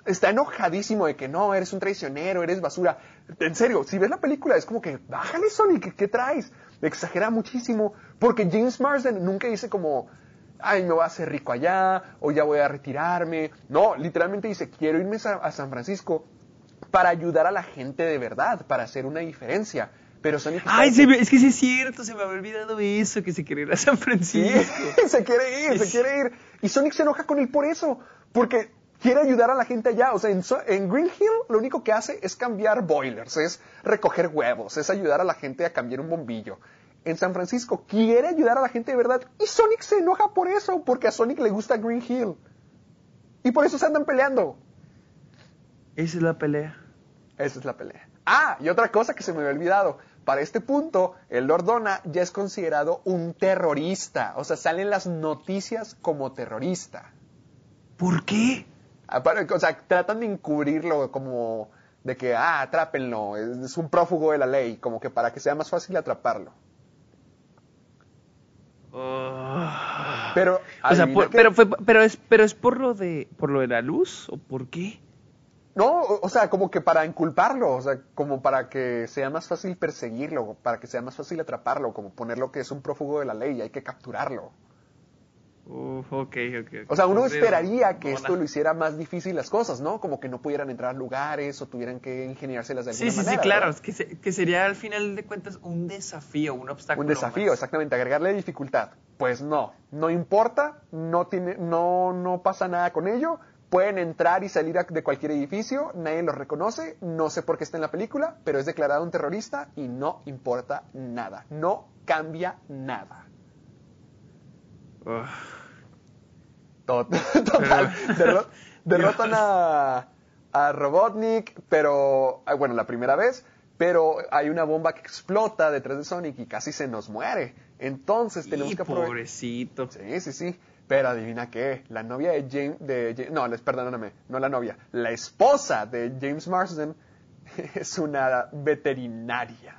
Está enojadísimo de que no, eres un traicionero, eres basura. En serio, si ves la película, es como que, bájale, Sonic, ¿qué traes? Exagera muchísimo. Porque James Marsden nunca dice como, ay, me voy a hacer rico allá, o ya voy a retirarme. No, literalmente dice, quiero irme a San Francisco para ayudar a la gente de verdad, para hacer una diferencia. Pero Sonic está Ay, se me- es que sí es cierto, se me había olvidado eso, que se quería ir a San Sí, Francisco. se quiere ir, se quiere ir. Y Sonic se enoja con él por eso, porque quiere ayudar a la gente allá. O sea, en, en Green Hill lo único que hace es cambiar boilers, es recoger huevos, es ayudar a la gente a cambiar un bombillo. En San Francisco quiere ayudar a la gente de verdad y Sonic se enoja por eso, porque a Sonic le gusta Green Hill. Y por eso se andan peleando. Esa es la pelea. Esa es la pelea. Ah, y otra cosa que se me había olvidado. Para este punto, el Lord Donna ya es considerado un terrorista. O sea, salen las noticias como terrorista. ¿Por qué? O sea, tratan de encubrirlo como de que, ah, atrápenlo, es, un prófugo de la ley, como que para que sea más fácil atraparlo. Oh. Pero, O sea, por- pero, fue, pero, es, pero es por lo de por lo de la luz o por qué? No, o, sea, como que para inculparlo, o sea, como para que sea más fácil perseguirlo, para que sea más fácil atraparlo, como ponerlo que es un prófugo de la ley y hay que capturarlo. Uf, ok, ok. ok. O sea, uno Entonces, esperaría que no, esto lo hiciera más difícil las cosas, ¿no? Como que no pudieran entrar a lugares o tuvieran que ingeniárselas de alguna Sí, sí, manera. sí, claro. ¿verdad? es Que, se- que sería al final de cuentas un desafío, un obstáculo. Un desafío, más. exactamente, agregarle dificultad. Pues no, no importa, no, tiene, no, no pasa nada con ello. Pueden entrar y salir de cualquier edificio, nadie los reconoce, no sé por qué está en la película, pero es declarado un terrorista y no importa nada, no cambia nada. Uf. Total, derro- derrotan a, a Robotnik, pero, ah, bueno, la primera vez, pero hay una bomba que explota detrás de Sonic y casi se nos muere. Entonces tenemos Y que aprovechar. pobrecito. Sí, sí, sí. Pero adivina qué, la novia de James, de Ja- no, les perdóname, no la novia, la esposa de James Marsden es una veterinaria.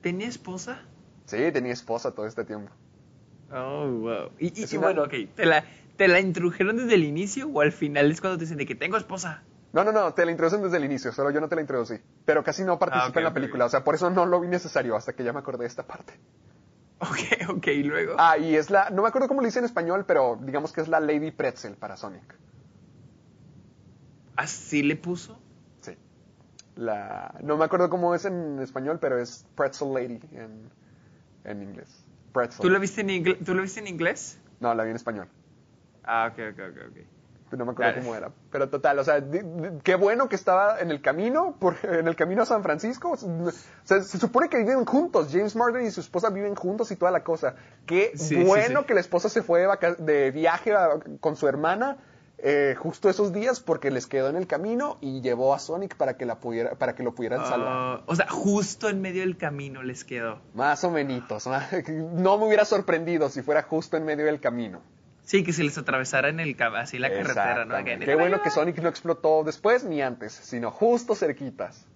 ¿Tenía esposa? Sí, tenía esposa todo este tiempo. Oh, wow. Y, y- Es y una- bueno, ok, ¿te la, ¿te la introdujeron desde el inicio o al final es cuando te dicen de que tengo esposa? No, no, no, te la introducen desde el inicio, solo yo no te la introducí. Pero casi no participa Ah, en la película, o sea, por eso no lo vi necesario hasta que ya me acordé de esta parte. Ok, ok, y luego. Ah, y es la, no me acuerdo cómo lo dice en español, pero digamos que es la Lady Pretzel para Sonic. ¿Así le puso? Sí. La, no me acuerdo cómo es en español, pero es Pretzel Lady en, en inglés. pretzel. ¿Tú lo viste en, ¿tú lo viste en inglés? No, la vi en español. Ah, ok, ok, ok, ok. No me acuerdo cómo era. Pero total, o sea, qué bueno que estaba en el camino, por, en el camino a San Francisco. O sea, se supone que viven juntos. James Martin y su esposa viven juntos y toda la cosa. Qué Sí, bueno sí. que la esposa se fue de, viaje a- con su hermana eh, justo esos días porque les quedó en el camino y llevó a Sonic para que, la pudiera, para que lo pudieran salvar. Ah, o sea, justo en medio del camino les quedó. Más o menos. No me hubiera sorprendido si fuera justo en medio del camino. Sí, que se les atravesara en el así la carretera, ¿no? Qué bueno que Sonic no explotó después ni antes, sino justo cerquitas.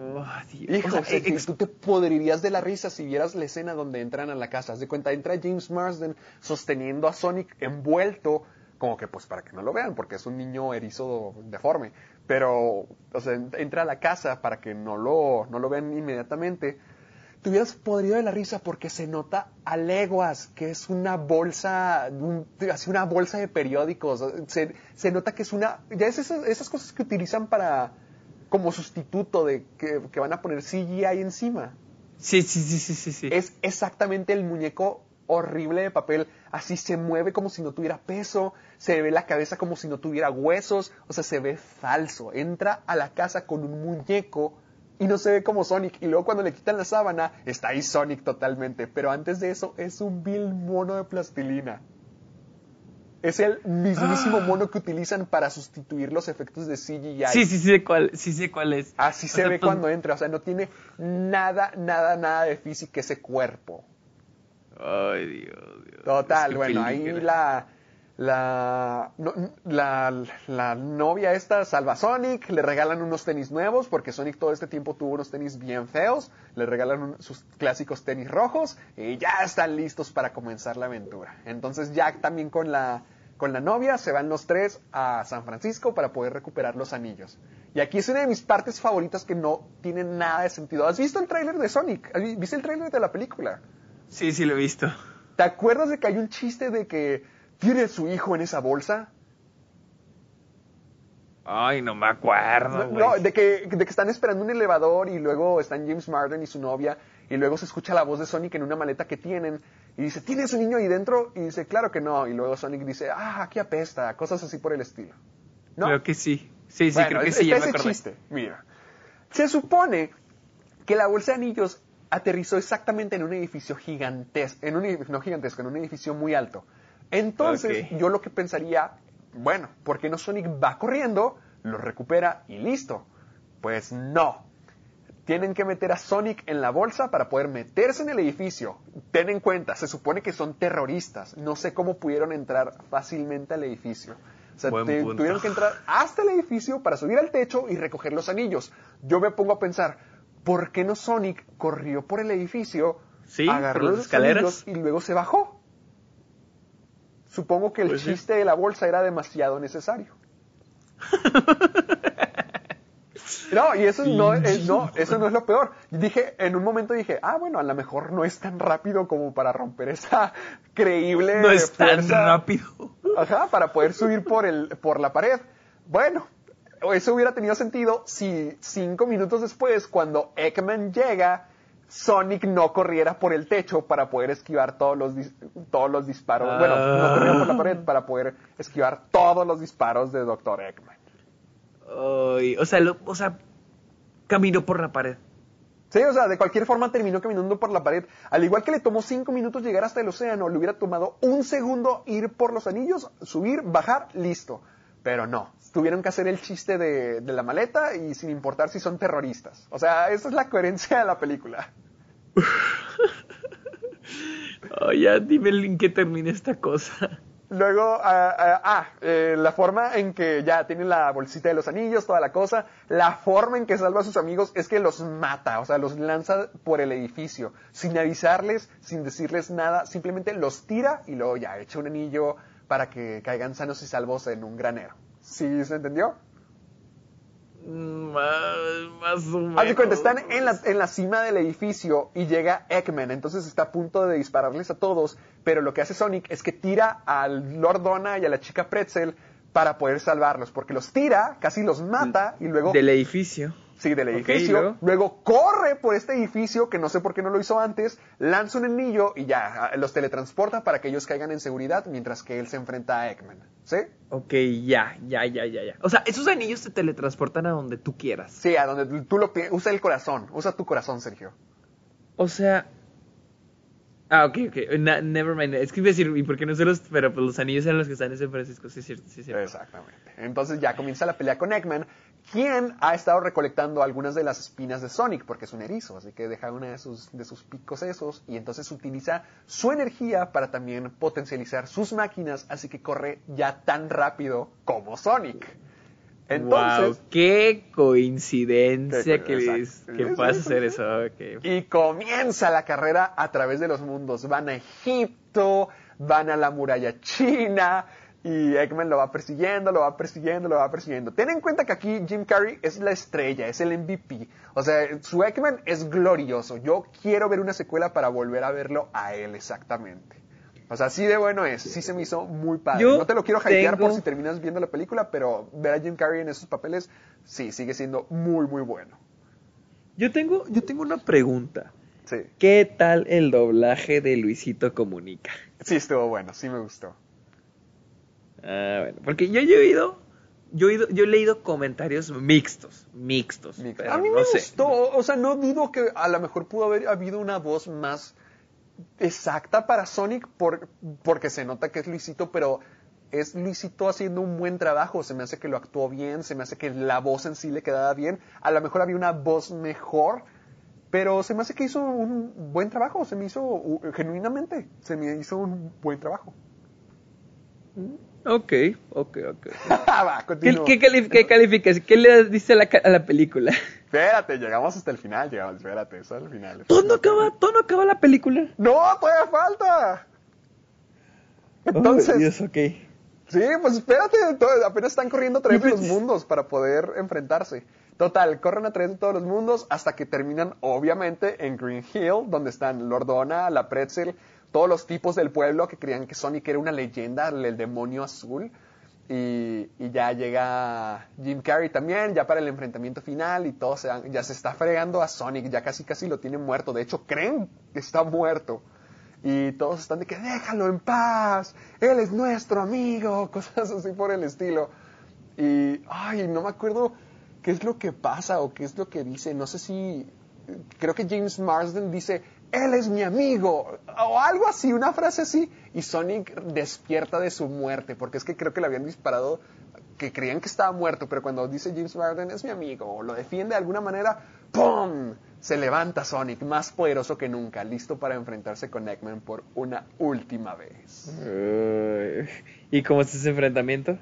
Oh, Dios. Hijo, O sea, Sergio, ex- tú te podrirías de la risa si vieras la escena donde entran a la casa. Haz de cuenta, entra James Marsden sosteniendo a Sonic envuelto, como que pues para que no lo vean, porque es un niño erizo deforme. Pero, o sea, entra a la casa para que no lo, no lo vean inmediatamente. Te hubieras podrido de la risa porque se nota a leguas que es una bolsa, un- así una bolsa de periódicos. Se, se nota que es una, ya es esas, esas cosas que utilizan para, como sustituto de que, que van a poner CGI encima. Sí, sí, sí, sí, sí. sí. Es exactamente el muñeco horrible de papel. Así se mueve como si no tuviera peso, se ve la cabeza como si no tuviera huesos, o sea, se ve falso. Entra a la casa con un muñeco y no se ve como Sonic. Y luego cuando le quitan la sábana, está ahí Sonic totalmente. Pero antes de eso, es un vil mono de plastilina. Es el mismísimo mono que utilizan para sustituir los efectos de CGI. Sí, sí, sí, sé cuál, sí sé cuál es. Así O se sea, ve pues, cuando entra, o sea, no tiene nada, nada, nada de física ese cuerpo. Ay, Dios, Dios. Total, bueno, ahí la, la, no, la, la novia esta salva a Sonic, le regalan unos tenis nuevos, porque Sonic todo este tiempo tuvo unos tenis bien feos, le regalan un- sus clásicos tenis rojos y ya están listos para comenzar la aventura. Entonces Jack también con la, con la novia se van los tres a San Francisco para poder recuperar los anillos. Y aquí es una de mis partes favoritas que no tiene nada de sentido. ¿Has visto el tráiler de Sonic? ¿Has vi- ¿Viste el tráiler de la película? Sí, sí, lo he visto. ¿Te acuerdas de que hay un chiste de que tiene su hijo en esa bolsa? Ay, no me acuerdo, No, de que, de que están esperando un elevador y luego están James Marden y su novia y luego se escucha la voz de Sonic en una maleta que tienen y dice, ¿tiene su niño ahí dentro? Y dice, claro que no. Y luego Sonic dice, ah, aquí apesta, cosas así por el estilo. ¿No? Creo que sí. Sí, sí, Bueno, creo que es- sí, ya me acordé. chiste. Mira, se supone que la bolsa de anillos aterrizó exactamente en un edificio gigantesco, en un no gigantesco, en un edificio muy alto. Entonces, yo lo que pensaría, bueno, ¿por qué no Sonic va corriendo, lo recupera y listo? Pues no. Tienen que meter a Sonic en la bolsa para poder meterse en el edificio. Ten en cuenta, se supone que son terroristas. No sé cómo pudieron entrar fácilmente al edificio. O sea, te- tuvieron que entrar hasta el edificio para subir al techo y recoger los anillos. Yo me pongo a pensar, ¿por qué no Sonic corrió por el edificio, Sí, agarró por las los escaleras. anillos y luego se bajó? Supongo que el Pues sí. chiste de la bolsa era demasiado necesario. No, y eso no, es, no, eso no es lo peor. Dije, en un momento dije, ah, bueno, a lo mejor no es tan rápido como para romper esa creíble No es tan fuerza. rápido. Ajá, para poder subir por, el, por la pared. Bueno, eso hubiera tenido sentido si cinco minutos después, cuando Eggman llega, Sonic no corriera por el techo para poder esquivar todos los, todos los disparos. Bueno, no corriera por la pared para poder esquivar todos los disparos de Dr. Eggman. Ay, o sea, lo- o sea, caminó por la pared. Sí, o sea, de cualquier forma terminó caminando por la pared. Al igual que le tomó cinco minutos llegar hasta el océano, le hubiera tomado un segundo ir por los anillos, subir, bajar, listo. Pero no, tuvieron que hacer el chiste de, de la maleta y sin importar si son terroristas. O sea, esa es la coherencia de la película. Ay, ya dime en qué termina esta cosa. Luego, ah, ah, ah, eh, la forma en que ya tienen la bolsita de los anillos, toda la cosa, la forma en que salva a sus amigos es que los mata, o sea, los lanza por el edificio, sin avisarles, sin decirles nada, simplemente los tira y luego ya echa un anillo para que caigan sanos y salvos en un granero. ¿Sí se entendió? Más, más o menos. Haz de cuenta, están en la, en la cima del edificio y llega Eggman, entonces está a punto de dispararles a todos, pero lo que hace Sonic es que tira al Lord Donna y a la chica Pretzel para poder salvarlos, porque los tira, casi los mata y luego... Del edificio. Sí, del edificio. ¿y luego? luego? corre por este edificio, que no sé por qué no lo hizo antes, lanza un anillo y ya, los teletransporta para que ellos caigan en seguridad mientras que él se enfrenta a Eggman. ¿Sí? Ok, ya, ya, ya, ya, ya. O sea, esos anillos te teletransportan a donde tú quieras. Sí, a donde tú lo usa el corazón, usa tu corazón, Sergio. O sea. Ah, ok, ok. Na- never mind. Es que iba a decir, ¿y por qué no se los.? Pero pues los anillos eran los que están en San Francisco. Sí, es cierto, sí, es cierto. Exactamente. Entonces ya comienza la pelea con Eggman, quien ha estado recolectando algunas de las espinas de Sonic, porque es un erizo, así que deja una de sus, de sus picos esos, y entonces utiliza su energía para también potencializar sus máquinas, así que corre ya tan rápido como Sonic. Entonces, wow, qué coincidencia Qué que, que puedas hacer eso. y comienza la carrera a través de los mundos. Van a Egipto, van a la muralla china, y Eggman lo va persiguiendo, lo va persiguiendo, lo va persiguiendo. Ten en cuenta que aquí Jim Carrey es la estrella, es el MVP. O sea, su Eggman es glorioso. Yo quiero ver una secuela para volver a verlo a él exactamente. O sea, así de bueno es. Sí se me hizo muy padre. Yo no te lo quiero hypear tengo- por si terminas viendo la película, pero ver a Jim Carrey en esos papeles, sí, sigue siendo muy, muy bueno. Yo tengo, yo tengo una pregunta. Sí. ¿Qué tal el doblaje de Luisito Comunica? Sí, estuvo bueno, sí me gustó. Ah, bueno, porque yo, yo he oído, yo he, oído- yo he leído comentarios mixtos, mixtos. Mixto. pero a mí no me sé. gustó, o sea, no dudo que a lo mejor pudo haber habido una voz más exacta para Sonic por- porque se nota que es Luisito, pero es Luisito haciendo un buen trabajo, se me hace que lo actuó bien, se me hace que la voz en sí le quedaba bien, a lo mejor había una voz mejor, pero se me hace que hizo un buen trabajo, se me hizo uh, genuinamente, se me hizo un buen trabajo. Ok, ok, ok. Va, ¿Qué, qué, qué calificas? ¿Qué le dice a la, a la película? Espérate, llegamos hasta el final, llegamos, espérate, eso es el final. ¿Todo no acaba, todo no acaba la película? No, todavía falta. Entonces, Oh, Dios, ok. sí, pues espérate, to- apenas están corriendo a través de los mundos para poder enfrentarse. Total, corren a través de todos los mundos hasta que terminan, obviamente, en Green Hill, donde están Lordona, la Pretzel, todos los tipos del pueblo que creían que Sonic era una leyenda, el demonio azul. Y, y ya llega Jim Carrey también, ya para el enfrentamiento final y todo se ya se está fregando a Sonic, ya casi casi lo tienen muerto. De hecho, creen que está muerto. Y todos están de que déjalo en paz, él es nuestro amigo, cosas así por el estilo. Y, ay, no me acuerdo qué es lo que pasa o qué es lo que dice. No sé si, creo que James Marsden dice, él es mi amigo, o algo así, una frase así. Y Sonic despierta de su muerte, porque es que creo que le habían disparado, que creían que estaba muerto, pero cuando dice James Marsden, es mi amigo, o lo defiende de alguna manera, ¡pum! Se levanta Sonic, más poderoso que nunca, listo para enfrentarse con Eggman por una última vez. ¿Y cómo es ese enfrentamiento?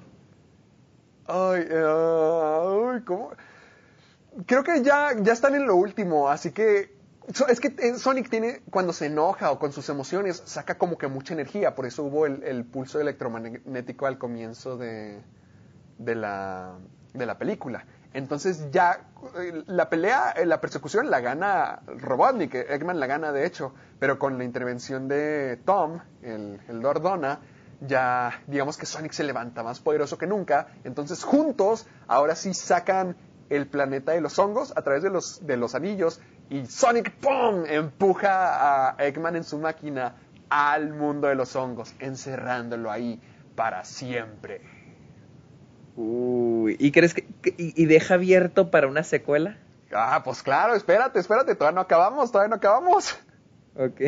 Ay, eh, ay, ¿cómo? Creo que ya, ya están en lo último, así que es que eh, Sonic tiene, cuando se enoja o con sus emociones, saca como que mucha energía, por eso hubo el, pulso electromagnético al comienzo de, de, la, de la película. Entonces ya eh, la pelea, eh, la persecución la gana Robotnik, Eggman la gana de hecho, pero con la intervención de Tom, el, el Lord Donna, ya digamos que Sonic se levanta más poderoso que nunca, entonces juntos ahora sí sacan el planeta de los hongos a través de los, de los anillos y Sonic ¡pum! empuja a Eggman en su máquina al mundo de los hongos, encerrándolo ahí para siempre. Uy, ¿y crees que, y deja abierto para una secuela? Ah, pues claro, espérate, espérate, todavía no acabamos, todavía no acabamos. Ok.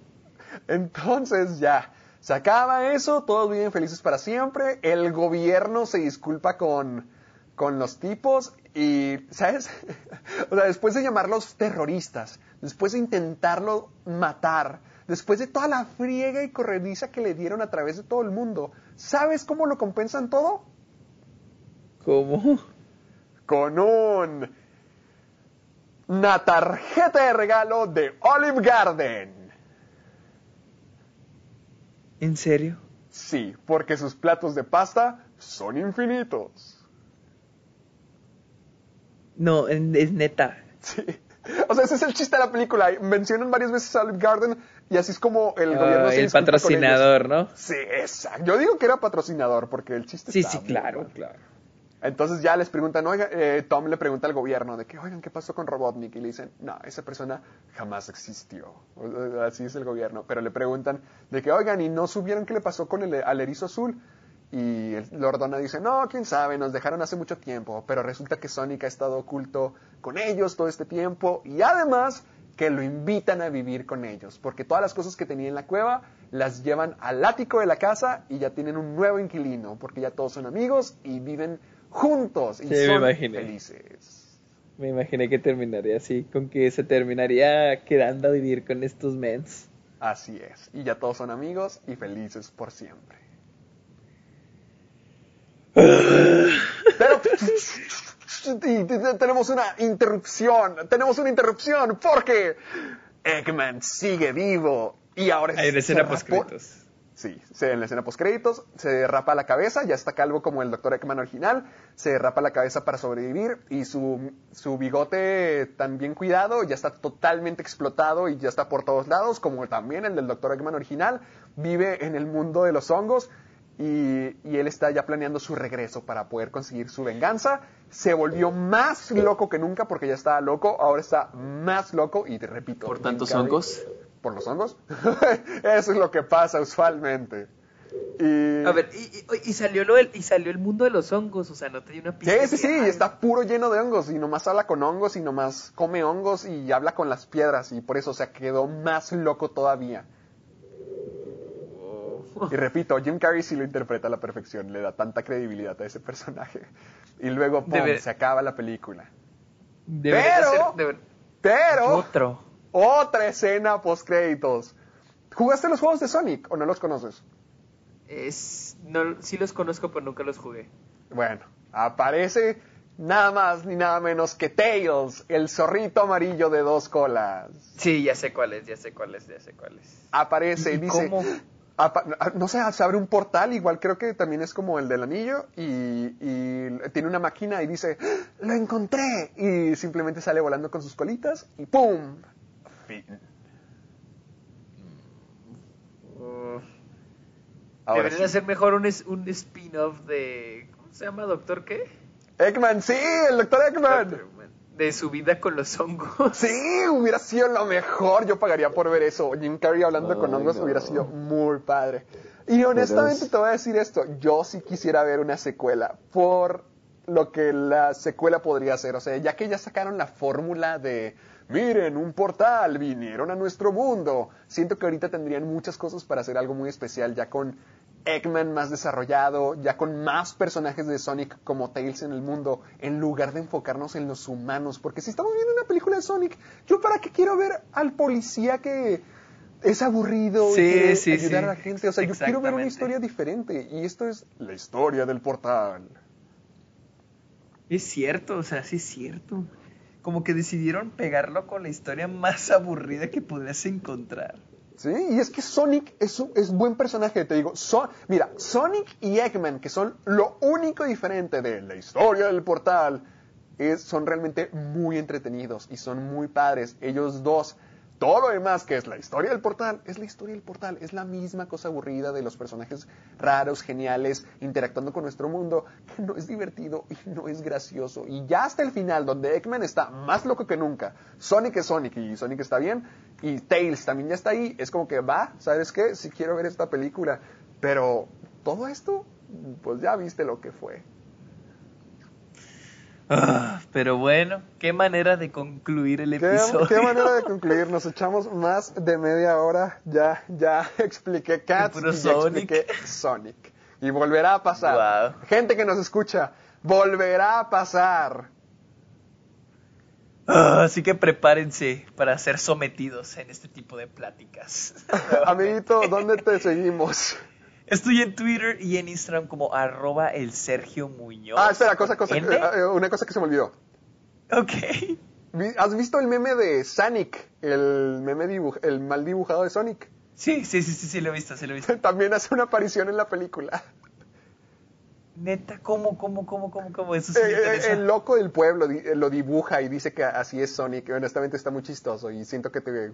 Entonces ya, se acaba eso, todos viven felices para siempre, el gobierno se disculpa con, con los tipos y, ¿sabes? o sea, después de llamarlos terroristas, después de intentarlo matar, después de toda la friega y corrediza que le dieron a través de todo el mundo, ¿sabes cómo lo compensan todo? ¿Cómo? Con un... Una tarjeta de regalo de Olive Garden. ¿En serio? Sí, porque sus platos de pasta son infinitos. No, en- es neta. Sí. O sea, ese es el chiste de la película. Mencionan varias veces a Olive Garden y así es como el gobierno Ah, se el patrocinador, ¿no? Sí, exacto. Yo digo que era patrocinador porque el chiste Sí, está sí, claro, claro. Entonces ya les preguntan, oiga, eh, Tom le pregunta al gobierno de que, oigan, ¿qué pasó con Robotnik? Y le dicen, no, esa persona jamás existió. Así es el gobierno. Pero le preguntan de que, oigan, ¿y no supieron qué le pasó con el al erizo azul? Y el Lord Donna dice, no, quién sabe, nos dejaron hace mucho tiempo. Pero resulta que Sonic ha estado oculto con ellos todo este tiempo. Y además que lo invitan a vivir con ellos. Porque todas las cosas que tenía en la cueva las llevan al ático de la casa y ya tienen un nuevo inquilino. Porque ya todos son amigos y viven juntos y Sí, me son imaginé. felices. Me imaginé que terminaría así, con que se terminaría quedando a vivir con estos mens. Así es. Y ya todos son amigos y felices por siempre. Pero tenemos una interrupción. Tenemos una interrupción porque Eggman sigue vivo y ahora Hay una se escena post-créditos. Sí, en la escena postcréditos se derrapa la cabeza, ya está calvo como el Dr. Eggman original, se derrapa la cabeza para sobrevivir y su, su bigote tan bien cuidado ya está totalmente explotado y ya está por todos lados, como también el del Dr. Eggman original, vive en el mundo de los hongos y, y él está ya planeando su regreso para poder conseguir su venganza. Se volvió más loco que nunca porque ya estaba loco, ahora está más loco y te repito. ¿Por tantos Carrey- hongos? ¿Por los hongos? Eso es lo que pasa usualmente. Y... A ver, y, y- y salió lo del- y salió el mundo de los hongos, o sea, no te dio una Sí, pista. sí, sí, y está puro lleno de hongos y nomás habla con hongos y nomás come hongos y habla con las piedras y por eso, o sea, quedó más loco todavía. Y repito, Jim Carrey sí lo interpreta a la perfección, le da tanta credibilidad a ese personaje. Y luego, ¡pum!, Debe- se acaba la película. Pero- Pero, Otro. otra escena post créditos. ¿Jugaste los juegos de Sonic o no los conoces? Es, no, sí los conozco, pero nunca los jugué. Bueno, aparece nada más ni nada menos que Tails, el zorrito amarillo de dos colas. Sí, ya sé cuáles, ya sé cuáles, ya sé cuáles. Aparece y, ¿Y dice... cómo? Apa- no sé, se abre un portal, igual creo que también es como el del anillo, y, y tiene una máquina y dice, ¡Ah! ¡lo encontré! Y simplemente sale volando con sus colitas y ¡pum! Fin. Ahora Deberían sí. hacer mejor un, un spin-off de... ¿Cómo se llama, doctor qué? Eggman, sí, el doctor Eggman. Doctor. De su vida con los hongos. Sí, hubiera sido lo mejor. Yo pagaría por ver eso. Jim Carrey hablando con hongos no. hubiera sido muy padre. Y honestamente es- te voy a decir esto. Yo sí quisiera ver una secuela por lo que la secuela podría ser. O sea, ya que ya sacaron la fórmula de, miren, un portal, vinieron a nuestro mundo. Siento que ahorita tendrían muchas cosas para hacer algo muy especial, ya con Eggman más desarrollado, ya con más personajes de Sonic como Tails en el mundo, en lugar de enfocarnos en los humanos. Porque si estamos viendo una película de Sonic, ¿yo para qué quiero ver al policía que es aburrido Sí, y quiere sí, ayudar sí. a la gente? O sea, yo quiero ver una historia diferente. Y esto es la historia del portal. Es cierto, o sea, sí es cierto. Como que decidieron pegarlo con la historia más aburrida que podrías encontrar. Sí, y es que Sonic es, un- es buen personaje, te digo. Mira, Sonic y Eggman, que son lo único diferente de la historia del portal, es, son realmente muy entretenidos y son muy padres. Ellos dos. Todo lo demás, que es la historia del portal, es la historia del portal. Es la misma cosa aburrida de los personajes raros, geniales, interactuando con nuestro mundo, que no es divertido y no es gracioso. Y ya hasta el final, donde Eggman está más loco que nunca, Sonic es Sonic y Sonic está bien, y Tails también ya está ahí, es como que va, ¿sabes qué? Si quiero ver esta película. Pero todo esto, pues ya viste lo que fue. Ah, pero bueno, qué manera de concluir el ¿Qué, episodio. qué manera de concluir? Nos echamos más de media hora. Ya, ya expliqué Cats y ya Sonic. expliqué Sonic. Y volverá a pasar. Wow. Gente que nos escucha, volverá a pasar. Ah, así que prepárense para ser sometidos en este tipo de pláticas. Amiguito, ¿dónde te seguimos? Estoy en Twitter y en Instagram como arroba el Sergio Muñoz. Ah, espera, cosa, cosa, eh, eh, una cosa que se me olvidó. Ok. ¿Has visto el meme de Sonic? El meme dibuj- el mal dibujado de Sonic. Sí, sí, sí, sí, sí, lo he visto, sí lo he visto. También hace una aparición en la película. Neta, ¿cómo, cómo, cómo, cómo, cómo? Eso sí Eh, me eh, el loco del pueblo eh, lo dibuja y dice que así es Sonic. Honestamente está muy chistoso y siento que te,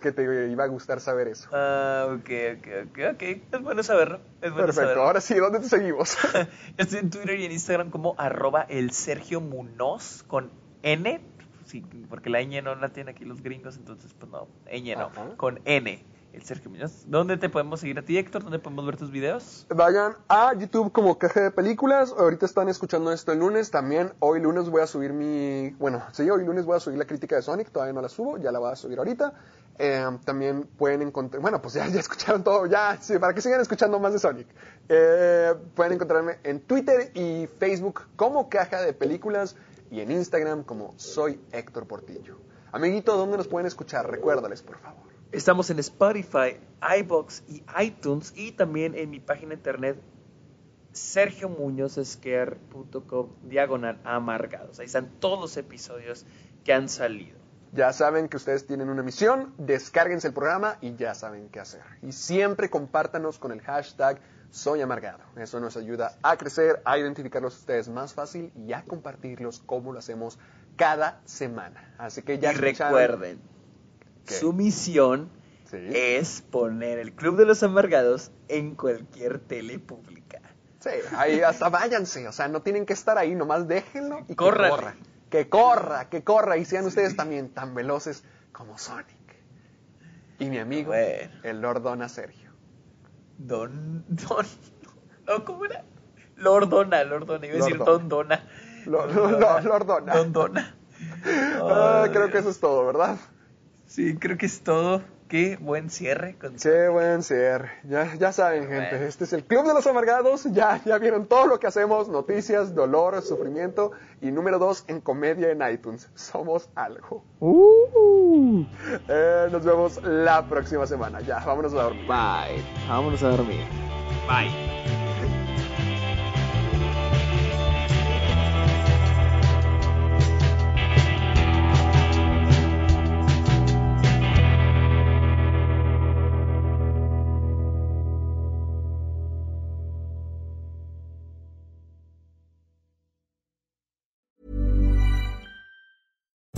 que te iba a gustar saber eso. Ah, ok, ok, ok, ok. Es bueno saberlo. Es bueno Perfecto, saberlo. ahora sí, ¿dónde te seguimos? Estoy en Twitter y en Instagram como arroba el Sergio Munoz con N. Sí, porque la ñ no la tienen aquí los gringos, entonces pues no, ñ no, Ajá. con N. El Sergio Munoz. ¿Dónde te podemos seguir a ti, Héctor? ¿Dónde podemos ver tus videos? Vayan a YouTube como Caja de Películas. Ahorita están escuchando esto el lunes. También hoy lunes voy a subir mi... Bueno, sí, hoy lunes voy a subir la crítica de Sonic. Todavía no la subo, ya la voy a subir ahorita. Eh, también pueden encontrar... Bueno, pues ya, ya escucharon todo. Ya, sí, para que sigan escuchando más de Sonic. Eh, pueden encontrarme en Twitter y Facebook como Caja de Películas. Y en Instagram como Soy Héctor Portillo. Amiguito, ¿dónde nos pueden escuchar? Recuérdales, por favor. Estamos en Spotify, iBox y iTunes y también en mi página internet sergiomuñozesquer.com diagonal amargados. Ahí están todos los episodios que han salido. Ya saben que ustedes tienen una misión, descárguense el programa y ya saben qué hacer. Y siempre compártanos con el hashtag Soy Amargado. Eso nos ayuda a crecer, a identificarlos ustedes más fácil y a compartirlos como lo hacemos cada semana. Así que ya y recuerden, Su misión Sí. es poner el Club de los Amargados en cualquier tele pública. Sí, ahí hasta váyanse, o sea, no tienen que estar ahí, nomás déjenlo y que Córrale. corra. Que corra, que corra y sean ustedes también tan veloces como Sonic. Y mi amigo, Bueno. el Lord Dona Sergio. Don, Don, no, ¿cómo era? Lordona, Lordona, iba a decir Lordona. Don Dona. Lord- Don Dona. Lord Dona. Don Dona. Ah, creo que eso es todo, ¿verdad? Sí, creo que es todo. Qué buen cierre. Con... Qué buen ser. Ya, ya saben, gente, este es el Club de los Amargados. Ya, ya vieron todo lo que hacemos, noticias, dolor, sufrimiento. Y número dos, en comedia en iTunes. Somos algo. Eh, nos vemos la próxima semana. Ya, vámonos a dormir. Bye. Vámonos a dormir. Bye.